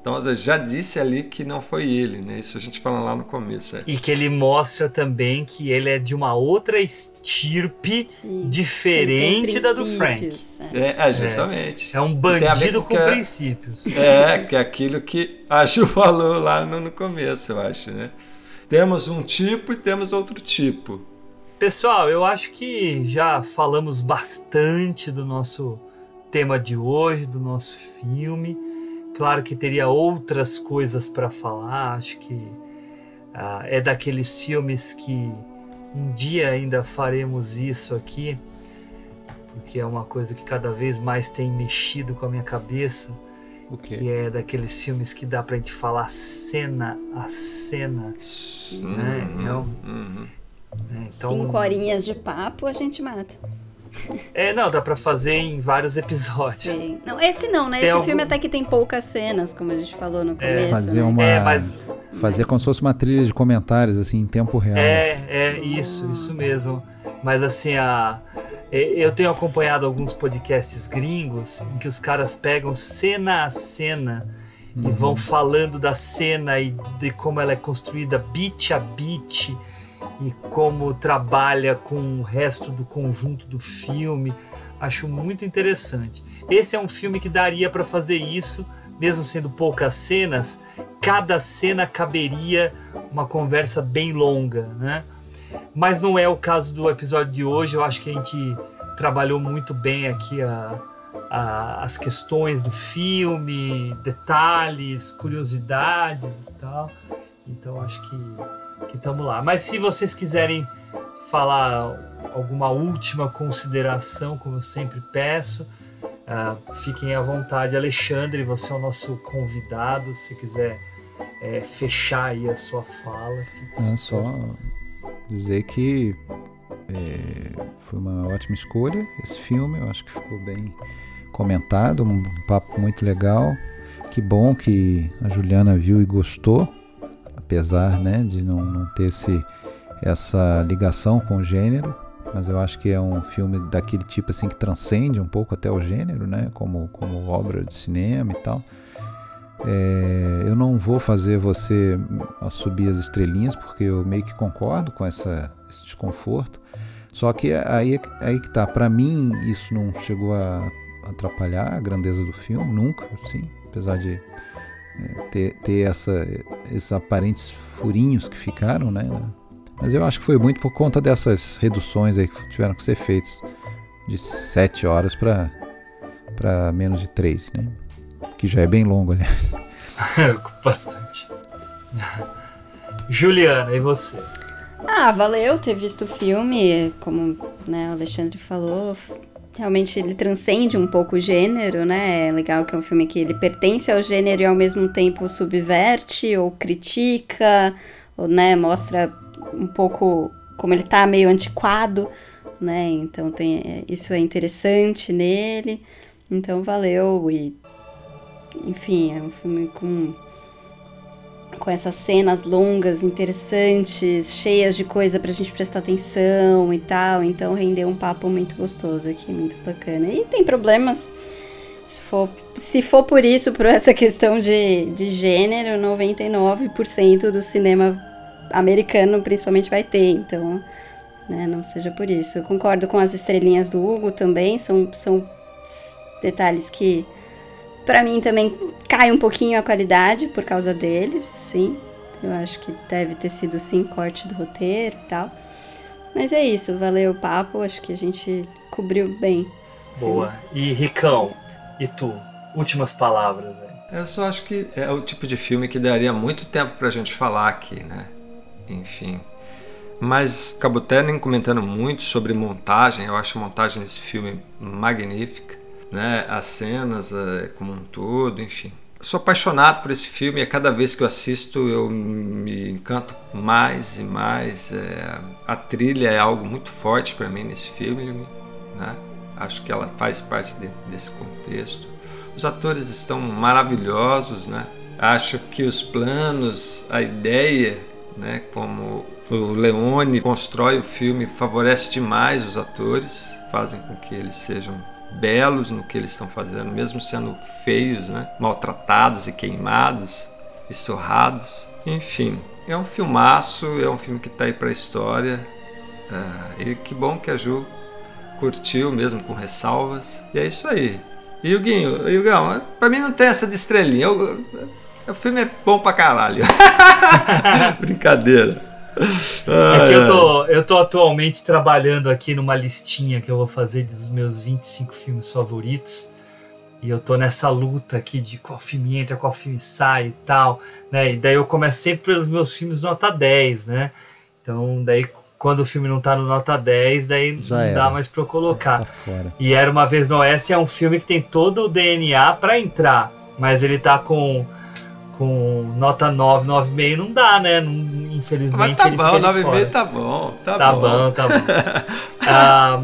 Então, já disse ali que não foi ele, né? Isso a gente fala lá no começo. É. E que ele mostra também que ele é de uma outra estirpe Sim, diferente da do Frank. É, é justamente. É, é um bandido com, com é, princípios. É, que é aquilo que a Ju falou lá no, no começo, eu acho, né? Temos um tipo e temos outro tipo. Pessoal, eu acho que já falamos bastante do nosso tema de hoje, do nosso filme. Claro que teria outras coisas para falar, acho que ah, é daqueles filmes que um dia ainda faremos isso aqui, porque é uma coisa que cada vez mais tem mexido com a minha cabeça. Que é daqueles filmes que dá pra gente falar cena a cena. Né? Uhum, é um, uhum. é, então, Cinco horinhas de papo a gente mata. É, não, dá pra fazer em vários episódios. Sim. Não, esse não, né? Tem esse algum... filme até que tem poucas cenas, como a gente falou no é. começo. É, fazer né? uma. É, mas... Fazer como se fosse uma trilha de comentários, assim, em tempo real. É, é, isso, Nossa. isso mesmo. Mas assim, a. Eu tenho acompanhado alguns podcasts gringos em que os caras pegam cena a cena uhum. e vão falando da cena e de como ela é construída beat a beat e como trabalha com o resto do conjunto do filme. Acho muito interessante. Esse é um filme que daria para fazer isso, mesmo sendo poucas cenas, cada cena caberia uma conversa bem longa, né? Mas não é o caso do episódio de hoje. Eu acho que a gente trabalhou muito bem aqui a, a, as questões do filme, detalhes, curiosidades e tal. Então acho que que estamos lá. Mas se vocês quiserem falar alguma última consideração, como eu sempre peço, uh, fiquem à vontade. Alexandre, você é o nosso convidado. Se quiser é, fechar aí a sua fala. É só dizer que é, foi uma ótima escolha esse filme. Eu acho que ficou bem comentado, um papo muito legal. Que bom que a Juliana viu e gostou apesar né, de não, não ter esse, essa ligação com o gênero, mas eu acho que é um filme daquele tipo assim que transcende um pouco até o gênero, né, como, como obra de cinema e tal. É, eu não vou fazer você subir as estrelinhas porque eu meio que concordo com essa, esse desconforto. Só que aí, aí que tá, para mim isso não chegou a atrapalhar a grandeza do filme, nunca, sim, apesar de é, ter, ter essa, esses aparentes furinhos que ficaram, né? Mas eu acho que foi muito por conta dessas reduções aí que tiveram que ser feitas de sete horas para para menos de 3, né? Que já é bem longo, aliás. Bastante. Juliana, e você? Ah, valeu ter visto o filme, como né, o Alexandre falou. Realmente ele transcende um pouco o gênero, né? É legal que é um filme que ele pertence ao gênero e ao mesmo tempo subverte ou critica, ou né, mostra um pouco como ele tá meio antiquado, né? Então tem é, isso é interessante nele. Então valeu e enfim, é um filme com com essas cenas longas, interessantes, cheias de coisa pra gente prestar atenção e tal. Então rendeu um papo muito gostoso aqui, muito bacana. E tem problemas. Se for, se for por isso, por essa questão de, de gênero, 99% do cinema americano principalmente vai ter. Então, né, não seja por isso. Eu concordo com as estrelinhas do Hugo também. São, são detalhes que para mim também cai um pouquinho a qualidade por causa deles, sim. Eu acho que deve ter sido sim corte do roteiro e tal. Mas é isso, valeu o papo, acho que a gente cobriu bem. Boa. E Ricão, e tu? Últimas palavras aí. Eu só acho que é o tipo de filme que daria muito tempo pra gente falar aqui, né? Enfim. Mas acabou até nem comentando muito sobre montagem. Eu acho a montagem desse filme magnífica né? As cenas é, como um todo, enfim. Sou apaixonado por esse filme e a cada vez que eu assisto eu me encanto mais e mais. É, a trilha é algo muito forte para mim nesse filme, né? Acho que ela faz parte de, desse contexto. Os atores estão maravilhosos, né? Acho que os planos, a ideia, né, como o Leone constrói o filme, favorece demais os atores, fazem com que eles sejam belos no que eles estão fazendo, mesmo sendo feios, né? maltratados e queimados e surrados. Enfim, é um filmaço, é um filme que está aí para a história. Uh, e que bom que a Ju curtiu mesmo com ressalvas. E é isso aí. E o Guinho, Yugão, pra mim não tem essa de estrelinha. Eu, o filme é bom pra caralho. Brincadeira. É que eu tô, eu tô atualmente trabalhando aqui numa listinha que eu vou fazer dos meus 25 filmes favoritos. E eu tô nessa luta aqui de qual filme entra, qual filme sai e tal, né? E daí eu começo sempre pelos meus filmes nota 10, né? Então, daí quando o filme não tá no nota 10, daí Já não era. dá mais pra eu colocar. Tá e Era Uma Vez no Oeste é um filme que tem todo o DNA para entrar, mas ele tá com com nota 9, 9,5 não dá, né? Não, infelizmente Mas tá ele bom, fica 9,5 tá bom, tá, tá bom. bom. Tá bom, ah,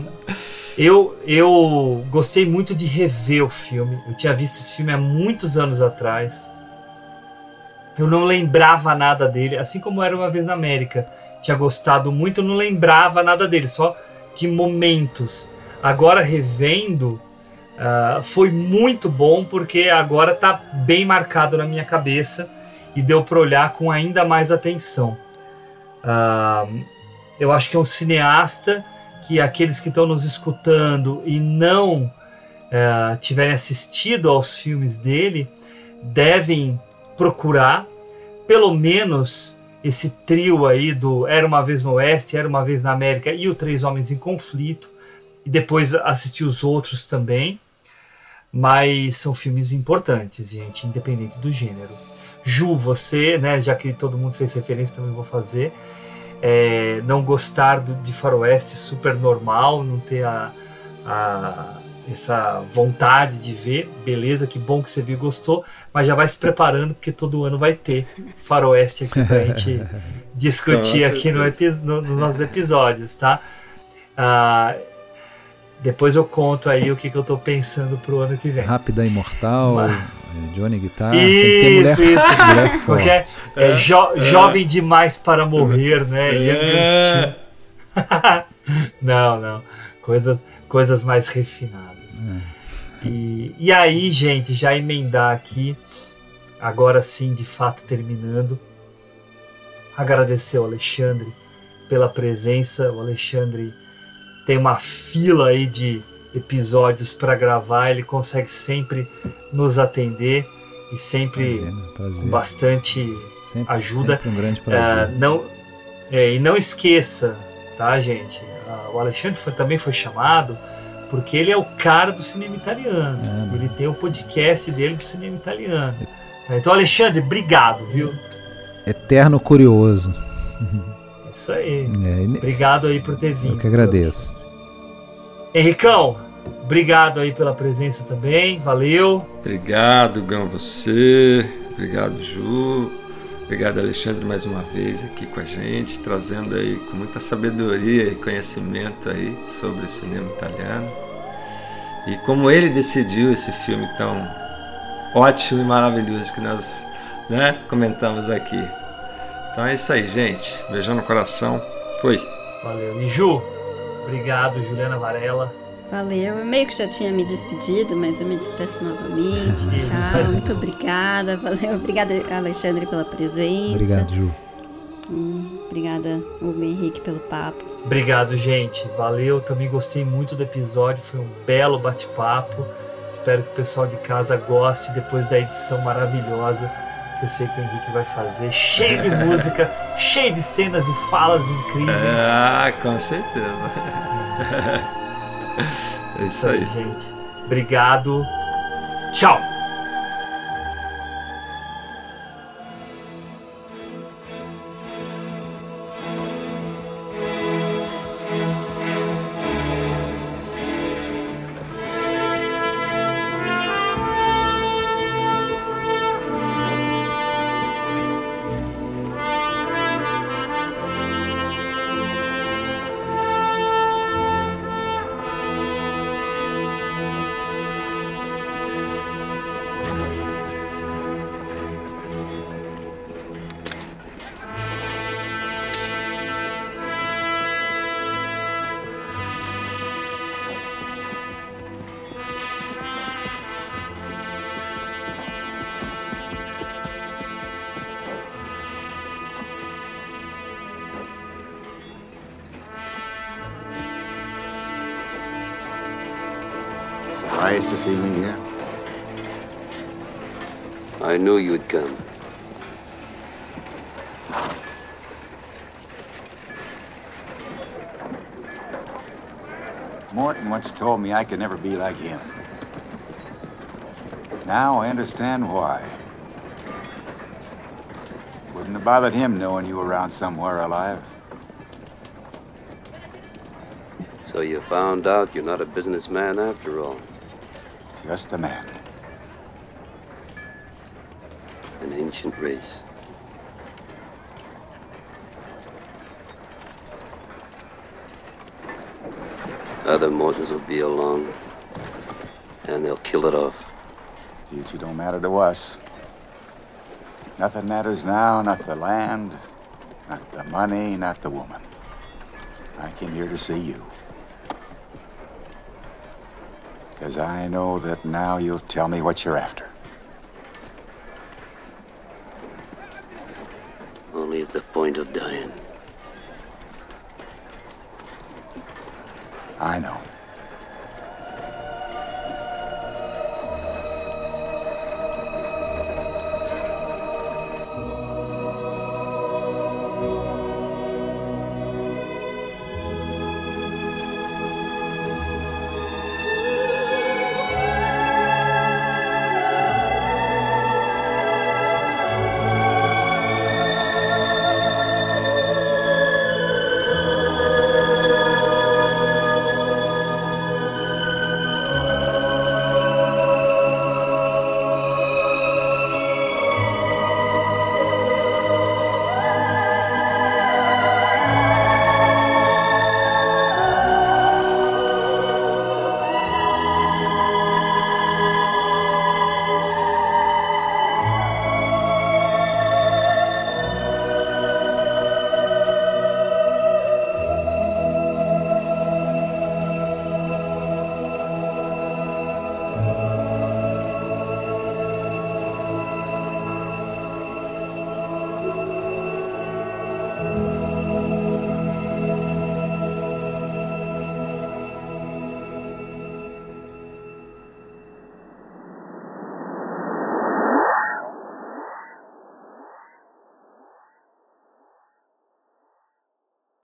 eu, eu gostei muito de rever o filme. Eu tinha visto esse filme há muitos anos atrás. Eu não lembrava nada dele, assim como era uma vez na América. Tinha gostado muito, eu não lembrava nada dele, só de momentos. Agora revendo, Uh, foi muito bom porque agora está bem marcado na minha cabeça e deu para olhar com ainda mais atenção. Uh, eu acho que é um cineasta que aqueles que estão nos escutando e não uh, tiverem assistido aos filmes dele devem procurar pelo menos esse trio aí do Era uma vez no Oeste, Era uma vez na América e o Três Homens em Conflito e depois assistir os outros também mas são filmes importantes, gente, independente do gênero. Ju, você, né, já que todo mundo fez referência, também vou fazer. É, não gostar do, de faroeste super normal, não ter a, a, essa vontade de ver, beleza, que bom que você viu e gostou, mas já vai se preparando porque todo ano vai ter faroeste aqui pra gente discutir aqui no, no, nos nossos episódios, tá? Ah, depois eu conto aí o que, que eu tô pensando pro ano que vem. Rápida Imortal, Mas... Johnny Guitar. Isso, tem que ter mulher, isso. mulher Porque é, é, jo é, jovem demais para morrer, né? É. não, não. Coisas, coisas mais refinadas. É. E, e aí, gente, já emendar aqui, agora sim, de fato, terminando. Agradecer ao Alexandre pela presença. O Alexandre tem uma fila aí de episódios para gravar, ele consegue sempre nos atender e sempre prazer, prazer. com bastante sempre, ajuda. Sempre um grande prazer. Uh, não, é, e não esqueça, tá, gente? Uh, o Alexandre foi, também foi chamado Porque ele é o cara do cinema italiano. É, ele tem o podcast dele do cinema italiano. Então, Alexandre, obrigado, viu? Eterno curioso. Isso aí. É, obrigado aí por ter vindo. Eu que agradeço. Henricão, obrigado aí pela presença também. Valeu. Obrigado, Gão, você. Obrigado, Ju. Obrigado, Alexandre, mais uma vez aqui com a gente, trazendo aí com muita sabedoria e conhecimento aí sobre o cinema italiano. E como ele decidiu esse filme tão ótimo e maravilhoso que nós né, comentamos aqui. Então é isso aí, gente. Beijão no coração. Foi. Valeu. E Ju, obrigado, Juliana Varela. Valeu. Eu meio que já tinha me despedido, mas eu me despeço novamente. Isso, Tchau. Muito obrigada. Valeu. Obrigada, Alexandre, pela presença. Obrigado, Ju. Hum, obrigada, Hugo Henrique, pelo papo. Obrigado, gente. Valeu. Também gostei muito do episódio. Foi um belo bate-papo. Espero que o pessoal de casa goste depois da edição maravilhosa eu sei que o Henrique vai fazer, cheio de música, cheio de cenas e falas incríveis. Ah, com certeza. É isso aí, gente. Obrigado. Tchau. Told me I could never be like him. Now I understand why. Wouldn't have bothered him knowing you were around somewhere alive. So you found out you're not a businessman after all. Just a man. An ancient race. Other mortals will be along, and they'll kill it off. Future don't matter to us. Nothing matters now, not the land, not the money, not the woman. I came here to see you. Because I know that now you'll tell me what you're after. Only at the point of dying.